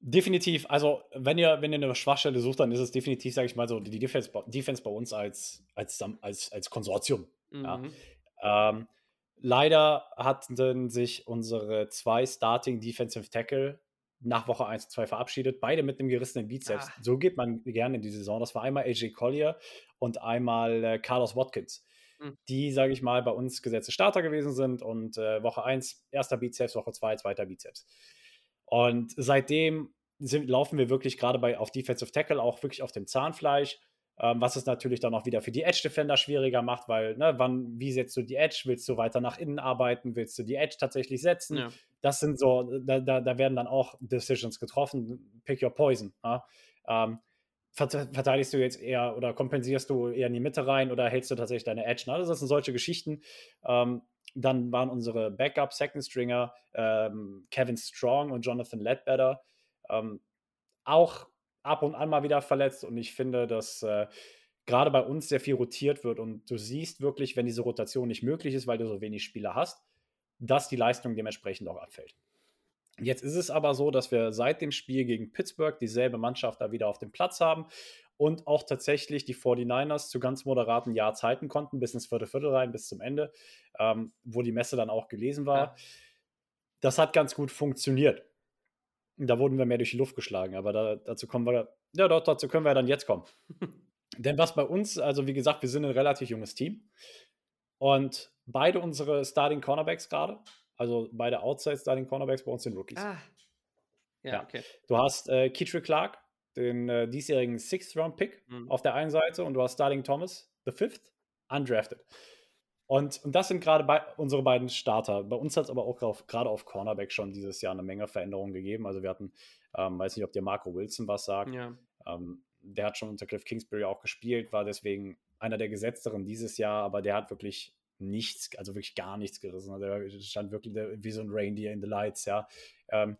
Definitiv, also wenn ihr, wenn ihr eine Schwachstelle sucht, dann ist es definitiv, sage ich mal so, die Defense, Defense bei uns als, als, als, als Konsortium. Mhm. Ja. Ähm, leider hatten sich unsere zwei Starting Defensive Tackle nach Woche 1 und 2 verabschiedet, beide mit einem gerissenen Bizeps. Ah. So geht man gerne in die Saison. Das war einmal AJ Collier und einmal äh, Carlos Watkins, mhm. die, sage ich mal, bei uns gesetzte Starter gewesen sind und äh, Woche 1 erster Bizeps, Woche 2 zweiter Bizeps. Und seitdem sind, laufen wir wirklich gerade bei auf Defensive Tackle auch wirklich auf dem Zahnfleisch, ähm, was es natürlich dann auch wieder für die Edge Defender schwieriger macht, weil, ne, wann, wie setzt du die Edge? Willst du weiter nach innen arbeiten? Willst du die Edge tatsächlich setzen? Ja. Das sind so, da, da, da, werden dann auch Decisions getroffen. Pick your poison. Ja? Ähm, verteidigst du jetzt eher oder kompensierst du eher in die Mitte rein oder hältst du tatsächlich deine Edge? Ne? Das sind solche Geschichten. Ähm, dann waren unsere Backup Second Stringer ähm, Kevin Strong und Jonathan Ledbetter ähm, auch ab und an mal wieder verletzt. Und ich finde, dass äh, gerade bei uns sehr viel rotiert wird und du siehst wirklich, wenn diese Rotation nicht möglich ist, weil du so wenig Spieler hast, dass die Leistung dementsprechend auch abfällt. Jetzt ist es aber so, dass wir seit dem Spiel gegen Pittsburgh dieselbe Mannschaft da wieder auf dem Platz haben und auch tatsächlich die 49ers zu ganz moderaten Yards halten konnten, bis ins vierte Viertel rein, bis zum Ende, ähm, wo die Messe dann auch gelesen war. Ja. Das hat ganz gut funktioniert. Da wurden wir mehr durch die Luft geschlagen, aber da, dazu kommen wir, ja, doch, dazu können wir dann jetzt kommen. Denn was bei uns, also wie gesagt, wir sind ein relativ junges Team und beide unsere Starting Cornerbacks gerade, also beide Outside Starting Cornerbacks bei uns sind Rookies. Ah. Ja, ja. okay. Du hast äh, Keetrell Clark, den äh, diesjährigen Sixth-Round-Pick mhm. auf der einen Seite und du hast Starling Thomas, the Fifth, undrafted. Und, und das sind gerade bei, unsere beiden Starter. Bei uns hat es aber auch gerade auf Cornerback schon dieses Jahr eine Menge Veränderungen gegeben. Also wir hatten, ähm, weiß nicht, ob dir Marco Wilson was sagt. Ja. Ähm, der hat schon unter Cliff Kingsbury auch gespielt, war deswegen einer der gesetzteren dieses Jahr, aber der hat wirklich nichts, also wirklich gar nichts gerissen. Also der stand wirklich wie so ein Reindeer in the Lights, ja. Ähm,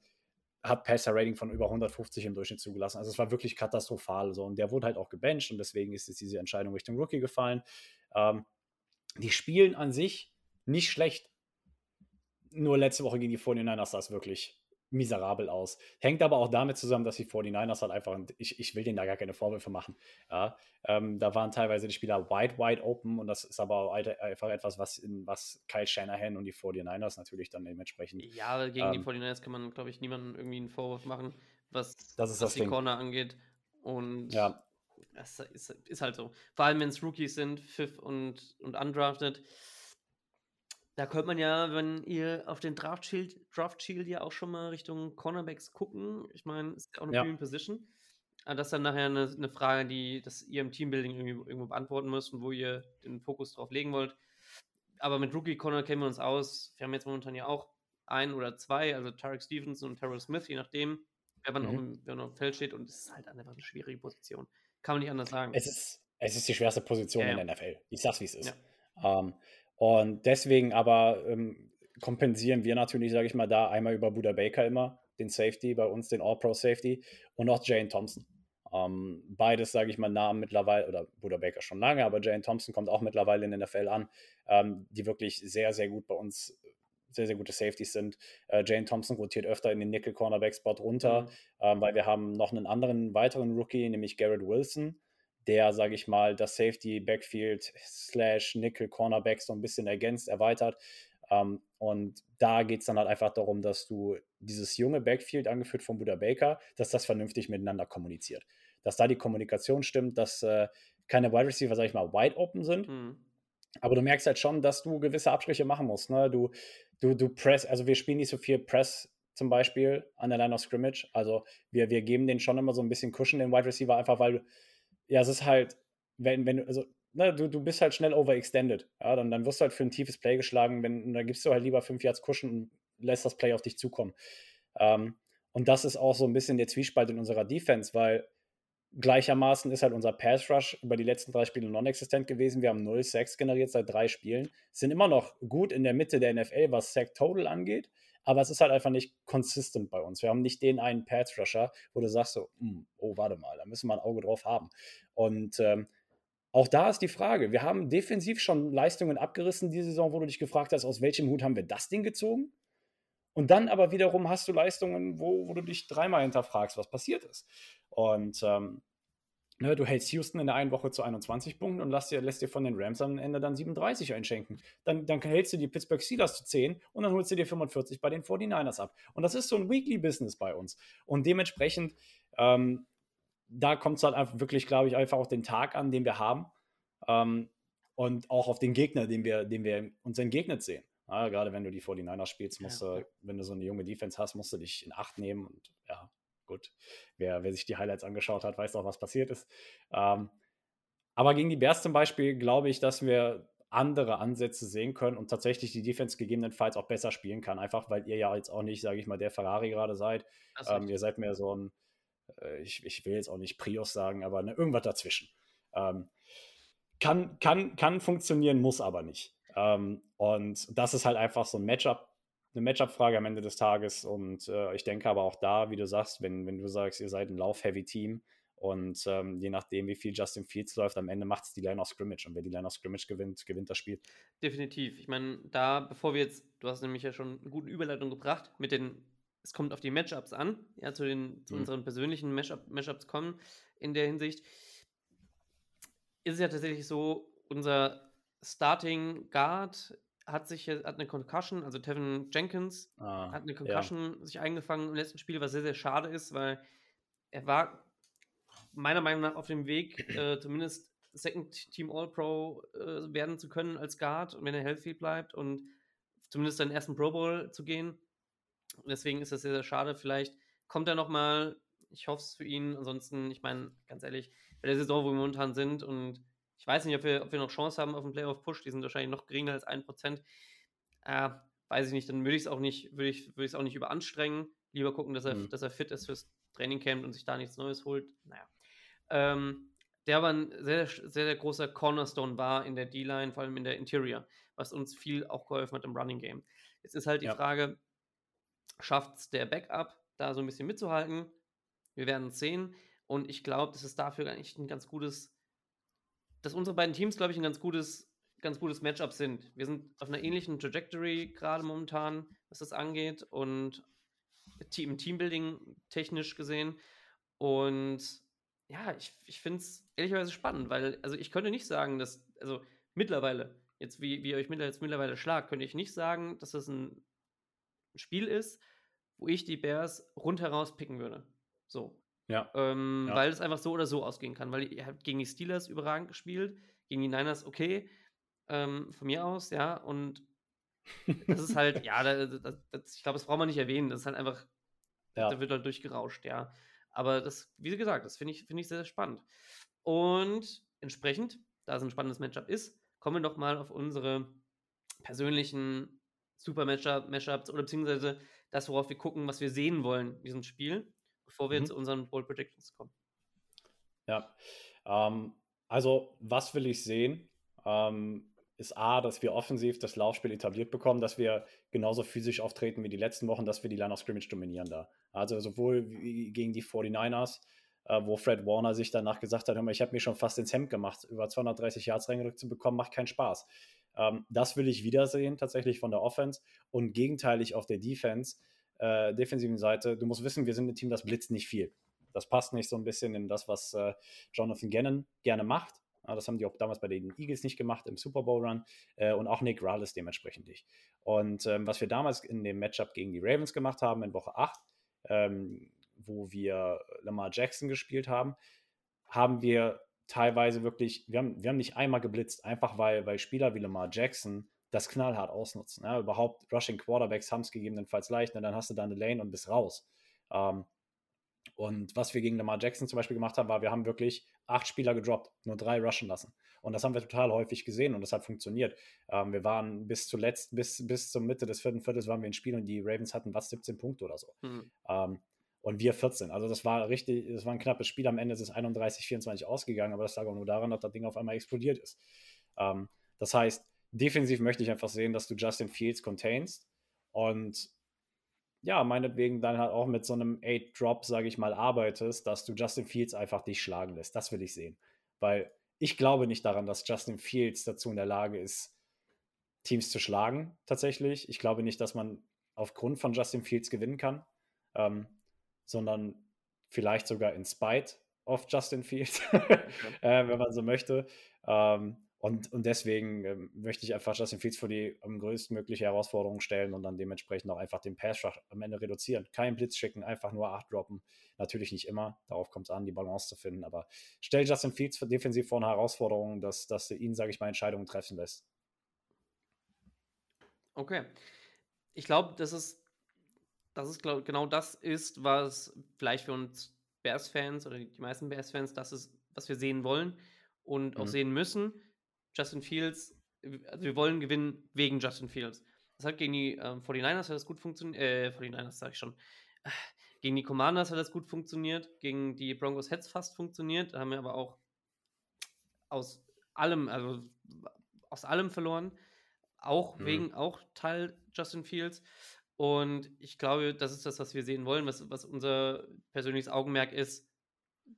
hat Passer-Rating von über 150 im Durchschnitt zugelassen. Also es war wirklich katastrophal. So. Und der wurde halt auch gebencht und deswegen ist jetzt diese Entscheidung Richtung Rookie gefallen. Ähm, die spielen an sich nicht schlecht. Nur letzte Woche gegen die 49ers sah es wirklich miserabel aus. Hängt aber auch damit zusammen, dass die 49ers halt einfach, ich, ich will denen da gar keine Vorwürfe machen. Ja, ähm, da waren teilweise die Spieler wide, wide open und das ist aber einfach etwas, was, in, was Kyle Shanahan und die 49ers natürlich dann dementsprechend. Ja, gegen ähm, die 49ers kann man, glaube ich, niemandem irgendwie einen Vorwurf machen, was, das was die Ding. Corner angeht. Und ja. Das ist, ist halt so. Vor allem, wenn es Rookies sind, Fifth und, und undrafted da könnte man ja, wenn ihr auf den Draft Shield, Draft Shield ja auch schon mal Richtung Cornerbacks gucken. Ich meine, ist ja auch eine ja. Position. Aber das ist dann nachher eine, eine, Frage, die dass ihr im Teambuilding irgendwie, irgendwo beantworten müsst und wo ihr den Fokus drauf legen wollt. Aber mit Rookie Corner kennen wir uns aus. Wir haben jetzt momentan ja auch ein oder zwei, also Tarek Stevenson und Terrell Smith, je nachdem, wer wann mhm. auf, dem Feld steht. Und es ist halt einfach eine schwierige Position. Kann man nicht anders sagen. Es ist, es ist die schwerste Position ja, in der NFL. Ich sag's, wie es ist. Ähm, und deswegen aber ähm, kompensieren wir natürlich, sage ich mal, da einmal über Buda Baker immer, den Safety, bei uns den All-Pro Safety und auch Jane Thompson. Ähm, beides, sage ich mal, Namen mittlerweile, oder Buda Baker schon lange, aber Jane Thompson kommt auch mittlerweile in den NFL an, ähm, die wirklich sehr, sehr gut bei uns sehr, sehr gute Safeties sind. Äh, Jane Thompson rotiert öfter in den Nickel-Cornerback-Spot runter, mhm. ähm, weil wir haben noch einen anderen weiteren Rookie, nämlich Garrett Wilson, der, sage ich mal, das Safety, Backfield, Slash, Nickel, Cornerback so ein bisschen ergänzt, erweitert. Ähm, und da geht es dann halt einfach darum, dass du dieses junge Backfield, angeführt von Buda Baker, dass das vernünftig miteinander kommuniziert. Dass da die Kommunikation stimmt, dass äh, keine Wide Receiver, sag ich mal, wide open sind. Mhm. Aber du merkst halt schon, dass du gewisse Abstriche machen musst. Ne? Du, du, du press, also wir spielen nicht so viel Press zum Beispiel an der Line of Scrimmage. Also wir, wir geben den schon immer so ein bisschen Cushion, den Wide Receiver, einfach weil ja, es ist halt, wenn, wenn also, ne, du, du bist halt schnell overextended. Ja, dann, dann wirst du halt für ein tiefes Play geschlagen, wenn, da gibst du halt lieber fünf Yards Cushion und lässt das Play auf dich zukommen. Ähm, und das ist auch so ein bisschen der Zwiespalt in unserer Defense, weil Gleichermaßen ist halt unser Pass Rush über die letzten drei Spiele non-existent gewesen. Wir haben 0 Sacks generiert seit drei Spielen. Sind immer noch gut in der Mitte der NFL, was Sack Total angeht. Aber es ist halt einfach nicht consistent bei uns. Wir haben nicht den einen Pass Rusher, wo du sagst so, hm, oh, warte mal, da müssen wir ein Auge drauf haben. Und ähm, auch da ist die Frage, wir haben defensiv schon Leistungen abgerissen diese Saison, wo du dich gefragt hast, aus welchem Hut haben wir das Ding gezogen? Und dann aber wiederum hast du Leistungen, wo, wo du dich dreimal hinterfragst, was passiert ist. Und ähm, ne, du hältst Houston in der einen Woche zu 21 Punkten und lässt dir, lässt dir von den Rams am Ende dann 37 einschenken. Dann, dann hältst du die Pittsburgh Steelers zu 10 und dann holst du dir 45 bei den 49ers ab. Und das ist so ein Weekly-Business bei uns. Und dementsprechend, ähm, da kommt es halt einfach wirklich, glaube ich, einfach auf den Tag an, den wir haben. Ähm, und auch auf den Gegner, den wir, den wir uns entgegnet sehen. Ja, gerade wenn du die 49ers spielst, musst ja. du, wenn du so eine junge Defense hast, musst du dich in Acht nehmen. Und ja, gut, wer, wer sich die Highlights angeschaut hat, weiß auch, was passiert ist. Ähm, aber gegen die Bears zum Beispiel glaube ich, dass wir andere Ansätze sehen können und tatsächlich die Defense gegebenenfalls auch besser spielen kann. Einfach weil ihr ja jetzt auch nicht, sage ich mal, der Ferrari gerade seid. Ähm, ihr seid mehr so ein, äh, ich, ich will jetzt auch nicht Prius sagen, aber ne, irgendwas dazwischen. Ähm, kann, kann, kann funktionieren, muss aber nicht. Ähm, und das ist halt einfach so ein Matchup, eine Matchup-Frage am Ende des Tages. Und äh, ich denke aber auch da, wie du sagst, wenn, wenn du sagst, ihr seid ein Lauf-Heavy-Team und ähm, je nachdem, wie viel Justin Fields läuft, am Ende macht es die Line of Scrimmage. Und wer die Line of Scrimmage gewinnt, gewinnt das Spiel. Definitiv. Ich meine, da, bevor wir jetzt, du hast nämlich ja schon eine gute Überleitung gebracht, mit den, es kommt auf die Matchups an, ja, zu, den, zu mhm. unseren persönlichen Matchup, Matchups kommen in der Hinsicht ist es ja tatsächlich so, unser Starting Guard hat sich hat eine Concussion, also Tevin Jenkins ah, hat eine Concussion ja. sich eingefangen im letzten Spiel, was sehr, sehr schade ist, weil er war meiner Meinung nach auf dem Weg, äh, zumindest Second Team All-Pro äh, werden zu können als Guard und wenn er healthy bleibt und zumindest seinen ersten Pro Bowl zu gehen. Deswegen ist das sehr, sehr schade. Vielleicht kommt er nochmal. Ich hoffe es für ihn. Ansonsten, ich meine, ganz ehrlich, bei der Saison, wo wir momentan sind. Und ich weiß nicht, ob wir, ob wir noch Chance haben auf den Playoff-Push. Die sind wahrscheinlich noch geringer als 1%. Äh, weiß ich nicht, dann würde ich es auch nicht, würde ich, würde ich es auch nicht überanstrengen. Lieber gucken, dass er, mhm. dass er fit ist fürs Trainingcamp und sich da nichts Neues holt. Naja. Ähm, der aber ein sehr, sehr, sehr großer Cornerstone war in der D-Line, vor allem in der Interior, was uns viel auch geholfen hat im Running Game. Jetzt ist halt die ja. Frage, schafft es der Backup, da so ein bisschen mitzuhalten? Wir werden es sehen. Und ich glaube, dass es dafür eigentlich ein ganz gutes, dass unsere beiden Teams, glaube ich, ein ganz gutes, ganz gutes Matchup sind. Wir sind auf einer ähnlichen Trajectory gerade momentan, was das angeht und im Teambuilding technisch gesehen. Und ja, ich, ich finde es ehrlicherweise spannend, weil, also ich könnte nicht sagen, dass, also mittlerweile, jetzt wie, wie ihr euch jetzt mittlerweile schlagt, könnte ich nicht sagen, dass das ein Spiel ist, wo ich die Bears rundheraus picken würde. So. Ja. Ähm, ja. Weil es einfach so oder so ausgehen kann. Weil ihr habt gegen die Steelers überragend gespielt, gegen die Niners okay, ähm, von mir aus, ja. Und das ist halt, ja, das, das, das, ich glaube, das braucht man nicht erwähnen. Das ist halt einfach, ja. da wird halt durchgerauscht, ja. Aber das, wie gesagt, das finde ich, find ich sehr, sehr spannend. Und entsprechend, da es ein spannendes Matchup ist, kommen wir doch mal auf unsere persönlichen Super-Matchups oder beziehungsweise das, worauf wir gucken, was wir sehen wollen in diesem Spiel bevor wir mhm. zu unseren Bold Predictions kommen. Ja, ähm, also was will ich sehen? Ähm, ist A, dass wir offensiv das Laufspiel etabliert bekommen, dass wir genauso physisch auftreten wie die letzten Wochen, dass wir die Line of Scrimmage dominieren da. Also sowohl gegen die 49ers, äh, wo Fred Warner sich danach gesagt hat, hör mal, ich habe mir schon fast ins Hemd gemacht, über 230 Yards reingedrückt zu bekommen, macht keinen Spaß. Ähm, das will ich wiedersehen, tatsächlich von der Offense und gegenteilig auf der Defense äh, defensiven Seite, du musst wissen, wir sind ein Team, das blitzt nicht viel. Das passt nicht so ein bisschen in das, was äh, Jonathan Gannon gerne macht. Ja, das haben die auch damals bei den Eagles nicht gemacht im Super Bowl Run äh, und auch Nick Rallis dementsprechend nicht. Und ähm, was wir damals in dem Matchup gegen die Ravens gemacht haben in Woche 8, ähm, wo wir Lamar Jackson gespielt haben, haben wir teilweise wirklich, wir haben, wir haben nicht einmal geblitzt, einfach weil, weil Spieler wie Lamar Jackson das knallhart ausnutzen. Ja, überhaupt Rushing Quarterbacks haben es gegebenenfalls leicht, ne, dann hast du da eine Lane und bist raus. Ähm, und was wir gegen Lamar Jackson zum Beispiel gemacht haben, war, wir haben wirklich acht Spieler gedroppt, nur drei rushen lassen. Und das haben wir total häufig gesehen und das hat funktioniert. Ähm, wir waren bis zuletzt, bis, bis zur Mitte des vierten Viertels waren wir in Spiel und die Ravens hatten was, 17 Punkte oder so. Mhm. Ähm, und wir 14. Also das war richtig, das war ein knappes Spiel. Am Ende ist es 31, 24 ausgegangen, aber das lag auch nur daran, dass das Ding auf einmal explodiert ist. Ähm, das heißt, defensiv möchte ich einfach sehen, dass du Justin Fields containst und ja, meinetwegen dann halt auch mit so einem 8-Drop, sage ich mal, arbeitest, dass du Justin Fields einfach dich schlagen lässt. Das will ich sehen. Weil ich glaube nicht daran, dass Justin Fields dazu in der Lage ist, Teams zu schlagen, tatsächlich. Ich glaube nicht, dass man aufgrund von Justin Fields gewinnen kann, ähm, sondern vielleicht sogar in spite of Justin Fields, äh, wenn man so möchte. Ähm, und, und deswegen ähm, möchte ich einfach Justin Fields vor die am größtmögliche Herausforderung stellen und dann dementsprechend auch einfach den Pass am Ende reduzieren. Kein Blitz schicken, einfach nur acht droppen. Natürlich nicht immer, darauf kommt es an, die Balance zu finden, aber stell Justin Fields defensiv vor eine Herausforderung, dass, dass er ihn, sage ich mal, Entscheidungen treffen lässt. Okay. Ich glaube, das ist, das ist glaub, genau das ist, was vielleicht für uns Bears-Fans oder die meisten Bears-Fans, das ist, was wir sehen wollen und auch mhm. sehen müssen Justin Fields, also wir wollen gewinnen wegen Justin Fields. Das hat gegen die ähm, 49ers hat das gut funktioniert, äh, 49ers sage ich schon. Gegen die Commanders hat das gut funktioniert, gegen die Broncos hätte es fast funktioniert, da haben wir aber auch aus allem, also aus allem verloren. Auch mhm. wegen, auch Teil Justin Fields. Und ich glaube, das ist das, was wir sehen wollen, was, was unser persönliches Augenmerk ist,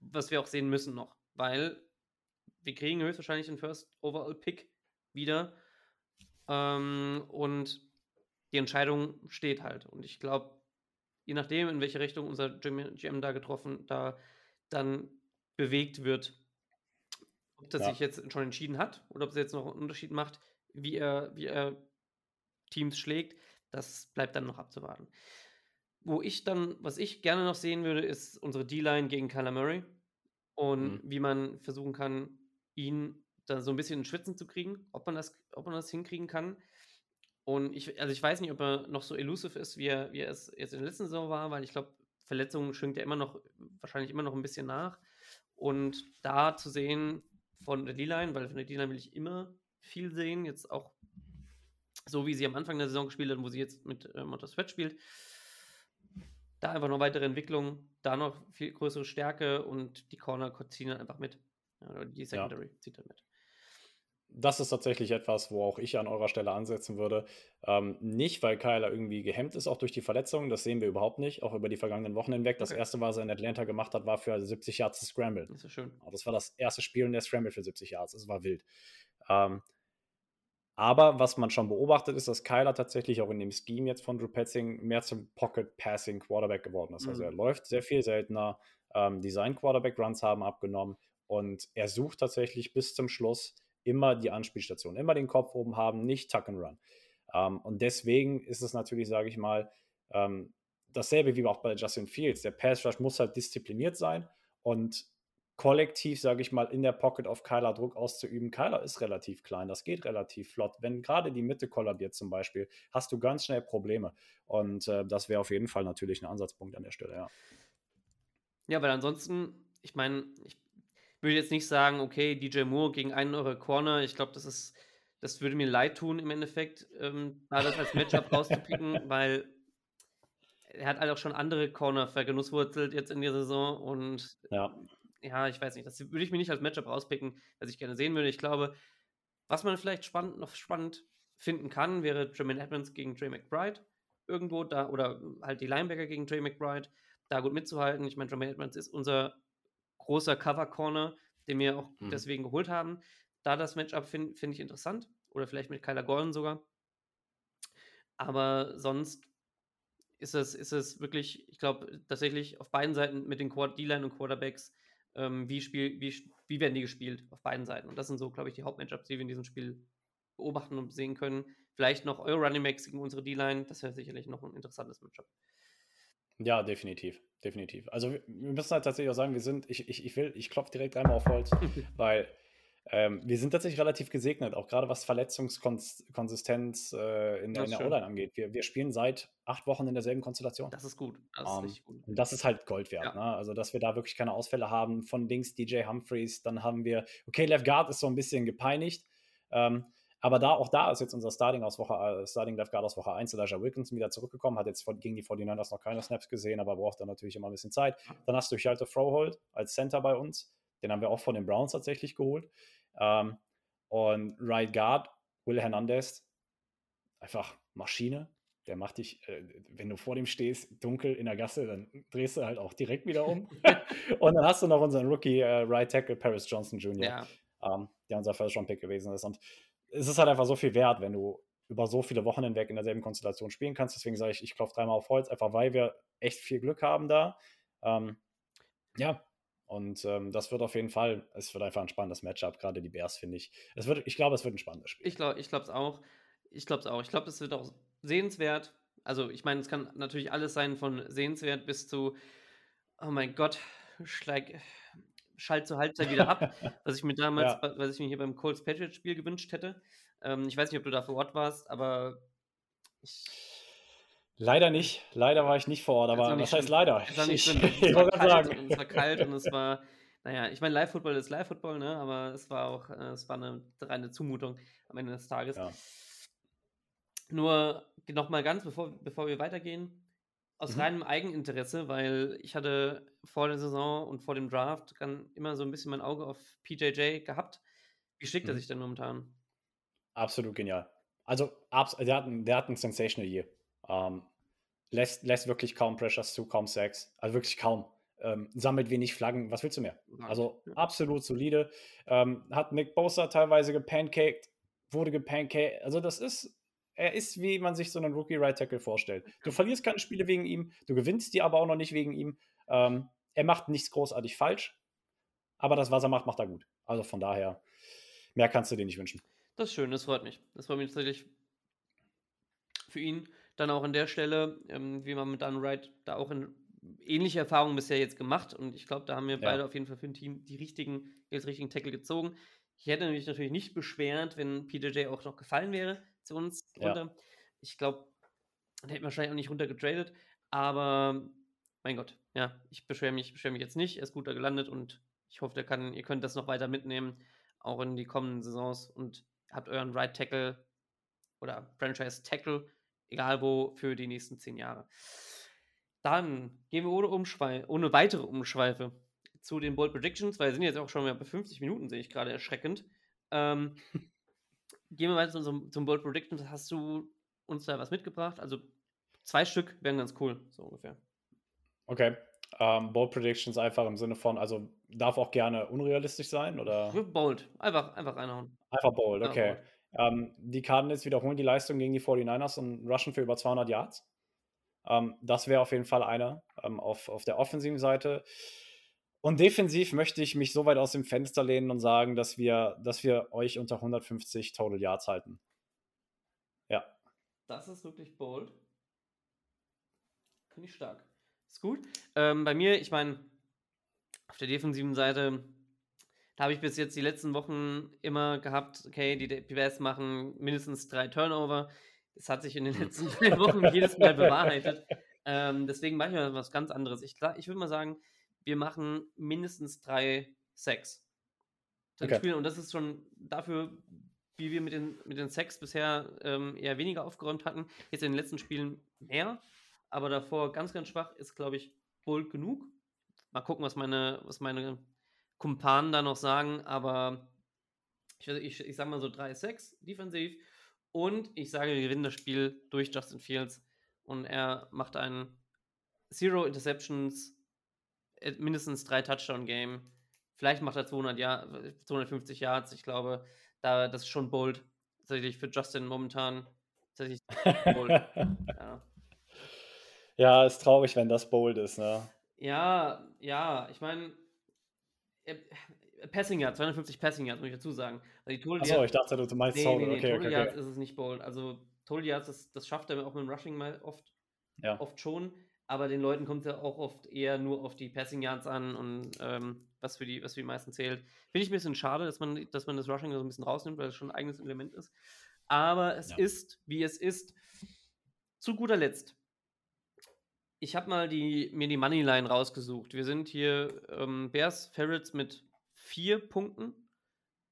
was wir auch sehen müssen noch. Weil wir kriegen höchstwahrscheinlich den First Overall Pick wieder. Ähm, und die Entscheidung steht halt. Und ich glaube, je nachdem, in welche Richtung unser GM da getroffen, da dann bewegt wird, ob das ja. sich jetzt schon entschieden hat oder ob es jetzt noch einen Unterschied macht, wie er, wie er Teams schlägt, das bleibt dann noch abzuwarten. Wo ich dann, was ich gerne noch sehen würde, ist unsere D-Line gegen Kyler Murray und mhm. wie man versuchen kann, ihn da so ein bisschen in Schwitzen zu kriegen, ob man das, ob man das hinkriegen kann. Und ich, also ich weiß nicht, ob er noch so elusive ist, wie er, wie er es jetzt in der letzten Saison war, weil ich glaube, Verletzungen schwingt ja immer noch, wahrscheinlich immer noch ein bisschen nach. Und da zu sehen von der D-Line, weil von der D-Line will ich immer viel sehen, jetzt auch so wie sie am Anfang der Saison gespielt hat, wo sie jetzt mit äh, Sweat spielt. Da einfach noch weitere Entwicklung, da noch viel größere Stärke und die Corner ziehen einfach mit. Oder die Secondary ja. zieht dann mit. Das ist tatsächlich etwas, wo auch ich an eurer Stelle ansetzen würde. Ähm, nicht, weil Kyler irgendwie gehemmt ist, auch durch die Verletzungen. Das sehen wir überhaupt nicht, auch über die vergangenen Wochen hinweg. Das okay. erste, was er in Atlanta gemacht hat, war für 70 Yards zu Scramble. Das ist schön. Das war das erste Spiel in der Scramble für 70 Yards. Es war wild. Ähm, aber was man schon beobachtet, ist, dass Kyler tatsächlich auch in dem Scheme jetzt von Drew Petzing mehr zum Pocket Passing Quarterback geworden ist. Also mhm. Also er läuft sehr viel seltener. Ähm, Design Quarterback Runs haben abgenommen. Und er sucht tatsächlich bis zum Schluss immer die Anspielstation, immer den Kopf oben haben, nicht Tuck and Run. Ähm, und deswegen ist es natürlich, sage ich mal, ähm, dasselbe wie auch bei Justin Fields. Der Pass Rush muss halt diszipliniert sein und kollektiv, sage ich mal, in der Pocket auf Kyler Druck auszuüben. Kyler ist relativ klein, das geht relativ flott. Wenn gerade die Mitte kollabiert zum Beispiel, hast du ganz schnell Probleme. Und äh, das wäre auf jeden Fall natürlich ein Ansatzpunkt an der Stelle, ja. Ja, weil ansonsten, ich meine, ich würde jetzt nicht sagen, okay, DJ Moore gegen einen eurer Corner. Ich glaube, das ist, das würde mir leid tun im Endeffekt, ähm, da das als Matchup rauszupicken, weil er hat halt auch schon andere Corner vergenusswurzelt jetzt in der Saison und ja. ja, ich weiß nicht, das würde ich mir nicht als Matchup rauspicken, was ich gerne sehen würde. Ich glaube, was man vielleicht spannend, noch spannend finden kann, wäre Jermaine Edmonds gegen Trey McBride irgendwo da oder halt die Linebacker gegen Trey McBride da gut mitzuhalten. Ich meine, Jermaine Edmonds ist unser großer Cover Corner, den wir auch mhm. deswegen geholt haben. Da das Matchup finde find ich interessant. Oder vielleicht mit Kyler Gordon sogar. Aber sonst ist es, ist es wirklich, ich glaube, tatsächlich auf beiden Seiten mit den D-Line und Quarterbacks, ähm, wie, spiel, wie, wie werden die gespielt auf beiden Seiten. Und das sind so, glaube ich, die Hauptmatchups, die wir in diesem Spiel beobachten und sehen können. Vielleicht noch eure Running Backs gegen unsere D-Line, das wäre sicherlich noch ein interessantes Matchup. Ja, definitiv. Definitiv. Also wir müssen halt tatsächlich auch sagen, wir sind, ich, ich, ich will, ich klopfe direkt einmal auf Holz, weil ähm, wir sind tatsächlich relativ gesegnet, auch gerade was Verletzungskonsistenz äh, in, der, in der O-Line angeht. Wir, wir spielen seit acht Wochen in derselben Konstellation. Das ist gut. Das ist um, ähm, gut. Und das ist halt Gold wert. Ja. Ne? Also, dass wir da wirklich keine Ausfälle haben von links DJ Humphreys, dann haben wir, okay, Left Guard ist so ein bisschen gepeinigt, ähm, Aber da, auch da ist jetzt unser Starting aus Woche, äh, Starting Left Guard aus Woche 1, Elijah Wilkinson wieder zurückgekommen, hat jetzt gegen die 49ers noch keine Snaps gesehen, aber braucht dann natürlich immer ein bisschen Zeit. Dann hast du Hjalte Froholt als Center bei uns. Den haben wir auch von den Browns tatsächlich geholt. Ähm, und Right Guard, Will Hernandez, einfach Maschine. Der macht dich, äh, wenn du vor dem stehst, dunkel in der Gasse, dann drehst du halt auch direkt wieder um. und dann hast du noch unseren Rookie äh, Right Tackle Paris Johnson Jr., Ja, ähm, der unser First Round Pick gewesen ist. Und es ist halt einfach so viel wert, wenn du über so viele Wochen hinweg in derselben Konstellation spielen kannst. Deswegen sage ich, ich klopfe dreimal auf Holz, einfach weil wir echt viel Glück haben da. Ähm, ja, und ähm, das wird auf jeden Fall, es wird einfach ein spannendes Matchup, gerade die Bears, finde ich. Es wird, ich glaube, es wird ein spannendes Spiel. ich glaube ich es auch. Ich glaube es auch. Ich glaube, es wird auch sehenswert. Also, ich meine, es kann natürlich alles sein von sehenswert bis zu, oh mein Gott, schlag, schalt zur Halbzeit wieder ab, was ich mir damals, Ja. was ich mir hier beim Colts Patriots Spiel gewünscht hätte. Ähm, ich weiß nicht, ob du da vor Ort warst, aber ich, Leider nicht, leider war ich nicht vor Ort, aber was heißt leider? es war nicht Ich, schlimm. Es war kalt sagen. und es war kalt und es war, naja, ich meine, Live-Football ist Live-Football, ne? aber es war auch, äh, es war eine reine Zumutung am Ende des Tages. Ja. Nur nochmal ganz, bevor, bevor wir weitergehen, aus Mhm. reinem Eigeninteresse, weil ich hatte vor der Saison und vor dem Draft gan- immer so ein bisschen mein Auge auf PJJ gehabt. Wie schlägt er Mhm. sich denn momentan? Absolut genial. Also, abs der, hat ein, der hat ein sensational Year. Ähm, lässt, lässt wirklich kaum Pressures zu, kaum Sex. Also wirklich kaum. Ähm, sammelt wenig Flaggen. Was willst du mehr? Also absolut solide. Ähm, hat Nick Bosa teilweise gepancaked, wurde gepancaked. Also das ist, er ist, wie man sich so einen Rookie Right Tackle vorstellt. Du verlierst keine Spiele wegen ihm, du gewinnst die aber auch noch nicht wegen ihm. Ähm, er macht nichts großartig falsch, aber das, was er macht, macht er gut. Also von daher, mehr kannst du dir nicht wünschen. Das ist schön, das freut mich. Das freut mich tatsächlich für ihn. Dann auch an der Stelle, ähm, wie man mit Dan Wright da auch in ähnliche Erfahrungen bisher jetzt gemacht und ich glaube, da haben wir Ja. beide auf jeden Fall für ein Team die richtigen, den richtigen Tackle gezogen. Ich hätte mich natürlich nicht beschwert, wenn PJJ auch noch gefallen wäre zu uns Ja. runter. Ich glaube, der hätte wahrscheinlich auch nicht runter getradet, aber mein Gott, ja, ich beschwere mich, beschwere mich jetzt nicht. Er ist gut da gelandet und ich hoffe, kann, ihr könnt das noch weiter mitnehmen, auch in die kommenden Saisons und habt euren Right Tackle oder Franchise Tackle, egal wo, für die nächsten zehn Jahre. Dann gehen wir ohne, Umschwei ohne weitere Umschweife zu den Bold Predictions, weil wir sind jetzt auch schon mal bei 50 Minuten, sehe ich gerade erschreckend. Ähm, gehen wir weiter zu unserem, zum Bold Predictions. Hast du uns da was mitgebracht? Also zwei Stück wären ganz cool, so ungefähr. Okay. Ähm, Bold Predictions einfach im Sinne von, also darf auch gerne unrealistisch sein oder Bold, einfach, einfach reinhauen. einfach bold, Ja, okay. bold. Ähm, die Cardinals wiederholen die Leistung gegen die 49ers und rushen für über 200 Yards. Ähm, das wäre auf jeden Fall einer ähm, auf, auf der offensiven Seite. Und defensiv möchte ich mich so weit aus dem Fenster lehnen und sagen, dass wir, dass wir euch unter 150 Total Yards halten. Ja. Das ist wirklich bold. Finde ich stark. Ist gut. Ähm, bei mir, ich meine, auf der defensiven Seite, da habe ich bis jetzt die letzten Wochen immer gehabt, okay, die PBS machen mindestens drei Turnover. Das hat sich in den letzten drei Wochen jedes Mal bewahrheitet. Ähm, deswegen mache ich mal was ganz anderes. Ich, ich würde mal sagen, wir machen mindestens drei Sacks. Dann Okay. spielen, und das ist schon dafür, wie wir mit den, mit den Sacks bisher ähm, eher weniger aufgeräumt hatten. Jetzt in den letzten Spielen mehr, aber davor ganz, ganz schwach ist, glaube ich, bold genug. Mal gucken, was meine, was meine Kumpanen da noch sagen, aber ich, ich, ich sage mal so 3-6 defensiv und ich sage, wir gewinnen das Spiel durch Justin Fields und er macht ein Zero Interceptions, mindestens drei Touchdown-Game. Vielleicht macht er 200 Jahr, 250 Yards. Ich glaube, da, das ist schon bold. Tatsächlich für Justin momentan. Tatsächlich bold. Ja. ja, ist traurig, wenn das bold ist, ne? Ja, ja, ich meine, äh, Passing Yards, 250 Passing Yards, muss ich dazu sagen. Also Achso, ich dachte, du meinst nee, Total. nee, nee, okay, Total okay, Yards okay. ist es nicht bold. Also Total Yards, das, das schafft er auch mit dem Rushing mal oft, Ja. oft schon, aber den Leuten kommt es ja auch oft eher nur auf die Passing Yards an und ähm, was, für die, was für die meisten zählt. Finde ich ein bisschen schade, dass man, dass man das Rushing so ein bisschen rausnimmt, weil es schon ein eigenes Element ist. Aber es Ja. ist, wie es ist. Zu guter Letzt. Ich habe mal die, mir die Moneyline rausgesucht. Wir sind hier ähm, Bears Ferrets mit vier Punkten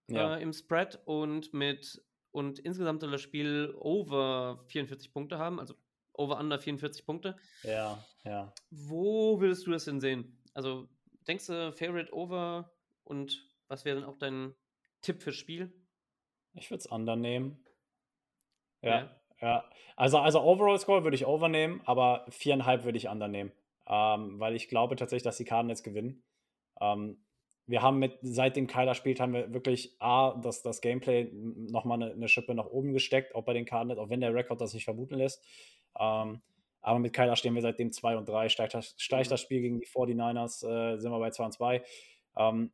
Ja. äh, im Spread und mit und insgesamt soll das Spiel over 44 Punkte haben, also over under 44 Punkte. Ja, ja. Wo würdest du das denn sehen? Also denkst du Favorite over und was wäre dann auch dein Tipp fürs Spiel? Ich würde es under nehmen. Ja, ja. Also, also Overall Score würde ich overnehmen, aber viereinhalb würde ich under nehmen. Ähm, weil ich glaube tatsächlich, dass die Cardinals gewinnen. Ähm, wir haben mit, seitdem Kyler spielt, haben wir wirklich A, das, das Gameplay nochmal eine, eine Schippe nach oben gesteckt, auch bei den Cardinals, auch wenn der Rekord das nicht vermuten lässt. Ähm, aber mit Kyler stehen wir seitdem 2 und 3. Steigt das, steigt das Spiel gegen die 49ers, äh, sind wir bei 2 und 2. Ähm,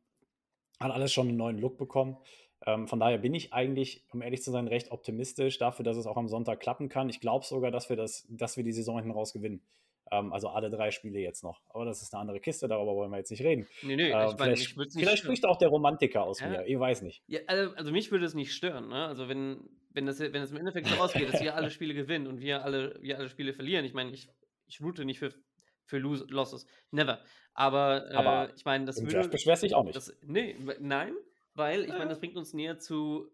hat alles schon einen neuen Look bekommen. Ähm, von daher bin ich eigentlich, um ehrlich zu sein, recht optimistisch dafür, dass es auch am Sonntag klappen kann. Ich glaube sogar, dass wir, das, dass wir die Saison hinten raus gewinnen. Ähm, also alle drei Spiele jetzt noch. Aber das ist eine andere Kiste, darüber wollen wir jetzt nicht reden. Nee, nee, Ähm, ich meine, vielleicht ich würde vielleicht spricht auch der Romantiker aus Ja. mir. Ich weiß nicht. Ja, also, also mich würde es nicht stören, ne? Also wenn, wenn das wenn es im Endeffekt so ausgeht, dass wir alle Spiele gewinnen und wir alle, wir alle Spiele verlieren, ich meine, ich, ich route nicht für, für Lose, Losses. Never. Aber, äh, Aber ich meine, das würde. Beschwerst dich auch nicht. Das, nee, nein, weil ich meine, das bringt uns näher zu,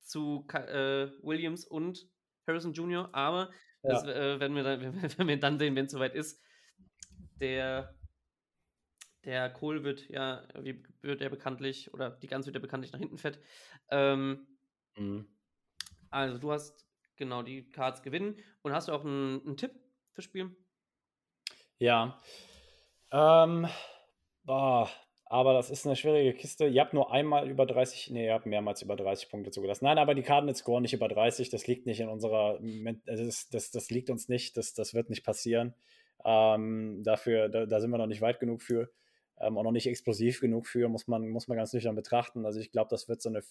zu äh, Williams und Harrison Jr., aber das äh, werden, wir dann, werden wir dann sehen, wenn es soweit ist. Der, der Kohl wird ja, wie wird er bekanntlich, oder die Gans wird ja bekanntlich nach hinten fett. Ähm, Mhm. also du hast genau die Cards gewinnen und hast du auch einen, einen Tipp fürs Spiel? Ja. Ähm, boah, aber das ist eine schwierige Kiste. Ihr habt nur einmal über 30, nee, ihr habt mehrmals über 30 Punkte zugelassen. Nein, aber die Cardinals scoren nicht über 30. Das liegt nicht in unserer, das, das, das liegt uns nicht. Das, das wird nicht passieren. Ähm, dafür, da, da sind wir noch nicht weit genug für. Ähm, auch noch nicht explosiv genug für, muss man, muss man ganz nüchtern betrachten. Also ich glaube, das wird so eine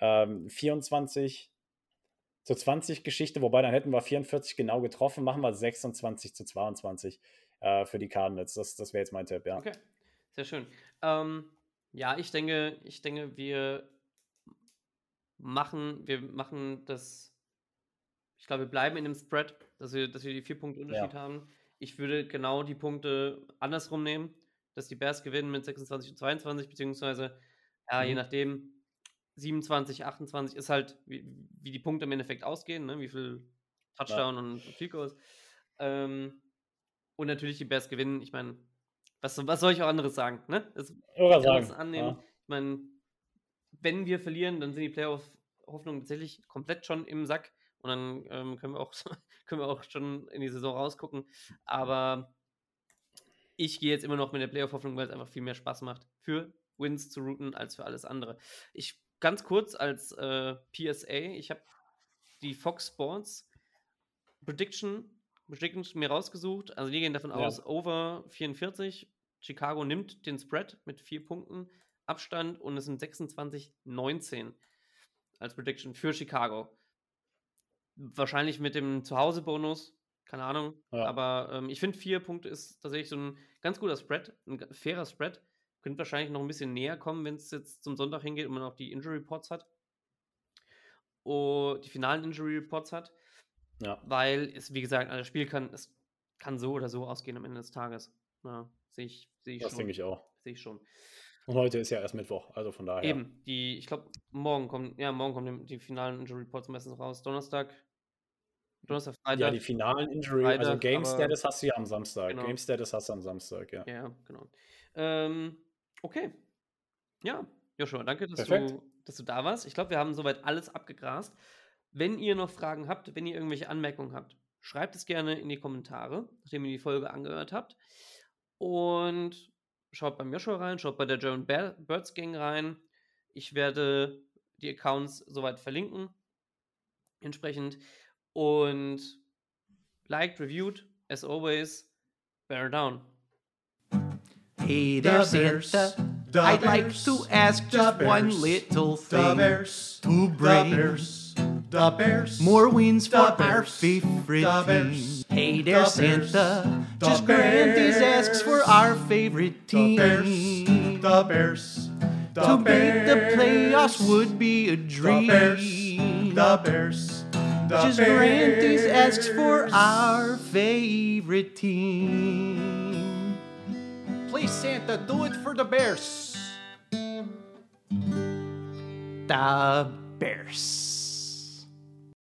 ähm, 24 zu 20 Geschichte, wobei dann hätten wir 44 genau getroffen, machen wir 26 zu 22 äh, für die Cardinals. Das, das wäre jetzt mein Tipp, ja. Okay, sehr schön. Ähm, ja, ich denke, ich denke, wir machen, wir machen das. Ich glaube, wir bleiben in dem Spread, dass wir, dass wir die vier Punkte Unterschied haben. Ich würde genau die Punkte andersrum nehmen, dass die Bears gewinnen mit 26 und 22, beziehungsweise, ja, je Mhm. nachdem, 27, 28 ist halt, wie, wie die Punkte im Endeffekt ausgehen, ne? wie viel Touchdown und Field Goals. Ähm, und natürlich die Bears gewinnen. Ich meine, was, was soll ich auch anderes sagen? Ne? Das Oder sagen. annehmen. Ja. Ich meine, wenn wir verlieren, dann sind die Playoff-Hoffnungen tatsächlich komplett schon im Sack. Und dann ähm, können, wir auch, können wir auch schon in die Saison rausgucken. Aber ich gehe jetzt immer noch mit der Playoff-Hoffnung, weil es einfach viel mehr Spaß macht, für Wins zu routen als für alles andere. Ich ganz kurz als äh, PSA, ich habe die Fox Sports Prediction, Prediction mir rausgesucht. Also die gehen davon Ja. aus, over 44. Chicago nimmt den Spread mit vier Punkten Abstand und es sind 26-19 als Prediction für Chicago. Wahrscheinlich mit dem Zuhause-Bonus, keine Ahnung. Ja. Aber ähm, ich finde, vier Punkte ist tatsächlich so ein ganz guter Spread, ein fairer Spread. Könnte wahrscheinlich noch ein bisschen näher kommen, wenn es jetzt zum Sonntag hingeht und man auch die Injury Reports hat. Und die finalen Injury Reports hat. Ja. Weil es, wie gesagt, also das Spiel kann, es kann so oder so ausgehen am Ende des Tages. Ja, sehe ich, sehe ich Das schon. denke ich auch. Sehe ich schon. Und heute ist ja erst Mittwoch, also von daher. Eben, die, ich glaube, morgen kommen, ja, morgen kommen die, die finalen Injury Reports meistens raus. Donnerstag, Donnerstag, Freitag. Ja, die finalen Injury, also Freitag, Game aber- Status hast du ja am Samstag. Genau. Game Status hast du am Samstag, ja. Ja, genau. Ähm, okay. Ja, Joshua, danke, dass Perfekt. du, dass du da warst. Ich glaube, wir haben soweit alles abgegrast. Wenn ihr noch Fragen habt, wenn ihr irgendwelche Anmerkungen habt, schreibt es gerne in die Kommentare, nachdem ihr die Folge angehört habt. Und schaut beim Joshua rein, schaut bei der German Birds Gang rein. Ich werde die Accounts soweit verlinken. Entsprechend. Und liked, reviewed, as always, bear down. Hey there, Santa. I'd like to ask just one little The thing Bears, to bring Bears, the Bears, more wins for the our Bears, favorite the team. Bears, Hey there, Santa. The Just grant these asks for our favorite team. the. Bears, the Bears, the to make the playoffs would be a dream. the. Bears, the Bears, the Just grant these asks for our favorite team. Please, Santa, do it for the Bears. The Bears.